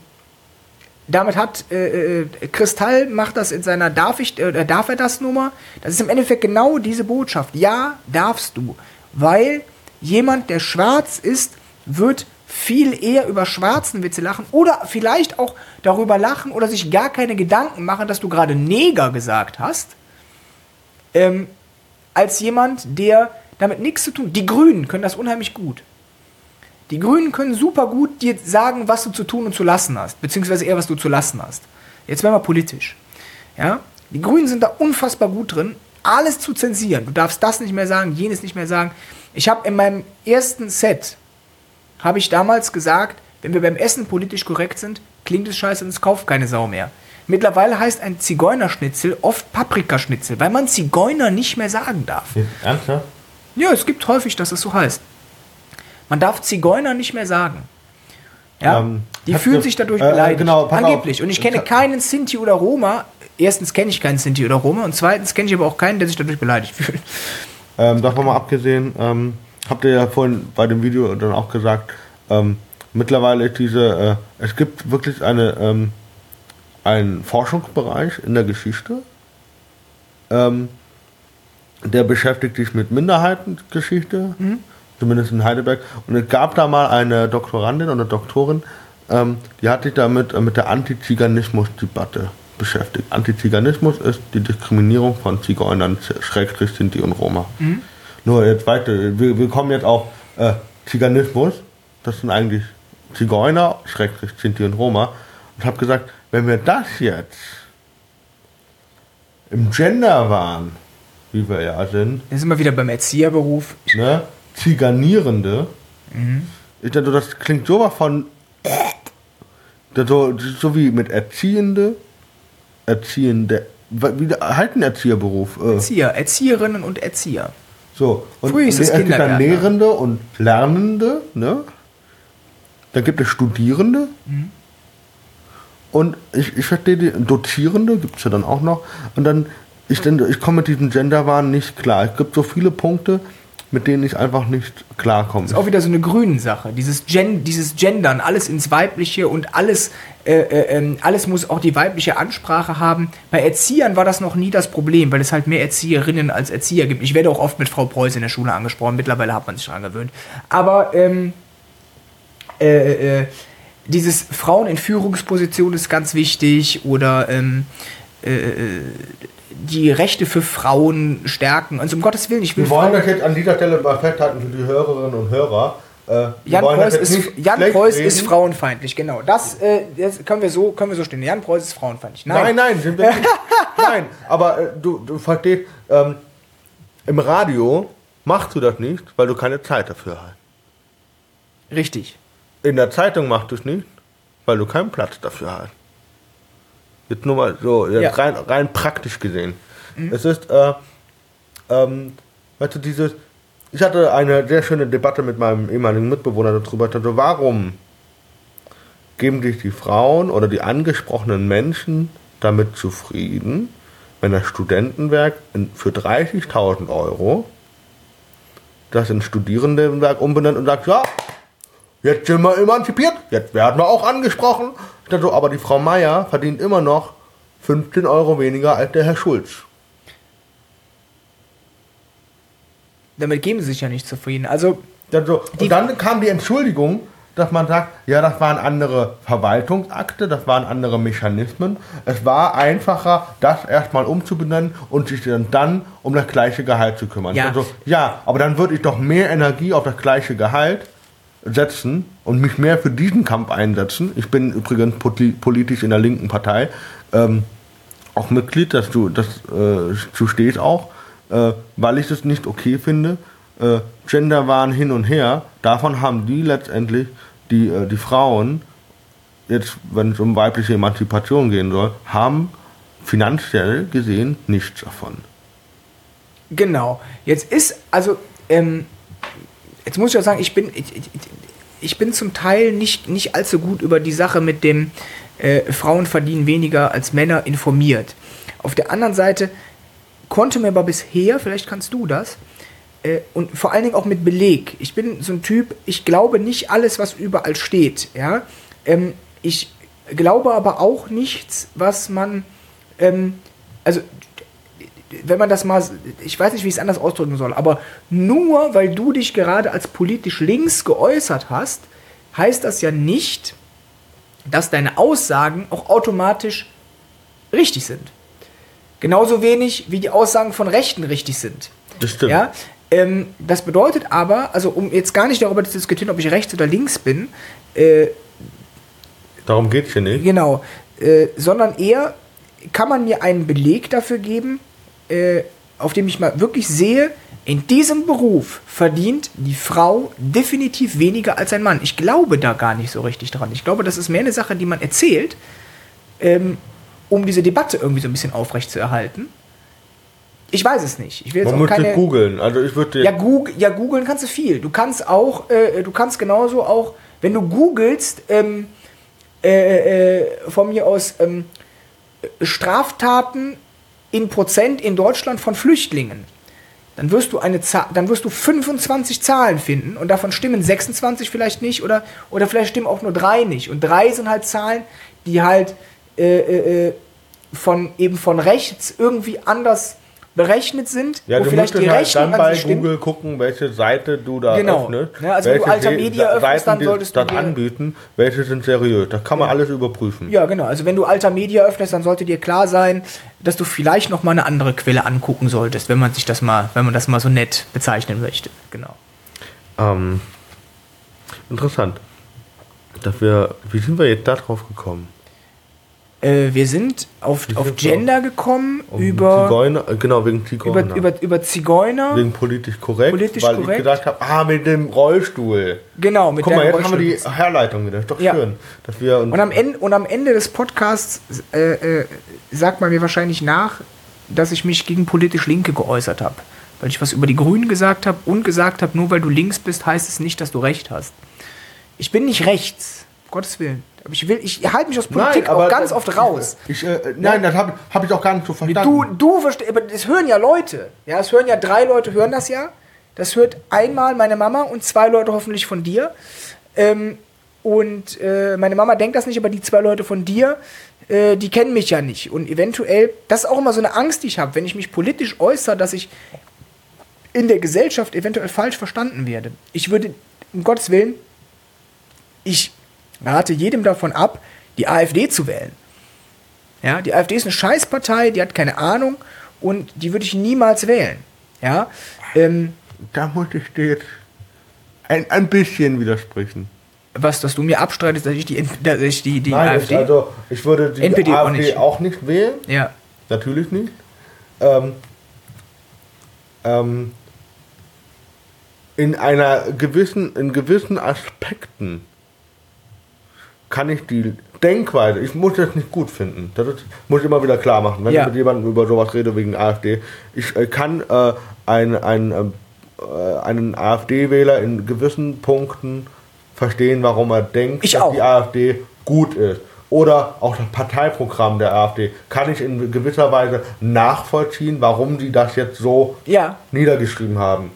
damit hat äh, äh, Kristall macht das in seiner Darf ich äh, darf er das Nummer. Das ist im Endeffekt genau diese Botschaft. Ja, darfst du, weil jemand, der schwarz ist, wird viel eher über schwarzen Witze lachen oder vielleicht auch darüber lachen oder sich gar keine Gedanken machen, dass du gerade Neger gesagt hast, ähm, als jemand, der damit nichts zu tun. Die Grünen können das unheimlich gut. Die Grünen können super gut dir sagen, was du zu tun und zu lassen hast, beziehungsweise eher, was du zu lassen hast. Jetzt werden wir politisch. Ja? Die Grünen sind da unfassbar gut drin, alles zu zensieren. Du darfst das nicht mehr sagen, jenes nicht mehr sagen. Ich habe in meinem ersten Set, habe ich damals gesagt, wenn wir beim Essen politisch korrekt sind, klingt es scheiße und es kauft keine Sau mehr. Mittlerweile heißt ein Zigeunerschnitzel oft Paprikaschnitzel, weil man Zigeuner nicht mehr sagen darf. Ernsthaft? Ja, es gibt häufig, dass es so heißt. Man darf Zigeuner nicht mehr sagen. Ja, Ähm, die fühlen du- sich dadurch äh, beleidigt. genau, pass auf. Angeblich. Und ich kenne keinen Sinti oder Roma. Erstens kenne ich keinen Sinti oder Roma und zweitens kenne ich aber auch keinen, der sich dadurch beleidigt fühlt. Ähm, davon mal abgesehen, ähm, habt ihr ja vorhin bei dem Video dann auch gesagt, ähm, mittlerweile ist diese, äh, es gibt wirklich eine, ähm, einen Forschungsbereich in der Geschichte, ähm, der beschäftigt sich mit Minderheitengeschichte, zumindest in Heidelberg. Und es gab da mal eine Doktorandin oder Doktorin, ähm, die hat sich damit äh, mit der Antiziganismus-Debatte beschäftigt. Antiziganismus ist die Diskriminierung von Zigeunern, Schrägstrich Sinti und Roma. Nur jetzt weiter, wir, wir kommen jetzt auf äh, Ziganismus, das sind eigentlich Zigeuner, Schrägstrich Sinti und Roma. Und habe gesagt, wenn wir das jetzt im Gender waren, wie wir ja sind, Da sind wir wieder beim Erzieherberuf. ne? Ziganierende. Ich dachte, das klingt sowas von. Das So, so wie mit Erziehende, Erziehende. Wie halt ein Erzieherberuf. Äh, Erzieher, Erzieherinnen und Erzieher. so. Und Früh ist es gibt dann. Lehrende und Lernende, ne? Dann gibt es Studierende. Mhm. Und ich, ich verstehe die Dozierende, gibt es ja dann auch noch. Und dann, ich, denke, ich komme mit diesem Genderwahn nicht klar. Es gibt so viele Punkte, mit denen ich einfach nicht klarkomme. Ist auch wieder so eine grünen Sache. Dieses, Gen, dieses Gendern, alles ins Weibliche und alles, äh, äh, ähm, alles muss auch die weibliche Ansprache haben. Bei Erziehern war das noch nie das Problem, weil es halt mehr Erzieherinnen als Erzieher gibt. Ich werde auch oft mit Frau Preuß in der Schule angesprochen. Mittlerweile hat man sich daran gewöhnt. Aber ähm, äh, äh, dieses Frauen in Führungspositionen ist ganz wichtig oder ähm, äh, äh, die Rechte für Frauen stärken. Also um Gottes Willen, ich will Wir wollen das jetzt an dieser Stelle mal festhalten für die Hörerinnen und Hörer. Äh, Jan Preuß, ist, Jan Preuß reden. ist frauenfeindlich, genau. Das, äh, das können, wir so, können wir so stehen. Jan Preuß ist frauenfeindlich. Nein, nein, sind wir nicht. nein, aber äh, du, du verstehst, ähm, im Radio machst du das nicht, weil du keine Zeit dafür hast. Richtig. In der Zeitung machst du es nicht, weil du keinen Platz dafür hast. Jetzt nur mal so, jetzt Ja. rein, rein praktisch gesehen. Es ist, äh, ähm, weißt du, dieses, ich hatte eine sehr schöne Debatte mit meinem ehemaligen Mitbewohner darüber, ich dachte, warum geben sich die Frauen oder die angesprochenen Menschen damit zufrieden, wenn das Studentenwerk für 30.000 Euro das in Studierendenwerk umbenennt und sagt, ja, jetzt sind wir emanzipiert, jetzt werden wir auch angesprochen. So, aber die Frau Meier verdient immer noch 15 Euro weniger als der Herr Schulz. Damit geben sie sich ja nicht zufrieden. Also, so, und dann kam die Entschuldigung, dass man sagt, ja, das waren andere Verwaltungsakte, das waren andere Mechanismen. Es war einfacher, das erstmal umzubenennen und sich dann, dann um das gleiche Gehalt zu kümmern. Ja. Also, ja, aber dann würde ich doch mehr Energie auf das gleiche Gehalt setzen und mich mehr für diesen Kampf einsetzen. Ich bin übrigens poli- politisch in der linken Partei, ähm, auch Mitglied, dass du, das, äh, du stehst auch, äh, weil ich es nicht okay finde. Äh, Gender hin und her, davon haben die letztendlich, die, äh, die Frauen, jetzt wenn es um weibliche Emanzipation gehen soll, haben finanziell gesehen nichts davon. genau. Jetzt ist, also, ähm, jetzt muss ich auch sagen, ich bin, ich, ich, ich bin zum Teil nicht, nicht allzu gut über die Sache mit dem äh, Frauen verdienen weniger als Männer informiert. Auf der anderen Seite konnte mir aber bisher, vielleicht kannst du das, äh, und vor allen Dingen auch mit Beleg. Ich bin so ein Typ, ich glaube nicht alles, was überall steht. Ja? Ähm, ich glaube aber auch nichts, was man, ähm, also wenn man das mal, ich weiß nicht, wie ich es anders ausdrücken soll, aber nur weil du dich gerade als politisch links geäußert hast, heißt das ja nicht, dass deine Aussagen auch automatisch richtig sind. Genauso wenig wie die Aussagen von Rechten richtig sind. Das stimmt. Ja, ähm, das bedeutet aber, also um jetzt gar nicht darüber zu diskutieren, ob ich rechts oder links bin, äh, Darum geht es hier nicht. Genau, äh, sondern eher kann man mir einen Beleg dafür geben, äh, auf dem ich mal wirklich sehe, in diesem Beruf verdient die Frau definitiv weniger als ein Mann. Ich glaube da gar nicht so richtig dran. Ich glaube, das ist mehr eine Sache, die man erzählt, ähm, um diese Debatte irgendwie so ein bisschen aufrecht zu erhalten. Ich weiß es nicht. Ich will jetzt Man auch keine. googeln. Also ich würde Ja, Goog ja, googeln kannst du viel. Du kannst auch, äh, du kannst genauso auch, wenn du googelst, ähm, äh, äh, von mir aus ähm, Straftaten in Prozent in Deutschland von Flüchtlingen, dann wirst du eine dann wirst du 25 Zahlen finden und davon stimmen 26 vielleicht nicht oder, oder vielleicht stimmen auch nur drei nicht. Und drei sind halt Zahlen, die halt äh, äh, äh, von eben von rechts irgendwie anders berechnet sind, Ja, wo vielleicht die halt Rechnung dann an bei. Google gucken, welche Seite du da Genau. öffnest. Ja, also wenn du welche Alter Media Seiten, öffnest, dann die solltest du dir- anbieten, welche sind seriös. Das kann man alles überprüfen. Ja, genau. Also wenn du Alter Media öffnest, dann sollte dir klar sein, dass du vielleicht noch mal eine andere Quelle angucken solltest, wenn man sich das mal, wenn man das mal so nett bezeichnen möchte. Genau. Ähm, interessant. Dass wir, wie sind wir jetzt da drauf gekommen? Äh, wir sind auf, auf Gender gekommen Um über, Zigeuner, genau, wegen Zigeuner. über, über, über Zigeuner. wegen politisch korrekt, Politisch weil korrekt. ich gedacht habe, ah, mit dem Rollstuhl. genau, mit Guck mal, jetzt haben wir die Rollstuhl. Herleitung wieder. Ist doch Ja. schön, dass wir Und am, Ende, und am Ende des Podcasts äh, äh, sagt man mir wahrscheinlich nach, dass ich mich gegen politisch Linke geäußert habe. Weil ich was über die Grünen gesagt habe und gesagt habe, nur weil du links bist, heißt es nicht, dass du recht hast. Ich bin nicht rechts, Gottes Willen. Aber ich, will, ich halte mich aus Politik auch ganz oft raus. Ich, äh, nein, das habe hab ich auch gar nicht so verstanden. Du, du verstehst, aber das hören ja Leute. Ja, es hören ja drei Leute, hören das ja. Das hört einmal meine Mama und zwei Leute hoffentlich von dir. Ähm, und äh, meine Mama denkt das nicht, aber die zwei Leute von dir, äh, die kennen mich ja nicht. Und eventuell, das ist auch immer so eine Angst, die ich habe, wenn ich mich politisch äußere, dass ich in der Gesellschaft eventuell falsch verstanden werde. Ich würde, um Gottes Willen, ich rate jedem davon ab, die AfD zu wählen. Ja, die AfD ist eine Scheißpartei, die hat keine Ahnung und die würde ich niemals wählen. Ja, ähm, Da muss ich dir jetzt ein, ein bisschen widersprechen. was, dass du mir abstreitest, dass ich die, dass ich die, die Nein, AfD. also ich würde die NPD auch AfD nicht. auch nicht wählen. ja, Natürlich nicht. Ähm, ähm, in einer gewissen, in gewissen Aspekten kann ich die Denkweise, ich muss das nicht gut finden. Das ist, muss ich immer wieder klar machen, wenn Ja. ich mit jemandem über sowas rede wegen AfD. Ich äh, kann äh, ein, ein, ähm, äh, einen AfD-Wähler in gewissen Punkten verstehen, warum er denkt, Ich dass auch. die AfD gut ist. Oder auch das Parteiprogramm der AfD kann ich in gewisser Weise nachvollziehen, warum die das jetzt so ja, niedergeschrieben haben.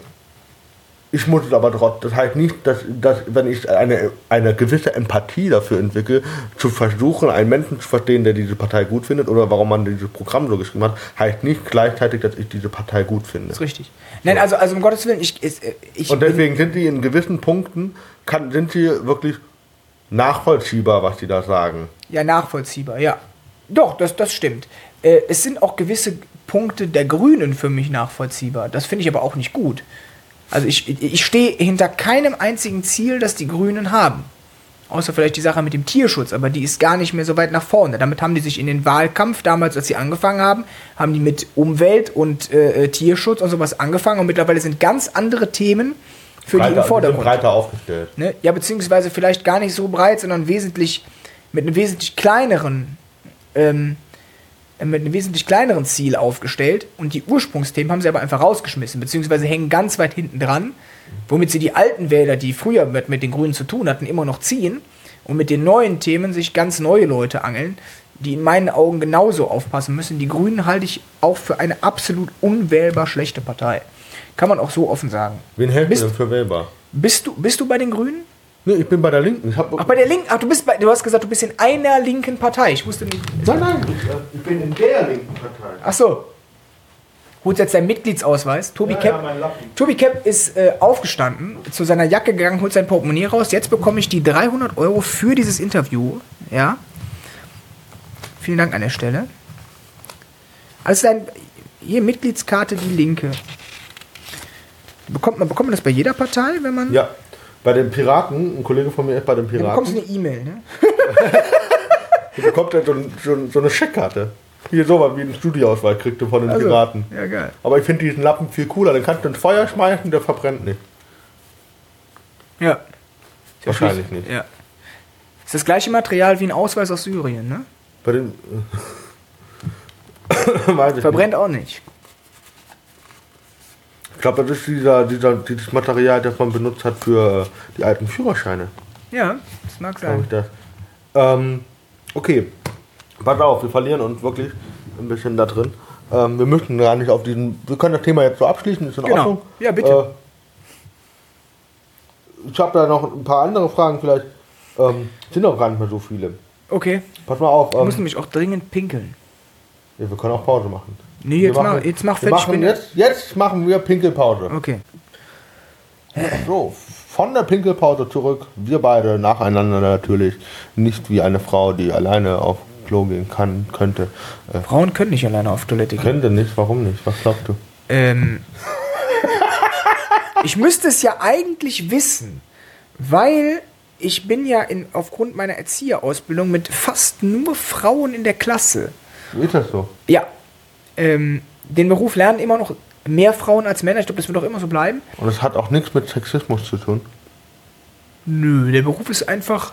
Ich muss es aber trotzdem, das heißt nicht, dass, dass wenn ich eine, eine gewisse Empathie dafür entwickle, zu versuchen, einen Menschen zu verstehen, der diese Partei gut findet oder warum man dieses Programm so geschrieben hat, heißt nicht gleichzeitig, dass ich diese Partei gut finde. ist richtig. Nein, also, also um Gottes Willen, ich, ich, ich Und deswegen sind die in gewissen Punkten, kann, sind sie wirklich nachvollziehbar, was sie da sagen. Ja, nachvollziehbar, ja. Doch, das, das stimmt. Äh, es sind auch gewisse Punkte der Grünen für mich nachvollziehbar. Das finde ich aber auch nicht gut. Also ich, ich stehe hinter keinem einzigen Ziel, das die Grünen haben. Außer vielleicht die Sache mit dem Tierschutz, aber die ist gar nicht mehr so weit nach vorne. Damit haben die sich in den Wahlkampf, damals als sie angefangen haben, haben die mit Umwelt und äh, äh, Tierschutz und sowas angefangen und mittlerweile sind ganz andere Themen für die Breiter, im die sind Vordergrund. breiter aufgestellt. Ne? Ja, beziehungsweise vielleicht gar nicht so breit, sondern wesentlich mit einem wesentlich kleineren, ähm, mit einem wesentlich kleineren Ziel aufgestellt. Und die Ursprungsthemen haben sie aber einfach rausgeschmissen, beziehungsweise hängen ganz weit hinten dran, womit sie die alten Wähler, die früher mit, mit den Grünen zu tun hatten, immer noch ziehen und mit den neuen Themen sich ganz neue Leute angeln, die in meinen Augen genauso aufpassen müssen. Die Grünen halte ich auch für eine absolut unwählbar schlechte Partei. Kann man auch so offen sagen. Wen hältst Bist- du denn für wählbar? Bist du, bist du bei den Grünen? Nee, ich bin bei der Linken. Ich hab, Ach, bei der Linken. Ach, du bist bei, du hast gesagt, du bist in einer linken Partei. Ich wusste nicht. nein, nein, ich, bin in der linken Partei. Ach so. Holt jetzt deinen Mitgliedsausweis. Tobi Ja, Kepp, ja. Tobi Kepp ist äh, aufgestanden, zu seiner Jacke gegangen, holt sein Portemonnaie raus. Jetzt bekomme ich die 300 Euro für dieses Interview. Ja. Vielen Dank an der Stelle. Also dein, hier Mitgliedskarte die Linke. Bekommt man, bekommt man das bei jeder Partei, wenn man. Ja, bei den Piraten, ein Kollege von mir ist bei den Dann bekommst du Piraten, eine E-Mail, ne? du bekommt er so, so, so eine Scheckkarte. Hier so was wie ein Studioausweis kriegst du von den Also, Piraten. Ja, geil. Aber ich finde diesen Lappen viel cooler. Den kannst du ins Feuer schmeißen, der verbrennt nicht. Ja. Wahrscheinlich nicht. Ja. Ist das gleiche Material wie ein Ausweis aus Syrien, ne? Bei den. Weiß ich Verbrennt auch nicht. Glaube, das ist dieser, dieser, dieses Material, das man benutzt hat für äh, die alten Führerscheine. Ja, das mag sein. ich das. Ähm, okay. Pass auf, wir verlieren uns wirklich ein bisschen da drin. Ähm, wir müssen gar nicht auf diesen. Wir können das Thema jetzt so abschließen, ist in Genau. Ordnung. Ja, bitte. Äh, ich habe da noch ein paar andere Fragen, vielleicht ähm, sind auch gar nicht mehr so viele. Okay. Pass mal auf. Ähm, muss nämlich auch dringend pinkeln. ja, wir können auch Pause machen. Nee, Wir jetzt mach, jetzt mach machen bin- jetzt, jetzt machen wir Pinkelpause. Okay. So, von der Pinkelpause zurück. Wir beide nacheinander natürlich. Nicht wie eine Frau, die alleine auf Klo gehen kann, könnte. Äh, Frauen können nicht alleine auf Toilette gehen. könnte nicht, warum nicht? Was glaubst du? Ähm, ich müsste es ja eigentlich wissen, weil ich bin ja in, aufgrund meiner Erzieherausbildung mit fast nur Frauen in der Klasse. Ist das so? Ja. Ähm, den Beruf lernen immer noch mehr Frauen als Männer. Ich glaube, das wird auch immer so bleiben. Und es hat auch nichts mit Sexismus zu tun. Nö, der Beruf ist einfach.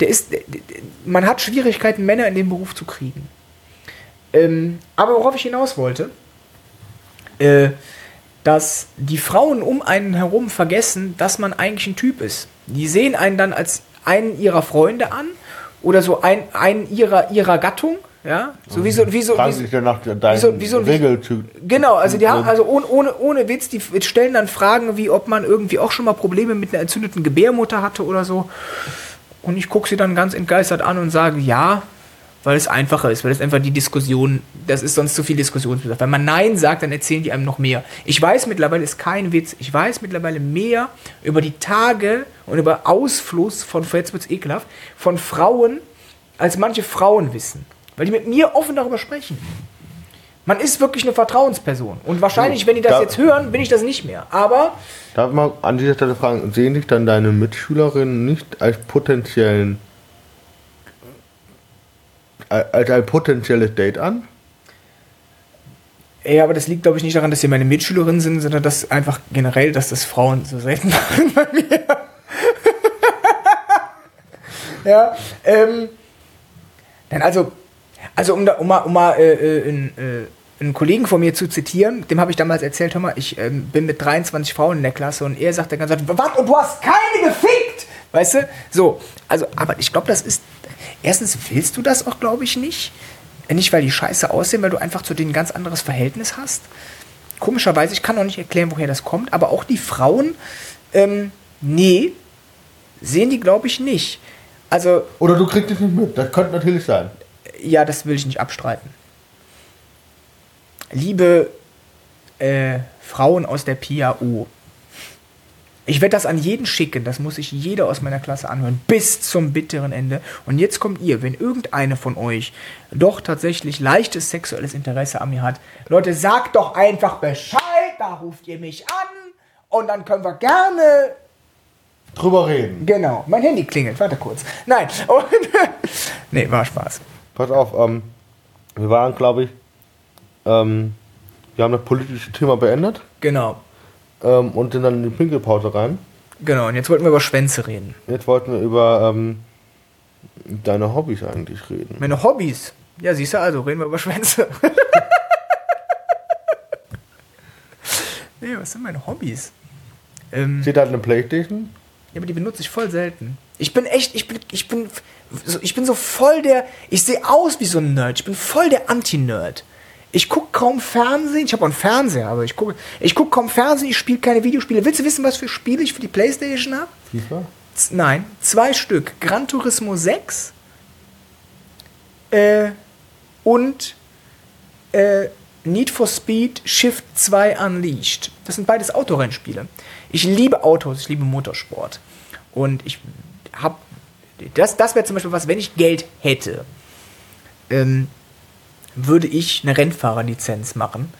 Der ist. Der, der, man hat Schwierigkeiten, Männer in den Beruf zu kriegen. Ähm, aber worauf ich hinaus wollte, äh, dass die Frauen um einen herum vergessen, dass man eigentlich ein Typ ist. Die sehen einen dann als einen ihrer Freunde an oder so ein, einen ihrer, ihrer Gattung. Ja, so wie so, wie so, wie so, wie so- wie so- Regeltyp. Genau, also die haben, also ohne, ohne, ohne Witz, die stellen dann Fragen, wie ob man irgendwie auch schon mal Probleme mit einer entzündeten Gebärmutter hatte oder so. Und ich gucke sie dann ganz entgeistert an und sage, ja, weil es einfacher ist, weil es einfach die Diskussion, das ist sonst zu viel Diskussionsbedarf. Wenn man Nein sagt, dann erzählen die einem noch mehr. Ich weiß mittlerweile, ist kein Witz, ich weiß mittlerweile mehr über die Tage und über Ausfluss von, jetzt wird's ekelhaft, von Frauen, als manche Frauen wissen. Weil die mit mir offen darüber sprechen. Man ist wirklich eine Vertrauensperson. Und wahrscheinlich, wenn die das Da- jetzt hören, bin ich das nicht mehr. Aber Darf ich mal an dieser Stelle fragen, sehen dich dann deine Mitschülerinnen nicht als potenziellen als ein potenzielles Date an? Ja, aber das liegt, glaube ich, nicht daran, dass sie meine Mitschülerinnen sind, sondern dass einfach generell, dass das Frauen so selten machen bei mir. ja, ähm. Denn also, also um, da, um mal, um mal äh, äh, einen, äh, einen Kollegen von mir zu zitieren, dem habe ich damals erzählt, hör mal, ich ähm, bin mit 23 Frauen in der Klasse und er sagt dann ganz was, und du hast keine gefickt! Weißt du? So, also, aber ich glaube, das ist, erstens willst du das auch, glaube ich, nicht. Nicht, weil die scheiße aussehen, weil du einfach zu denen ein ganz anderes Verhältnis hast. Komischerweise, ich kann auch nicht erklären, woher das kommt, aber auch die Frauen, ähm, nee, sehen die, glaube ich, nicht. Also, Oder du kriegst es nicht mit, das könnte natürlich sein. Ja, das will ich nicht abstreiten. Liebe äh, Frauen aus der PAO, ich werde das an jeden schicken, das muss sich jeder aus meiner Klasse anhören, bis zum bitteren Ende. Und jetzt kommt ihr, wenn irgendeine von euch doch tatsächlich leichtes sexuelles Interesse an mir hat, Leute, sagt doch einfach Bescheid, da ruft ihr mich an und dann können wir gerne Drüber reden. Genau, mein Handy klingelt. Warte kurz. Nein. Und, nee, war Spaß. Pass auf, ähm, wir waren, glaube ich, ähm, wir haben das politische Thema beendet Genau. ähm, und sind dann in die Pinkelpause rein. Genau, und jetzt wollten wir über Schwänze reden. Jetzt wollten wir über ähm, deine Hobbys eigentlich reden. Meine Hobbys. Ja, siehst du, also reden wir über Schwänze. nee, was sind meine Hobbys? Ähm, Steht da eine Playstation? ja, aber die benutze ich voll selten. Ich bin echt, ich bin, ich bin, so, ich bin so voll der, ich sehe aus wie so ein Nerd. Ich bin voll der Anti-Nerd. Ich gucke kaum Fernsehen. Ich habe auch einen Fernseher, aber ich gucke ich guck kaum Fernsehen. Ich spiele keine Videospiele. Willst du wissen, was für Spiele ich für die Playstation habe? FIFA? Z- Nein, zwei Stück. Gran Turismo 6 äh, und äh, Need for Speed Shift 2 Unleashed. Das sind beides Autorennspiele. Ich liebe Autos, ich liebe Motorsport. Und ich habe. Das, das wäre zum Beispiel was, wenn ich Geld hätte, ähm, würde ich eine Rennfahrerlizenz machen.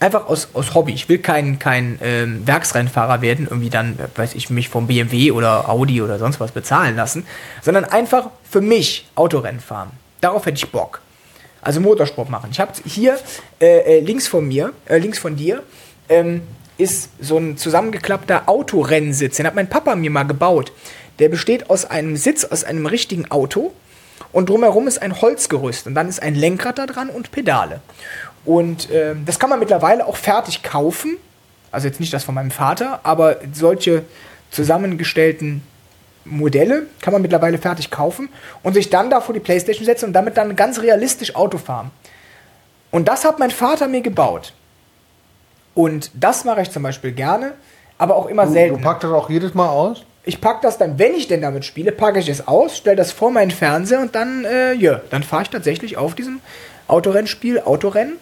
Einfach aus, aus Hobby. Ich will kein, kein ähm, Werksrennfahrer werden, irgendwie dann, weiß ich, mich vom BMW oder Audi oder sonst was bezahlen lassen, sondern einfach für mich Autorennen fahren. Darauf hätte ich Bock. Also Motorsport machen. Ich habe hier äh, äh, links von mir, äh, links von dir, ähm, ist so ein zusammengeklappter Autorrennsitz. Den hat mein Papa mir mal gebaut. Der besteht aus einem Sitz, aus einem richtigen Auto und drumherum ist ein Holzgerüst und dann ist ein Lenkrad da dran und Pedale. Und ähm, das kann man mittlerweile auch fertig kaufen. Also jetzt nicht das von meinem Vater, aber solche zusammengestellten Modelle kann man mittlerweile fertig kaufen und sich dann da vor die Playstation setzen und damit dann ganz realistisch Auto fahren. Und das hat mein Vater mir gebaut. Und das mache ich zum Beispiel gerne, aber auch immer Du, selten. du packst das auch jedes Mal aus? Ich packe das dann, wenn ich denn damit spiele, packe ich es aus, stelle das vor meinen Fernseher und dann, äh, ja, dann fahre ich tatsächlich auf diesem Autorennspiel, Autorennen.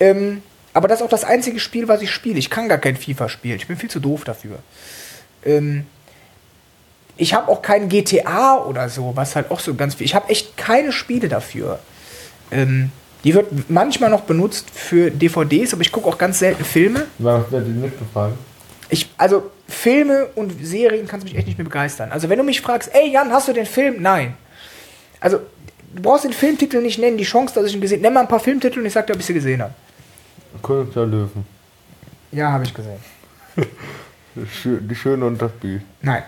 Ähm, aber das ist auch das einzige Spiel, was ich spiele. Ich kann gar kein FIFA spielen. Ich bin viel zu doof dafür. Ähm, ich habe auch kein GTA oder so, was halt auch so ganz viel. Ich habe echt keine Spiele dafür. Ähm, die wird manchmal noch benutzt für DVDs, aber ich gucke auch ganz selten Filme. Was wäre dir nicht gefallen? Ich, also Filme und Serien kannst du mich echt nicht mehr begeistern. Also wenn du mich fragst, ey Jan, hast du den Film? Nein. Also du brauchst den Filmtitel nicht nennen, die Chance, dass ich ihn gesehen habe. Nenn mal ein paar Filmtitel und ich sag dir, ob ich sie gesehen habe. König der Löwen. Ja, habe ich gesehen. Die Schöne und das Biest. Nein.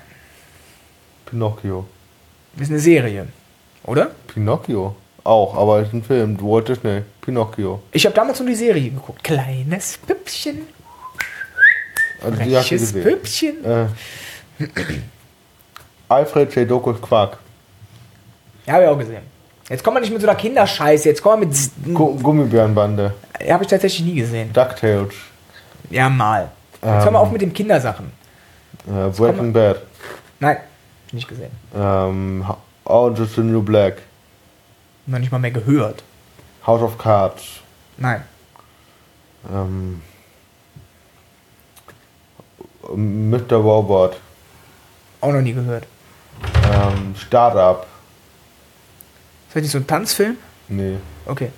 Pinocchio. Das ist eine Serie. Oder? Pinocchio? Auch, aber es ist ein Film. Du wolltest nicht. Pinocchio. Ich habe damals nur die Serie geguckt. Kleines Püppchen. Also Freches. Püppchen. Äh, Alfred J. Dokus Quark. Ja, habe ich auch gesehen. Jetzt kommen wir nicht mit so einer Kinderscheiße. Jetzt kommen wir mit. Gu Gummibärenbande. Habe ich tatsächlich nie gesehen. DuckTales. Ja, mal. Jetzt Ähm. hören wir auf mit den Kindersachen. Äh, Breaking Bad. Nein, nicht gesehen. Ähm, Orange is the New Black. Noch nicht mal mehr gehört. House of Cards. Nein. Ähm, Mr. Robot. Auch noch nie gehört. Ähm, Startup. Ist das nicht so ein Tanzfilm? Nee. Okay.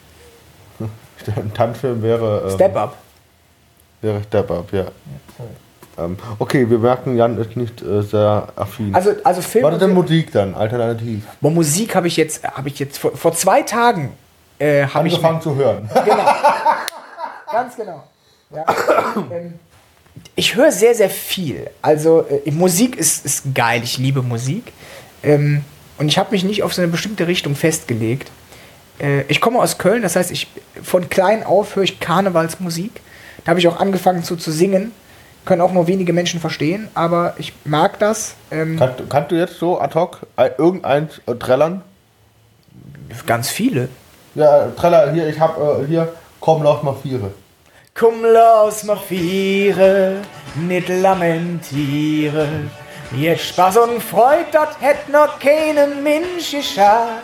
Ein Tanzfilm wäre. Ähm, Step Up. Wäre Step Up, ja. Ähm, okay, wir merken, Jan ist nicht äh, sehr affin. Also, also Film. Was ist denn Musik dann? Alternativ. Boah, Musik habe ich jetzt, habe ich jetzt vor, vor zwei Tagen äh, habe ich Angefangen zu hören. Genau. Ganz genau. Ja. ähm, ich höre sehr, sehr viel. Also äh, Musik ist, ist geil. Ich liebe Musik. Ähm, und ich habe mich nicht auf so eine bestimmte Richtung festgelegt. Äh, ich komme aus Köln, das heißt, ich von klein auf höre ich Karnevalsmusik. Da habe ich auch angefangen zu, zu singen. Können auch nur wenige Menschen verstehen, aber ich mag das. Ähm, Kannst, kannst du jetzt so ad hoc äh, irgendeins äh, trällern? ganz viele. Ja, Treller, hier, ich hab äh, hier, komm, lauf mal Viere. Komm, lass mal viere, nicht lamentiere. Jetzt Spaß und Freude, dat hätt noch keinem Mensch geschad.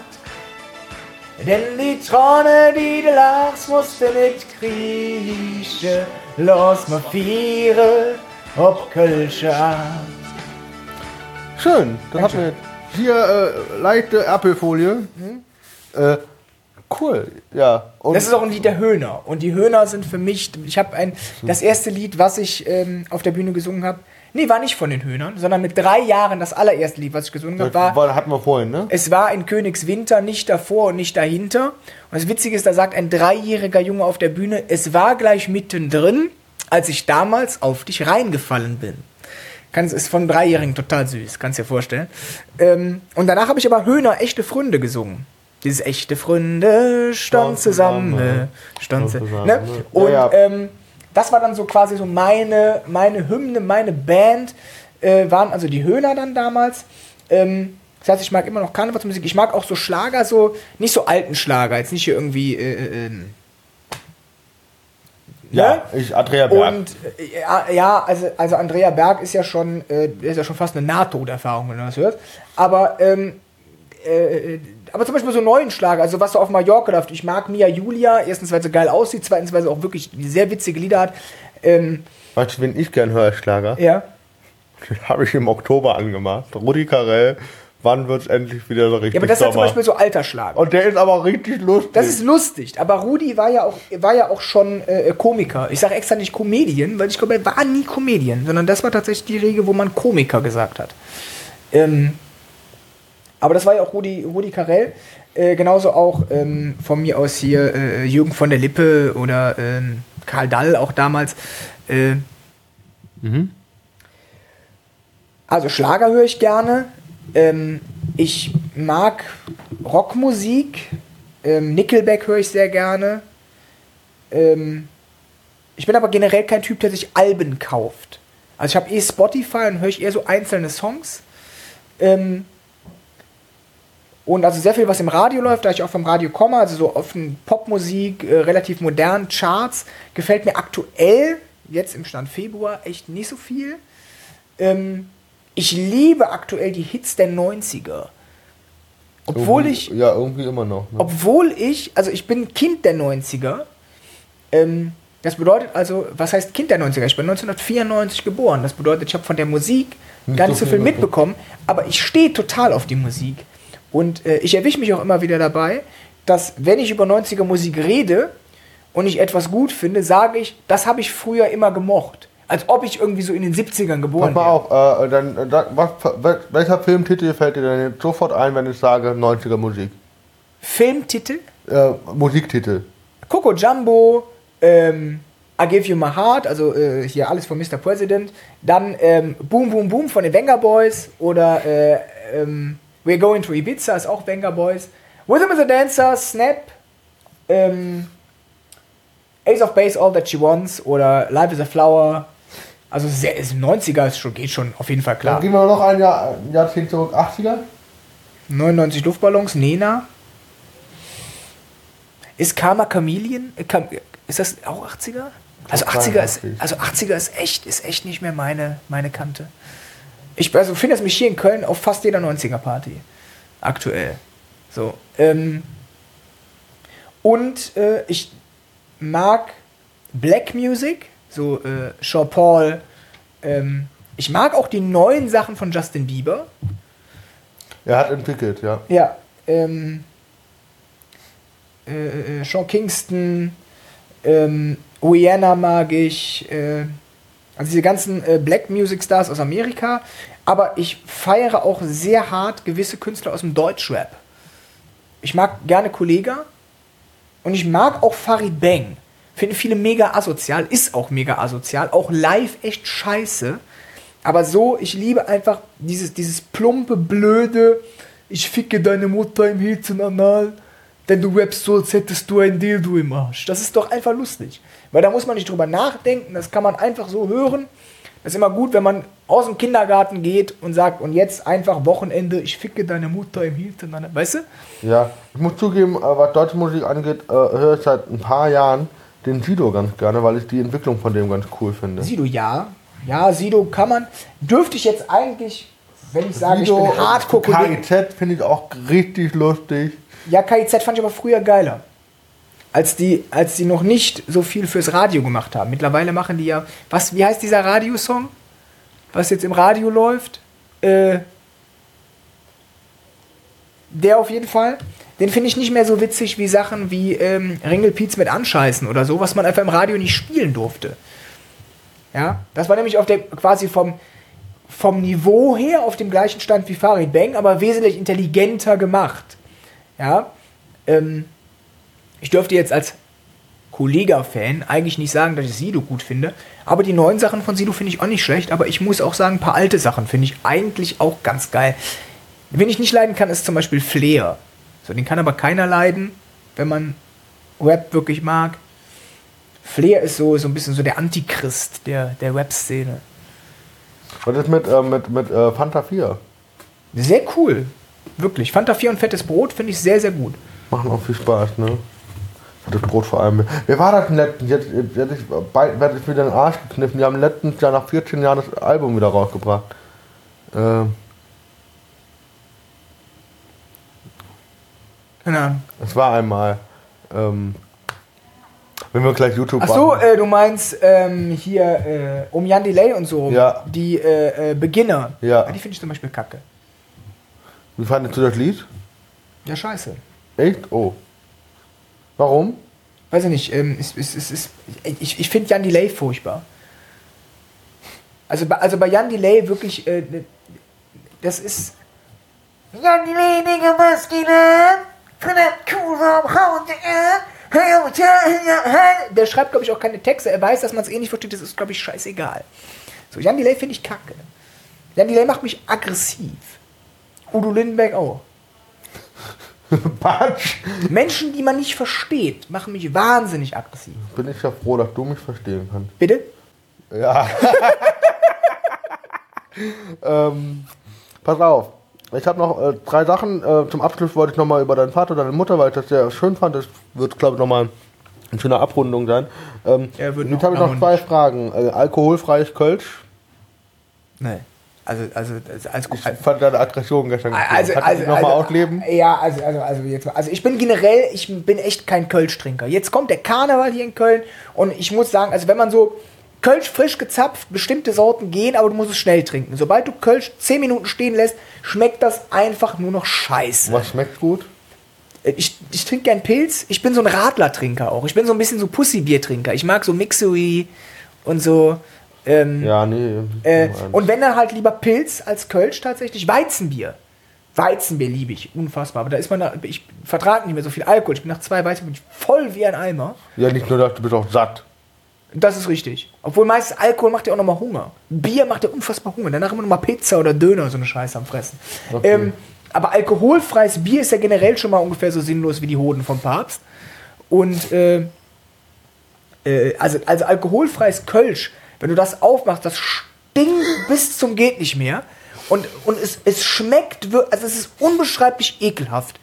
Denn die Träne, die du lachst, musste nicht kriechen. Mal viere, ob Kölsche Art. Schön, das hat mir hier äh, leichte Apfelfolie. Äh, cool, ja. Und Das ist auch ein Lied der Höhner. Und die Höhner sind für mich, ich habe ein, das erste Lied, was ich ähm, auf der Bühne gesungen habe, nee, war nicht von den Höhnern, sondern mit drei Jahren das allererste Lied, was ich gesungen habe, war war, hatten wir vorhin, ne? Es war in Königswinter, nicht davor und nicht dahinter. Und das Witzige ist, da sagt ein dreijähriger Junge auf der Bühne, es war gleich mittendrin, als ich damals auf dich reingefallen bin. Kannst, ist von Dreijährigen total süß, kannst dir vorstellen. Ähm, und danach habe ich aber Höhner, echte Fründe gesungen. Dieses echte Fründe stand zusammen, stand zusammen. Ne? Und Ja, ja. Ähm, das war dann so quasi so meine, meine Hymne, meine Band, äh, waren also die Höhner dann damals. Ähm, das heißt, ich mag immer noch Karnevalsmusik. Ich mag auch so Schlager, so nicht so alten Schlager, jetzt nicht hier irgendwie. Äh, äh, ähm, Ja, ne? ich, Andrea Berg. Und äh, ja, also, also Andrea Berg ist ja schon, äh, ist ja schon fast eine Nahtoderfahrung, wenn du das hörst. Aber, ähm, äh, aber zum Beispiel so neuen Schlager, also was so auf Mallorca läuft. Ich mag Mia Julia, erstens, weil sie geil aussieht, zweitens, weil sie auch wirklich sehr witzige Lieder hat. Ähm, weißt du, wen ich gern höre, Schlager? ja. Habe ich im Oktober angemacht. Rudi Carell, wann wird's endlich wieder so richtig Ja, aber das ist ja zum? Beispiel so alter Schlager. Und der ist aber richtig lustig. Das ist lustig, aber Rudi war ja auch, war ja auch schon äh, Komiker. Ich sage extra nicht Comedian, weil ich glaube, er war nie Comedian, sondern das war tatsächlich die Regel, wo man Komiker gesagt hat. Ähm, aber das war ja auch Rudi, Rudi Carell. Äh, genauso auch ähm, von mir aus hier äh, Jürgen von der Lippe oder ähm, Karl Dall auch damals. Äh, Also Schlager höre ich gerne. Ähm, ich mag Rockmusik. Ähm, Nickelback höre ich sehr gerne. Ähm, ich bin aber generell kein Typ, der sich Alben kauft. Also ich habe eh Spotify und höre ich eher so einzelne Songs. Und also sehr viel, was im Radio läuft, da ich auch vom Radio komme, also so offen Popmusik, äh, relativ modern, Charts, gefällt mir aktuell, jetzt im Stand Februar, echt nicht so viel. Ähm, ich liebe aktuell die Hits der 90er. Obwohl Irgendwie- ich, Ja, irgendwie immer noch. Ne? obwohl ich, also ich bin Kind der 90er. Ähm, das bedeutet also, was heißt Kind der 90er? Ich bin 1994 geboren. Das bedeutet, ich habe von der Musik Nicht gar nicht so viel mitbekommen, aber ich stehe total auf die Musik. Und äh, ich erwische mich auch immer wieder dabei, dass wenn ich über 90er Musik rede und ich etwas gut finde, sage ich, das habe ich früher immer gemocht. Als ob ich irgendwie so in den 70ern geboren Pass mal wäre. auf, äh, dann, äh, da, was, wel- welcher Filmtitel fällt dir denn sofort ein, wenn ich sage 90er Musik? Filmtitel? Äh, Musiktitel. Coco Jumbo, ähm, I Give You My Heart, also äh, hier alles von Mr. President. Dann ähm, Boom Boom Boom von den Venga Boys oder äh, ähm, We're Going to Ibiza ist auch Venga Boys. Rhythm is a Dancer, Snap, ähm, Ace of Base, All That She Wants oder Life is a Flower. Also sehr, ist 90er ist schon, geht schon auf jeden Fall Dann klar. gehen wir noch ein Jahr, ein Jahrzehnt zurück, 80er. 99 Luftballons, Nena. Ist Karma Chameleon? äh, Ist das auch 80er? Also 80er ist, 82. also 80er ist echt, ist echt nicht mehr meine, meine Kante. Ich also finde es mich hier in Köln auf fast jeder 90er Party. Aktuell. So. Ähm, und äh, ich mag Black Music, so äh, Sean Paul. Ähm, ich mag auch die neuen Sachen von Justin Bieber. Er hat entwickelt, ja. Ja, ähm, äh, äh, Sean Kingston, ähm, Rihanna mag ich, äh, also diese ganzen äh, Black Music Stars aus Amerika, aber ich feiere auch sehr hart gewisse Künstler aus dem Deutschrap. Ich mag gerne Kollega und ich mag auch Farid Bang. Finde viele mega asozial, ist auch mega asozial, auch live echt scheiße. Aber so, ich liebe einfach dieses, dieses plumpe, blöde, ich ficke deine Mutter im Herzen anal, denn du rappst so, als hättest du ein Dildo im Arsch. Das ist doch einfach lustig. Weil da muss man nicht drüber nachdenken, das kann man einfach so hören. Das ist immer gut, wenn man aus dem Kindergarten geht und sagt, und jetzt einfach Wochenende, ich ficke deine Mutter im Herzen anal. Weißt du? Ja, ich muss zugeben, äh, was deutsche Musik angeht, äh, höre ich seit ein paar Jahren den Sido ganz gerne, weil ich die Entwicklung von dem ganz cool finde. Sido, ja. Ja, Sido kann man. Dürfte ich jetzt eigentlich, wenn ich sage, Sido ich bin hardcore KIZ finde ich auch richtig lustig. Ja, KIZ fand ich aber früher geiler. Als die, als die noch nicht so viel fürs Radio gemacht haben. Mittlerweile machen die ja. Was, wie heißt dieser Radiosong? Was jetzt im Radio läuft? Äh, der auf jeden Fall. Den finde ich nicht mehr so witzig wie Sachen wie ähm, Ringelpiez mit Anscheißen oder so, was man einfach im Radio nicht spielen durfte. Ja, das war nämlich auf der quasi vom, vom Niveau her auf dem gleichen Stand wie Farid Bang, aber wesentlich intelligenter gemacht. Ja, ähm, ich dürfte jetzt als Kollega-Fan eigentlich nicht sagen, dass ich Sido gut finde, aber die neuen Sachen von Sido finde ich auch nicht schlecht, aber ich muss auch sagen, ein paar alte Sachen finde ich eigentlich auch ganz geil. Wen ich nicht leiden kann, ist zum Beispiel Flair. So, den kann aber keiner leiden, wenn man Rap wirklich mag. Flair ist so, so ein bisschen so der Antichrist der, der Rap-Szene. Was ist mit, äh, mit, mit äh, Fanta 4? Sehr cool. Wirklich. Fanta 4 und fettes Brot finde ich sehr, sehr gut. Machen auch viel Spaß, ne? Das Brot vor allem. Wer war das denn letztens? Jetzt jetzt werde ich, bald werd ich wieder den Arsch gekniffen. Die haben letztens ja nach 14 Jahren das Album wieder rausgebracht. Ähm, Keine Ahnung. es war einmal. Ähm, wenn wir gleich YouTube Ach so, äh, du meinst ähm, hier äh, um Jan Delay und so. Ja. Die äh, äh, Beginner. Ja. Die finde ich zum Beispiel kacke. Wie fandest du das Lied? Ja, scheiße. Echt? Oh. Warum? Weiß ich nicht. Ähm, es, es, es, es, ich ich finde Jan Delay furchtbar. Also, bei- also bei Jan Delay wirklich, äh, das ist. Jan Delay, Nigga, Maskine, von der Kuh am Haut, Der schreibt, glaube ich, auch keine Texte. Er weiß, dass man es eh nicht versteht. Das ist, glaube ich, scheißegal. So, Jan Delay finde ich kacke. Jan Delay macht mich aggressiv. Udo Lindenberg auch. Batsch! Menschen, die man nicht versteht, machen mich wahnsinnig aggressiv. Bin ich ja froh, dass du mich verstehen kannst. Bitte? Ja. ähm, pass auf. Ich habe noch äh, drei Sachen. Äh, zum Abschluss wollte ich nochmal über deinen Vater und deine Mutter, weil ich das sehr schön fand. Das wird, glaube ich, nochmal eine schöne Abrundung sein. Ähm, Ja, wird jetzt habe ich noch zwei. Fragen. Äh, alkoholfreies Kölsch. Nein. Also, also, als, Ich fand deine Aggression gestern also, Kannst also, nochmal also, ausleben? Ja, also, also, also, jetzt, mal- also ich bin generell, ich bin echt kein Kölsch-Trinker. Jetzt kommt der Karneval hier in Köln und ich muss sagen, also wenn man so Kölsch frisch gezapft, bestimmte Sorten gehen, aber du musst es schnell trinken. Sobald du Kölsch 10 Minuten stehen lässt, schmeckt das einfach nur noch scheiße. Was schmeckt gut? Ich, ich trinke gern Pilz. Ich bin so ein Radlertrinker auch. Ich bin so ein bisschen so Pussy-Bier-Trinker. Ich mag so Mixery und so. Ähm, Ja, nee. äh, und wenn dann halt lieber Pilz als Kölsch tatsächlich, Weizenbier. Weizenbier liebe ich, unfassbar. Aber da ist man, da, ich vertrage nicht mehr so viel Alkohol. Ich bin nach zwei Weizenbier ich voll wie ein Eimer. ja, nicht nur das, du bist auch satt. Das ist richtig. Obwohl meistens Alkohol macht ja auch nochmal Hunger. Bier macht ja unfassbar Hunger. Danach immer nochmal Pizza oder Döner, so eine Scheiße am Fressen. Okay. Ähm, aber alkoholfreies Bier ist ja generell schon mal ungefähr so sinnlos wie die Hoden vom Papst. Und äh, äh, also, also alkoholfreies Kölsch, wenn du das aufmachst, das stinkt bis zum geht nicht mehr. Und, und es, es schmeckt, also es ist unbeschreiblich ekelhaft.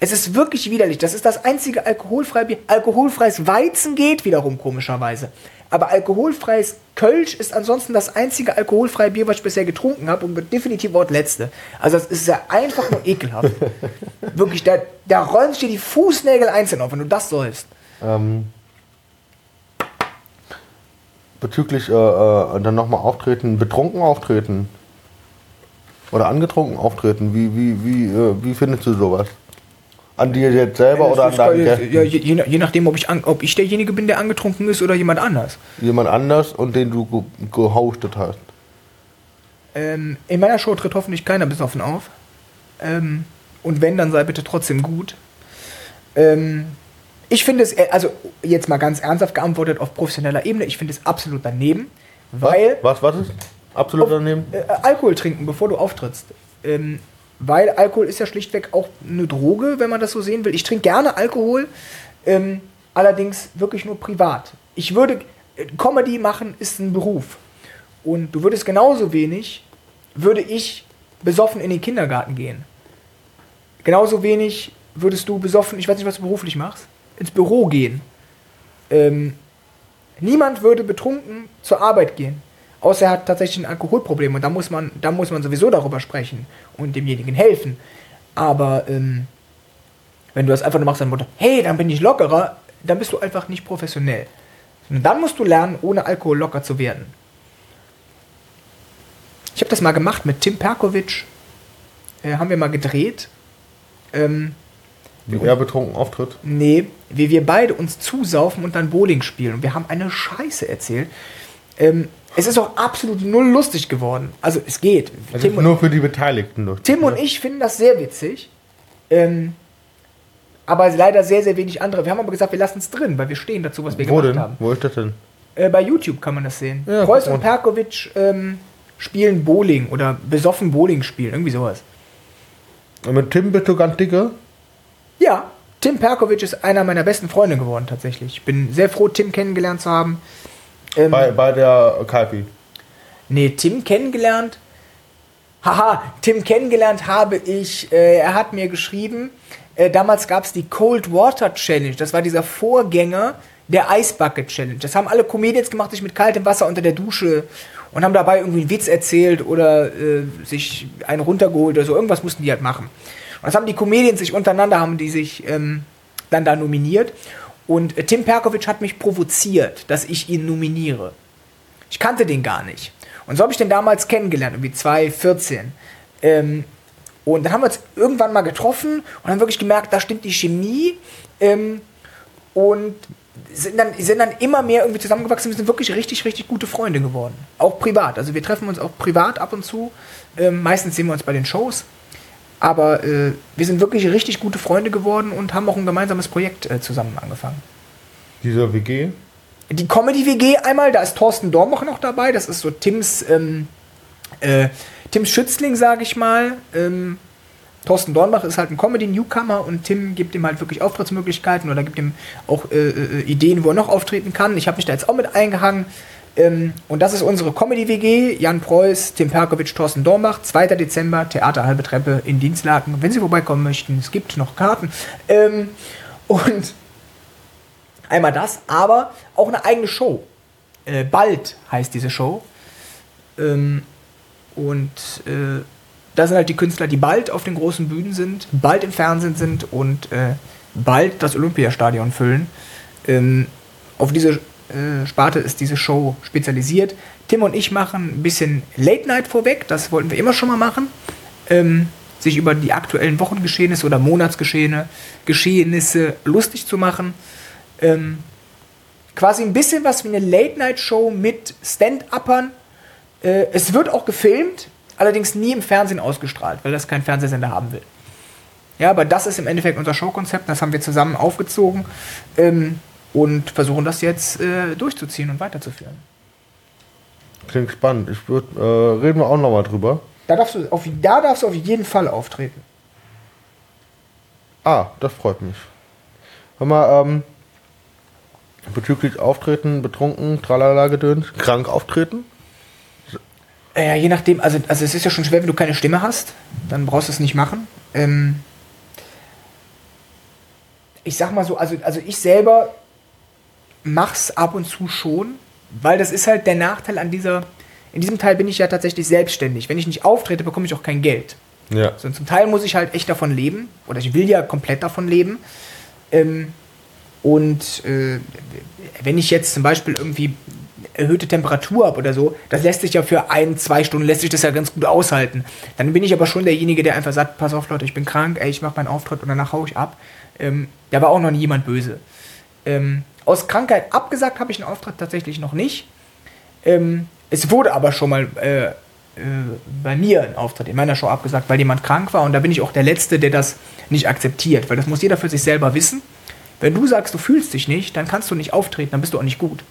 Es ist wirklich widerlich. Das ist das einzige alkoholfreie Bier. Alkoholfreies Weizen geht wiederum komischerweise. Aber alkoholfreies Kölsch ist ansonsten das einzige alkoholfreie Bier, was ich bisher getrunken habe und definitiv auch das letzte. Also das ist ja einfach nur ekelhaft. wirklich, da, da rollen sich dir die Fußnägel einzeln auf, wenn du das sollst. Ähm, bezüglich äh, äh, dann nochmal auftreten, betrunken auftreten. Oder angetrunken auftreten. Wie, wie, wie, äh, wie findest du sowas? An dir jetzt selber oder an deinen. Gästen? ja, je, je nach- je nachdem, ob ich, an, ob ich derjenige bin, der angetrunken ist oder jemand anders. Jemand anders und den du ge gehostet hast. Ähm, in meiner Show tritt hoffentlich keiner besoffen auf. Ähm, und wenn, dann sei bitte trotzdem gut. Ähm, ich finde es, äh, also jetzt mal ganz ernsthaft geantwortet auf professioneller Ebene, ich finde es absolut daneben, weil Was, was ist? Absolut daneben? äh, Alkohol trinken, bevor du auftrittst. Ähm, weil Alkohol ist ja schlichtweg auch eine Droge, wenn man das so sehen will. Ich trinke gerne Alkohol, ähm, allerdings wirklich nur privat. Ich würde, äh, Comedy machen ist ein Beruf. Und du würdest genauso wenig, würde ich besoffen in den Kindergarten gehen. Genauso wenig würdest du besoffen, ich weiß nicht, was du beruflich machst, ins Büro gehen. Ähm, niemand würde betrunken zur Arbeit gehen. Außer er hat tatsächlich ein Alkoholproblem und da muss man, da muss man sowieso darüber sprechen und demjenigen helfen. Aber ähm, wenn du das einfach nur machst, dann Motto, hey, dann bin ich lockerer, dann bist du einfach nicht professionell. Und dann musst du lernen, ohne Alkohol locker zu werden. Ich habe das mal gemacht mit Tim Perkovic. Äh, haben wir mal gedreht. Ähm, Wie er betrunken auftritt? Nee, wie wir beide uns zusaufen und dann Bowling spielen. Und wir haben eine Scheiße erzählt. Ähm, es ist auch absolut null lustig geworden. Also es geht. Und, nur für die Beteiligten lustig. Tim und ich finden das sehr witzig. Ähm, aber leider sehr, sehr wenig andere. Wir haben aber gesagt, wir lassen es drin, weil wir stehen dazu, was wir Wo gemacht denn? haben. Wo ist das denn? Äh, bei YouTube kann man das sehen. Ja, Preuß guck und. Perkovic ähm, spielen Bowling oder besoffen Bowling spielen. Irgendwie sowas. Und mit Tim bist du ganz dicke? Ja, Tim Perkovic ist einer meiner besten Freunde geworden tatsächlich. Ich bin sehr froh, Tim kennengelernt zu haben. Ähm, Bei, bei der Kalpi. Nee, Tim kennengelernt. Haha, Tim kennengelernt habe ich. Äh, er hat mir geschrieben, äh, damals gab es die Cold Water Challenge. Das war dieser Vorgänger der Ice Bucket Challenge. Das haben alle Comedians gemacht, sich mit kaltem Wasser unter der Dusche und haben dabei irgendwie einen Witz erzählt oder äh, sich einen runtergeholt oder so. Irgendwas mussten die halt machen. Und das haben die Comedians sich untereinander, haben die sich ähm, dann da nominiert. Und äh, Tim Perkovic hat mich provoziert, dass ich ihn nominiere. Ich kannte den gar nicht. Und so habe ich den damals kennengelernt, irgendwie 2014. Ähm, und dann haben wir uns irgendwann mal getroffen und haben wirklich gemerkt, da stimmt die Chemie. Ähm, und sind dann, sind dann immer mehr irgendwie zusammengewachsen. Wir sind wirklich richtig, richtig gute Freunde geworden. Auch privat. Also wir treffen uns auch privat ab und zu. Ähm, meistens sehen wir uns bei den Shows. Aber äh, wir sind wirklich richtig gute Freunde geworden und haben auch ein gemeinsames Projekt äh, zusammen angefangen. Dieser WG. Die Comedy-WG einmal, da ist Thorsten Dormach noch dabei. Das ist so Tims, ähm, äh, Tims Schützling, sage ich mal. Ähm, Thorsten Dornbach ist halt ein Comedy-Newcomer und Tim gibt ihm halt wirklich Auftrittsmöglichkeiten oder gibt ihm auch äh, äh, Ideen, wo er noch auftreten kann. Ich habe mich da jetzt auch mit eingehangen. Ähm, und das ist unsere Comedy-WG. Jan Preuß, Tim Perkovic, Thorsten Dornbach. 2. Dezember, Theater Halbe Treppe in Dienstlaken. Wenn Sie vorbeikommen möchten, es gibt noch Karten. Ähm, und einmal das, aber auch eine eigene Show. Äh, Bald heißt diese Show. Ähm, und äh, da sind halt die Künstler, die bald auf den großen Bühnen sind, bald im Fernsehen sind und äh, bald das Olympiastadion füllen. Ähm, auf diese äh, Sparte ist diese Show spezialisiert. Tim und ich machen ein bisschen Late Night vorweg, das wollten wir immer schon mal machen. Ähm, sich über die aktuellen Wochengeschehnisse oder Monatsgeschehnisse Geschehnisse lustig zu machen. Ähm, quasi ein bisschen was wie eine Late-Night-Show mit Stand-Uppern. Äh, es wird auch gefilmt, allerdings nie im Fernsehen ausgestrahlt, weil das kein Fernsehsender haben will. Ja, aber das ist im Endeffekt unser Showkonzept, das haben wir zusammen aufgezogen ähm, und versuchen das jetzt äh, durchzuziehen und weiterzuführen. Klingt spannend. Ich würde, äh, reden wir auch nochmal drüber. Da darfst, du auf, da darfst du auf jeden Fall auftreten. Ah, das freut mich. Hör mal, ähm, bezüglich Auftreten, betrunken, tralala gedöns, krank auftreten? Ja, je nachdem, also, also es ist ja schon schwer, wenn du keine Stimme hast, dann brauchst du es nicht machen. Ähm, ich sag mal so, also, also ich selber mach's ab und zu schon, weil das ist halt der Nachteil an dieser, in diesem Teil bin ich ja tatsächlich selbstständig. Wenn ich nicht auftrete, bekomme ich auch kein Geld. Ja. So, und zum Teil muss ich halt echt davon leben, oder ich will ja komplett davon leben. Ähm, und äh, wenn ich jetzt zum Beispiel irgendwie erhöhte Temperatur habe oder so, das lässt sich ja für ein, zwei Stunden lässt sich das ja ganz gut aushalten. Dann bin ich aber schon derjenige, der einfach sagt, pass auf Leute, ich bin krank, ey, ich mache meinen Auftritt und danach haue ich ab. Ähm, da war auch noch nie jemand böse. Ähm, aus Krankheit abgesagt habe ich einen Auftritt tatsächlich noch nicht. Ähm, es wurde aber schon mal äh, äh, bei mir ein Auftritt in meiner Show abgesagt, weil jemand krank war und da bin ich auch der Letzte, der das nicht akzeptiert, weil das muss jeder für sich selber wissen. Wenn du sagst, du fühlst dich nicht, dann kannst du nicht auftreten, dann bist du auch nicht gut.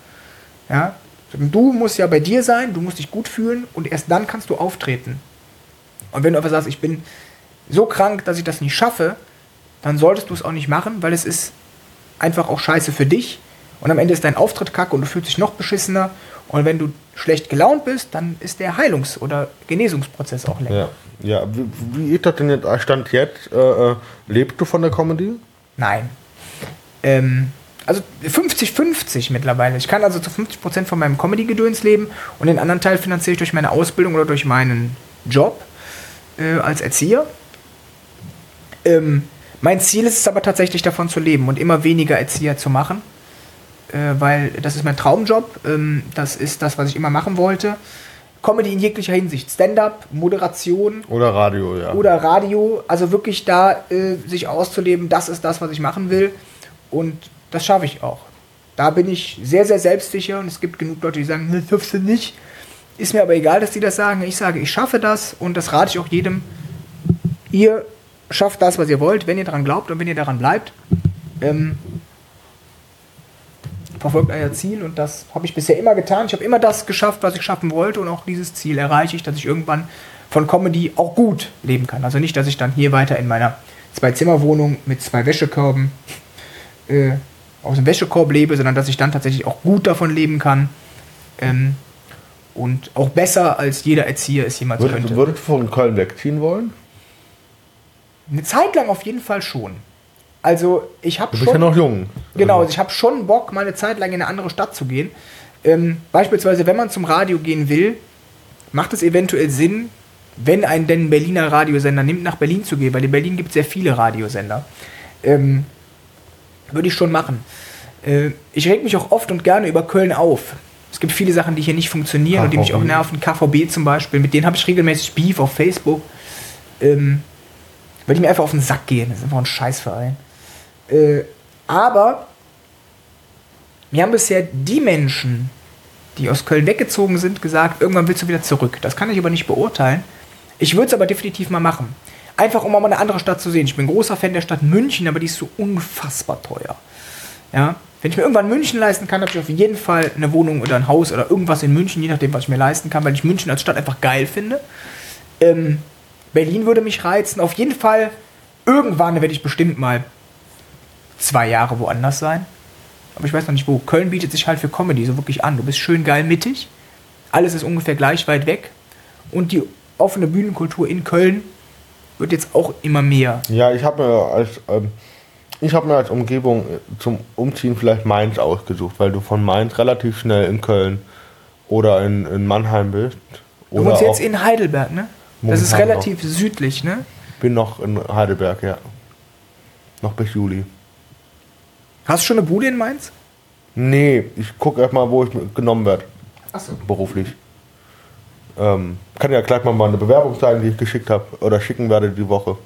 Ja? Du musst ja bei dir sein, du musst dich gut fühlen und erst dann kannst du auftreten. Und wenn du einfach sagst, ich bin so krank, dass ich das nicht schaffe, dann solltest du es auch nicht machen, weil es ist einfach auch scheiße für dich. Und am Ende ist dein Auftritt kacke und du fühlst dich noch beschissener. Und wenn du schlecht gelaunt bist, dann ist der Heilungs- oder Genesungsprozess auch länger. Ja, ja. Wie, ist das denn jetzt, Stand jetzt? Äh, äh, lebst du von der Comedy? Nein. Ähm, also 50-50 mittlerweile. Ich kann also zu 50% von meinem Comedy-Gedöns leben und den anderen Teil finanziere ich durch meine Ausbildung oder durch meinen Job äh, als Erzieher. Ähm, mein Ziel ist es aber tatsächlich davon zu leben und immer weniger Erzieher zu machen, äh, weil das ist mein Traumjob. Ähm, das ist das, was ich immer machen wollte. Comedy in jeglicher Hinsicht. Stand-up, Moderation. Oder Radio, ja. Oder Radio. Also wirklich da äh, sich auszuleben, das ist das, was ich machen will. Und das schaffe ich auch. Da bin ich sehr, sehr selbstsicher und es gibt genug Leute, die sagen, das schaffst du nicht. Ist mir aber egal, dass die das sagen. Ich sage, ich schaffe das und das rate ich auch jedem. Ihr schafft das, was ihr wollt, wenn ihr daran glaubt und wenn ihr daran bleibt. Ähm, verfolgt euer Ziel und das habe ich bisher immer getan. Ich habe immer das geschafft, was ich schaffen wollte und auch dieses Ziel erreiche ich, dass ich irgendwann von Comedy auch gut leben kann. Also nicht, dass ich dann hier weiter in meiner Zwei-Zimmer-Wohnung mit zwei Wäschekörben äh, aus dem Wäschekorb lebe, sondern dass ich dann tatsächlich auch gut davon leben kann. Ähm, und auch besser als jeder Erzieher es jemals Würdest, könnte. würdest du von Köln wegziehen wollen? Eine Zeit lang auf jeden Fall schon. Also ich habe Du schon. bist ja noch jung. Genau, Also, also ich habe schon Bock, mal eine Zeit lang in eine andere Stadt zu gehen. Ähm, beispielsweise, wenn man zum Radio gehen will, macht es eventuell Sinn, wenn ein denn Berliner Radiosender nimmt, nach Berlin zu gehen, weil in Berlin gibt es sehr viele Radiosender. Ähm, würde ich schon machen. Äh, ich reg mich auch oft und gerne über Köln auf. Es gibt viele Sachen, die hier nicht funktionieren und die mich auch KVB. nerven. KVB zum Beispiel, mit denen habe ich regelmäßig Beef auf Facebook. Ähm, weil die mir einfach auf den Sack gehen. Das ist einfach ein Scheißverein. Äh, aber mir haben bisher die Menschen, die aus Köln weggezogen sind, gesagt, irgendwann willst du wieder zurück. Das kann ich aber nicht beurteilen. Ich würde es aber definitiv mal machen. Einfach um mal eine andere Stadt zu sehen. Ich bin großer Fan der Stadt München, aber die ist so unfassbar teuer. Ja, wenn ich mir irgendwann München leisten kann, habe ich auf jeden Fall eine Wohnung oder ein Haus oder irgendwas in München, je nachdem, was ich mir leisten kann, weil ich München als Stadt einfach geil finde. Ähm, Berlin würde mich reizen. Auf jeden Fall, irgendwann werde ich bestimmt mal zwei Jahre woanders sein. Aber ich weiß noch nicht wo. Köln bietet sich halt für Comedy so wirklich an. Du bist schön geil mittig. Alles ist ungefähr gleich weit weg. Und die offene Bühnenkultur in Köln wird jetzt auch immer mehr. Ja, ich habe mir als ähm, ich habe mir als Umgebung zum Umziehen vielleicht Mainz ausgesucht, weil du von Mainz relativ schnell in Köln oder in, in Mannheim bist. Du wohnst jetzt in Heidelberg, ne? Das ist Momentan relativ südlich, ne? bin noch in Heidelberg, ja. Noch bis Juli. Hast du schon eine Bude in Mainz? Nee, ich gucke erstmal, wo ich genommen werde, Achso. beruflich. Ähm, kann ja gleich mal eine Bewerbung zeigen, die ich geschickt habe oder schicken werde die Woche,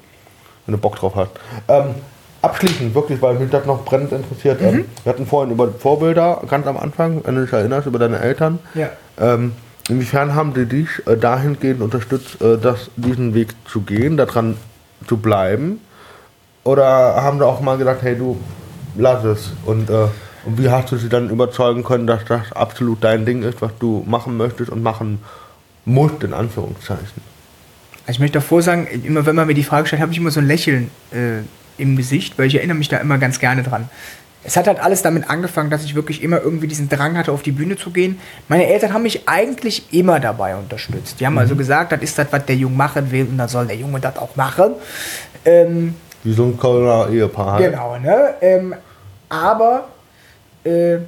wenn du Bock drauf hast. Ähm, abschließend, wirklich, weil mich das noch brennend interessiert. Ähm, wir hatten vorhin über Vorbilder ganz am Anfang, wenn du dich erinnerst, über deine Eltern. Ja. Ähm, inwiefern haben die dich äh, dahingehend unterstützt, äh, das, diesen Weg zu gehen, daran zu bleiben? Oder haben sie auch mal gesagt, hey du, lass es? Und, äh, und wie hast du sie dann überzeugen können, dass das absolut dein Ding ist, was du machen möchtest und machen musst, in Anführungszeichen? Also ich möchte davor sagen, immer wenn man mir die Frage stellt, habe ich immer so ein Lächeln äh, im Gesicht, weil ich erinnere mich da immer ganz gerne dran. Es hat halt alles damit angefangen, dass ich wirklich immer irgendwie diesen Drang hatte, auf die Bühne zu gehen. Meine Eltern haben mich eigentlich immer dabei unterstützt. Die haben also gesagt, das ist das, was der Junge machen will und dann soll der Junge das auch machen. Ähm, Wie so ein Kölner Ehepaar. halt. Genau, ne? Ähm, aber äh,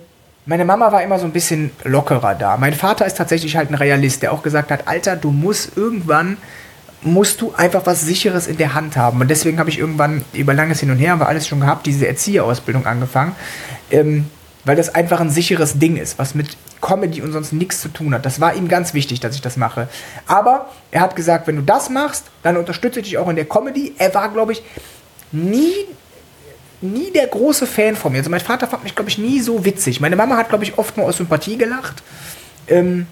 meine Mama war immer so ein bisschen lockerer da. Mein Vater ist tatsächlich halt ein Realist, der auch gesagt hat, Alter, du musst irgendwann, musst du einfach was Sicheres in der Hand haben. Und deswegen habe ich irgendwann über langes Hin und Her, haben wir alles schon gehabt, diese Erzieherausbildung angefangen. Ähm, weil das einfach ein sicheres Ding ist, was mit Comedy und sonst nichts zu tun hat. Das war ihm ganz wichtig, dass ich das mache. Aber er hat gesagt, wenn du das machst, dann unterstütze ich dich auch in der Comedy. Er war, glaube ich, nie nie der große Fan von mir. Also mein Vater fand mich, glaube ich, nie so witzig. Meine Mama hat, glaube ich, oft nur aus Sympathie gelacht. Ähm,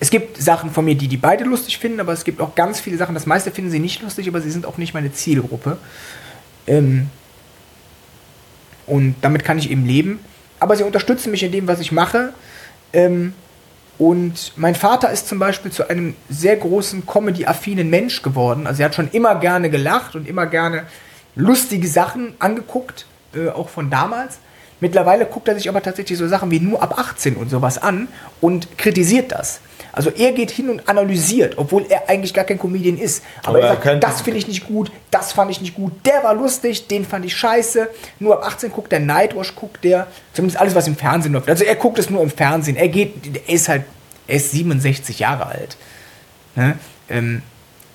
es gibt Sachen von mir, die die beide lustig finden, aber es gibt auch ganz viele Sachen, das meiste finden sie nicht lustig, aber sie sind auch nicht meine Zielgruppe. Ähm, und damit kann ich eben leben. Aber sie unterstützen mich in dem, was ich mache. Ähm, und mein Vater ist zum Beispiel zu einem sehr großen Comedy-affinen Mensch geworden. Also er hat schon immer gerne gelacht und immer gerne lustige Sachen angeguckt, äh, auch von damals. Mittlerweile guckt er sich aber tatsächlich so Sachen wie nur ab 18 und sowas an und kritisiert das. Also er geht hin und analysiert, obwohl er eigentlich gar kein Comedian ist. Aber, Aber er sagt, das finde ich nicht gut, das fand ich nicht gut, der war lustig, den fand ich scheiße. Nur ab 18 guckt der Nightwash, guckt der, zumindest alles, was im Fernsehen läuft. Also er guckt es nur im Fernsehen. Er geht, er ist halt, er ist 67 Jahre alt. Ne? Ähm,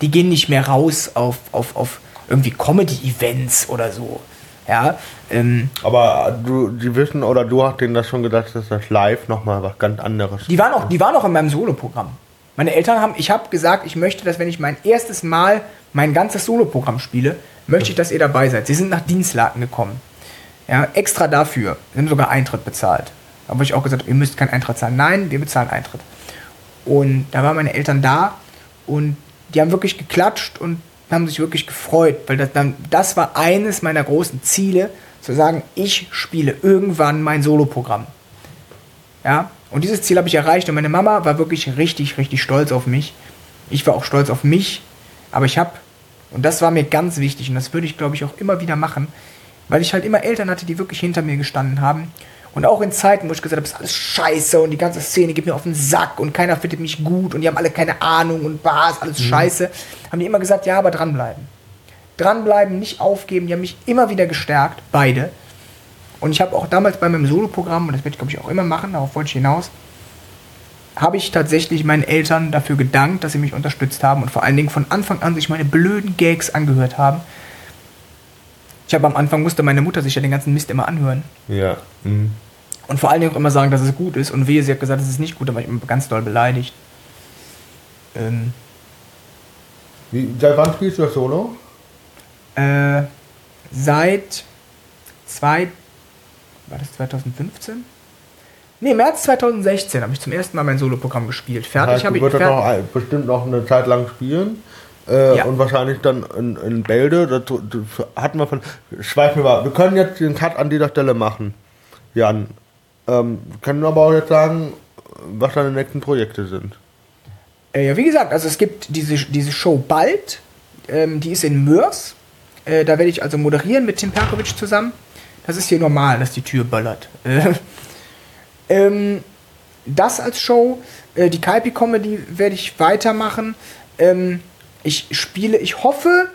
die gehen nicht mehr raus auf, auf, auf irgendwie Comedy-Events oder so. Ja, ähm, Aber du, die wissen oder du hast denen das schon gesagt, dass das live nochmal was ganz anderes die waren auch, die waren auch in meinem Soloprogramm. Meine Eltern haben, ich habe gesagt, ich möchte, dass wenn ich mein erstes Mal mein ganzes Soloprogramm spiele, möchte ich, dass ihr dabei seid. Sie sind nach Dienstlaken gekommen. Ja, extra dafür. Sie haben sogar Eintritt bezahlt. Aber ich auch gesagt, ihr müsst keinen Eintritt zahlen. Nein, wir bezahlen Eintritt. Und da waren meine Eltern da und die haben wirklich geklatscht und haben sich wirklich gefreut, weil das, dann, das war eines meiner großen Ziele, zu sagen, ich spiele irgendwann mein Soloprogramm. Ja, und dieses Ziel habe ich erreicht und meine Mama war wirklich richtig, richtig stolz auf mich. Ich war auch stolz auf mich, aber ich habe, und das war mir ganz wichtig und das würde ich glaube ich auch immer wieder machen, weil ich halt immer Eltern hatte, die wirklich hinter mir gestanden haben. Und auch in Zeiten, wo ich gesagt habe, ist alles scheiße und die ganze Szene geht mir auf den Sack und keiner findet mich gut und die haben alle keine Ahnung und ist alles scheiße, haben die immer gesagt, ja, aber dranbleiben. Dranbleiben, nicht aufgeben, die haben mich immer wieder gestärkt, beide. Und ich habe auch damals bei meinem Soloprogramm, und das werde ich glaube ich auch immer machen, darauf wollte ich hinaus, habe ich tatsächlich meinen Eltern dafür gedankt, dass sie mich unterstützt haben und vor allen Dingen von Anfang an sich meine blöden Gags angehört haben. Ich habe am Anfang musste meine Mutter sich ja den ganzen Mist immer anhören Ja. Mhm. und vor allen Dingen auch immer sagen, dass es gut ist. Und wehe, sie hat gesagt, es ist nicht gut, da war ich immer ganz doll beleidigt. Ähm, Wie, seit wann spielst du das Solo? äh, seit zwei, war das 2015? Nee, März 2016 habe ich zum ersten Mal mein Soloprogramm gespielt. Fertig heißt, habe du ich. wirst das Fer noch ein- bestimmt noch eine Zeit lang spielen. Äh, Ja. Und wahrscheinlich dann in, in Bälde. Das, das hatten wir von. Schweifen wir mal. Wir können jetzt den Cut an dieser Stelle machen. Jan. Ähm, wir können aber auch jetzt sagen, was deine nächsten Projekte sind. Äh, ja, wie gesagt, also es gibt diese, diese Show bald. Ähm, die ist in Mörs. Äh, da werde ich also moderieren mit Tim Perkovic zusammen. Das ist hier normal, dass die Tür böllert. Äh, ähm, das als Show. Äh, die Kaipi Comedy werde ich weitermachen. Ähm, ich spiele, ich hoffe,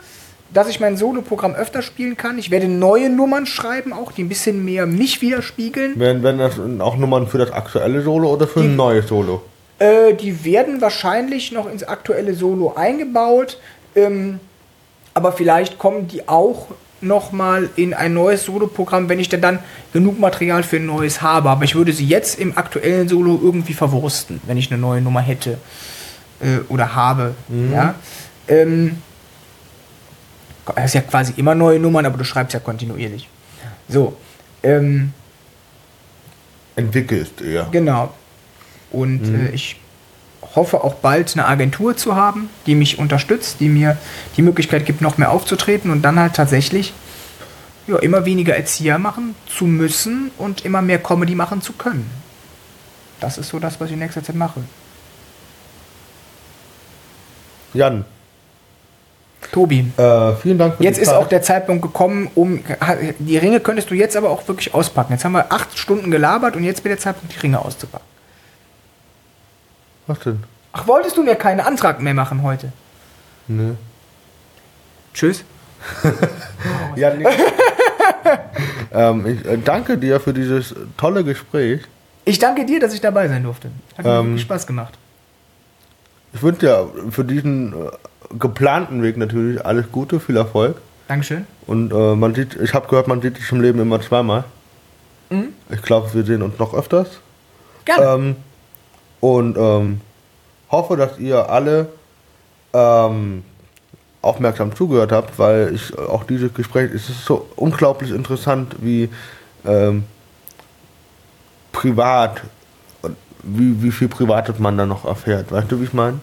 dass ich mein Soloprogramm öfter spielen kann. Ich werde neue Nummern schreiben, auch die ein bisschen mehr mich widerspiegeln. Werden, werden das auch Nummern für das aktuelle Solo oder für ein neues Solo? Äh, die werden wahrscheinlich noch ins aktuelle Solo eingebaut. Ähm, aber vielleicht kommen die auch noch mal in ein neues Solo-Programm, wenn ich denn dann genug Material für ein neues habe. Aber ich würde sie jetzt im aktuellen Solo irgendwie verwursten, wenn ich eine neue Nummer hätte äh, oder habe. Ja? Ähm, Du hast ja quasi immer neue Nummern, aber du schreibst ja kontinuierlich. So. Ähm, Entwickelst eher. Genau. Und äh, ich hoffe auch bald eine Agentur zu haben, die mich unterstützt, die mir die Möglichkeit gibt, noch mehr aufzutreten und dann halt tatsächlich ja, immer weniger Erzieher machen zu müssen und immer mehr Comedy machen zu können. Das ist so das, was ich in nächster Zeit mache. Jan, Tobi, äh, vielen Dank für jetzt die ist Zeit. auch der Zeitpunkt gekommen, um. Die Ringe könntest du jetzt aber auch wirklich auspacken. Jetzt haben wir acht Stunden gelabert und jetzt wird der Zeitpunkt, die Ringe auszupacken. Was denn? Ach, wolltest du mir keinen Antrag mehr machen heute? Nö. Tschüss. Ja, nee. ähm, ich äh, danke dir für dieses tolle Gespräch. Ich danke dir, dass ich dabei sein durfte. Hat mir Ähm, wirklich Spaß gemacht. Ich wünsche dir für diesen äh, geplanten Weg natürlich alles Gute, viel Erfolg. Dankeschön. Und äh, man sieht, ich habe gehört, man sieht sich im Leben immer zweimal. Mhm. Ich glaube, wir sehen uns noch öfters. Gerne. Ähm, und ähm, hoffe, dass ihr alle ähm, aufmerksam zugehört habt, weil ich äh, auch dieses Gespräch, es ist so unglaublich interessant, wie ähm, privat, und wie, wie viel Privates man da noch erfährt. Weißt du, wie ich meine?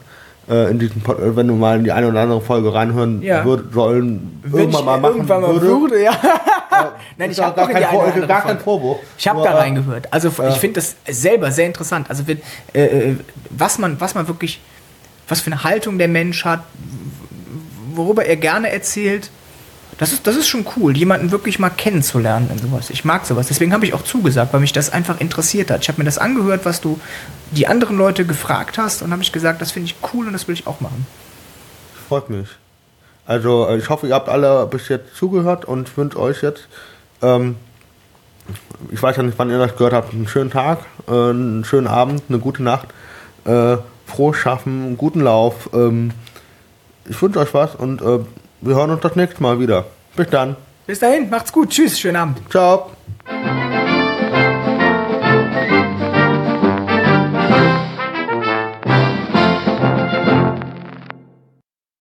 Äh, in diesem Pod äh, wenn du mal in die eine oder andere Folge reinhören Ja. würd, sollen, Wenn irgendwann mal machen irgendwann mal würde, würde, ja. Nein, ist ich habe gar, kein, Vor gar Folge. Vorwurf. Ich habe da äh, reingehört. Also ich finde das selber sehr interessant. Also wird, äh, äh, was man, was man wirklich, was für eine Haltung der Mensch hat, worüber er gerne erzählt. Das ist, das ist schon cool, jemanden wirklich mal kennenzulernen in sowas. Ich mag sowas. Deswegen habe ich auch zugesagt, weil mich das einfach interessiert hat. Ich habe mir das angehört, was du die anderen Leute gefragt hast und habe ich gesagt, das finde ich cool und das will ich auch machen. Freut mich. Also ich hoffe, ihr habt alle bis jetzt zugehört und wünsche euch jetzt, ähm, ich weiß ja nicht, wann ihr das gehört habt, einen schönen Tag, äh, einen schönen Abend, eine gute Nacht, äh, frohes Schaffen, einen guten Lauf. Ähm, ich wünsche euch was und äh, wir hören uns das nächste Mal wieder. Bis dann. Bis dahin, macht's gut. Tschüss, schönen Abend. Ciao.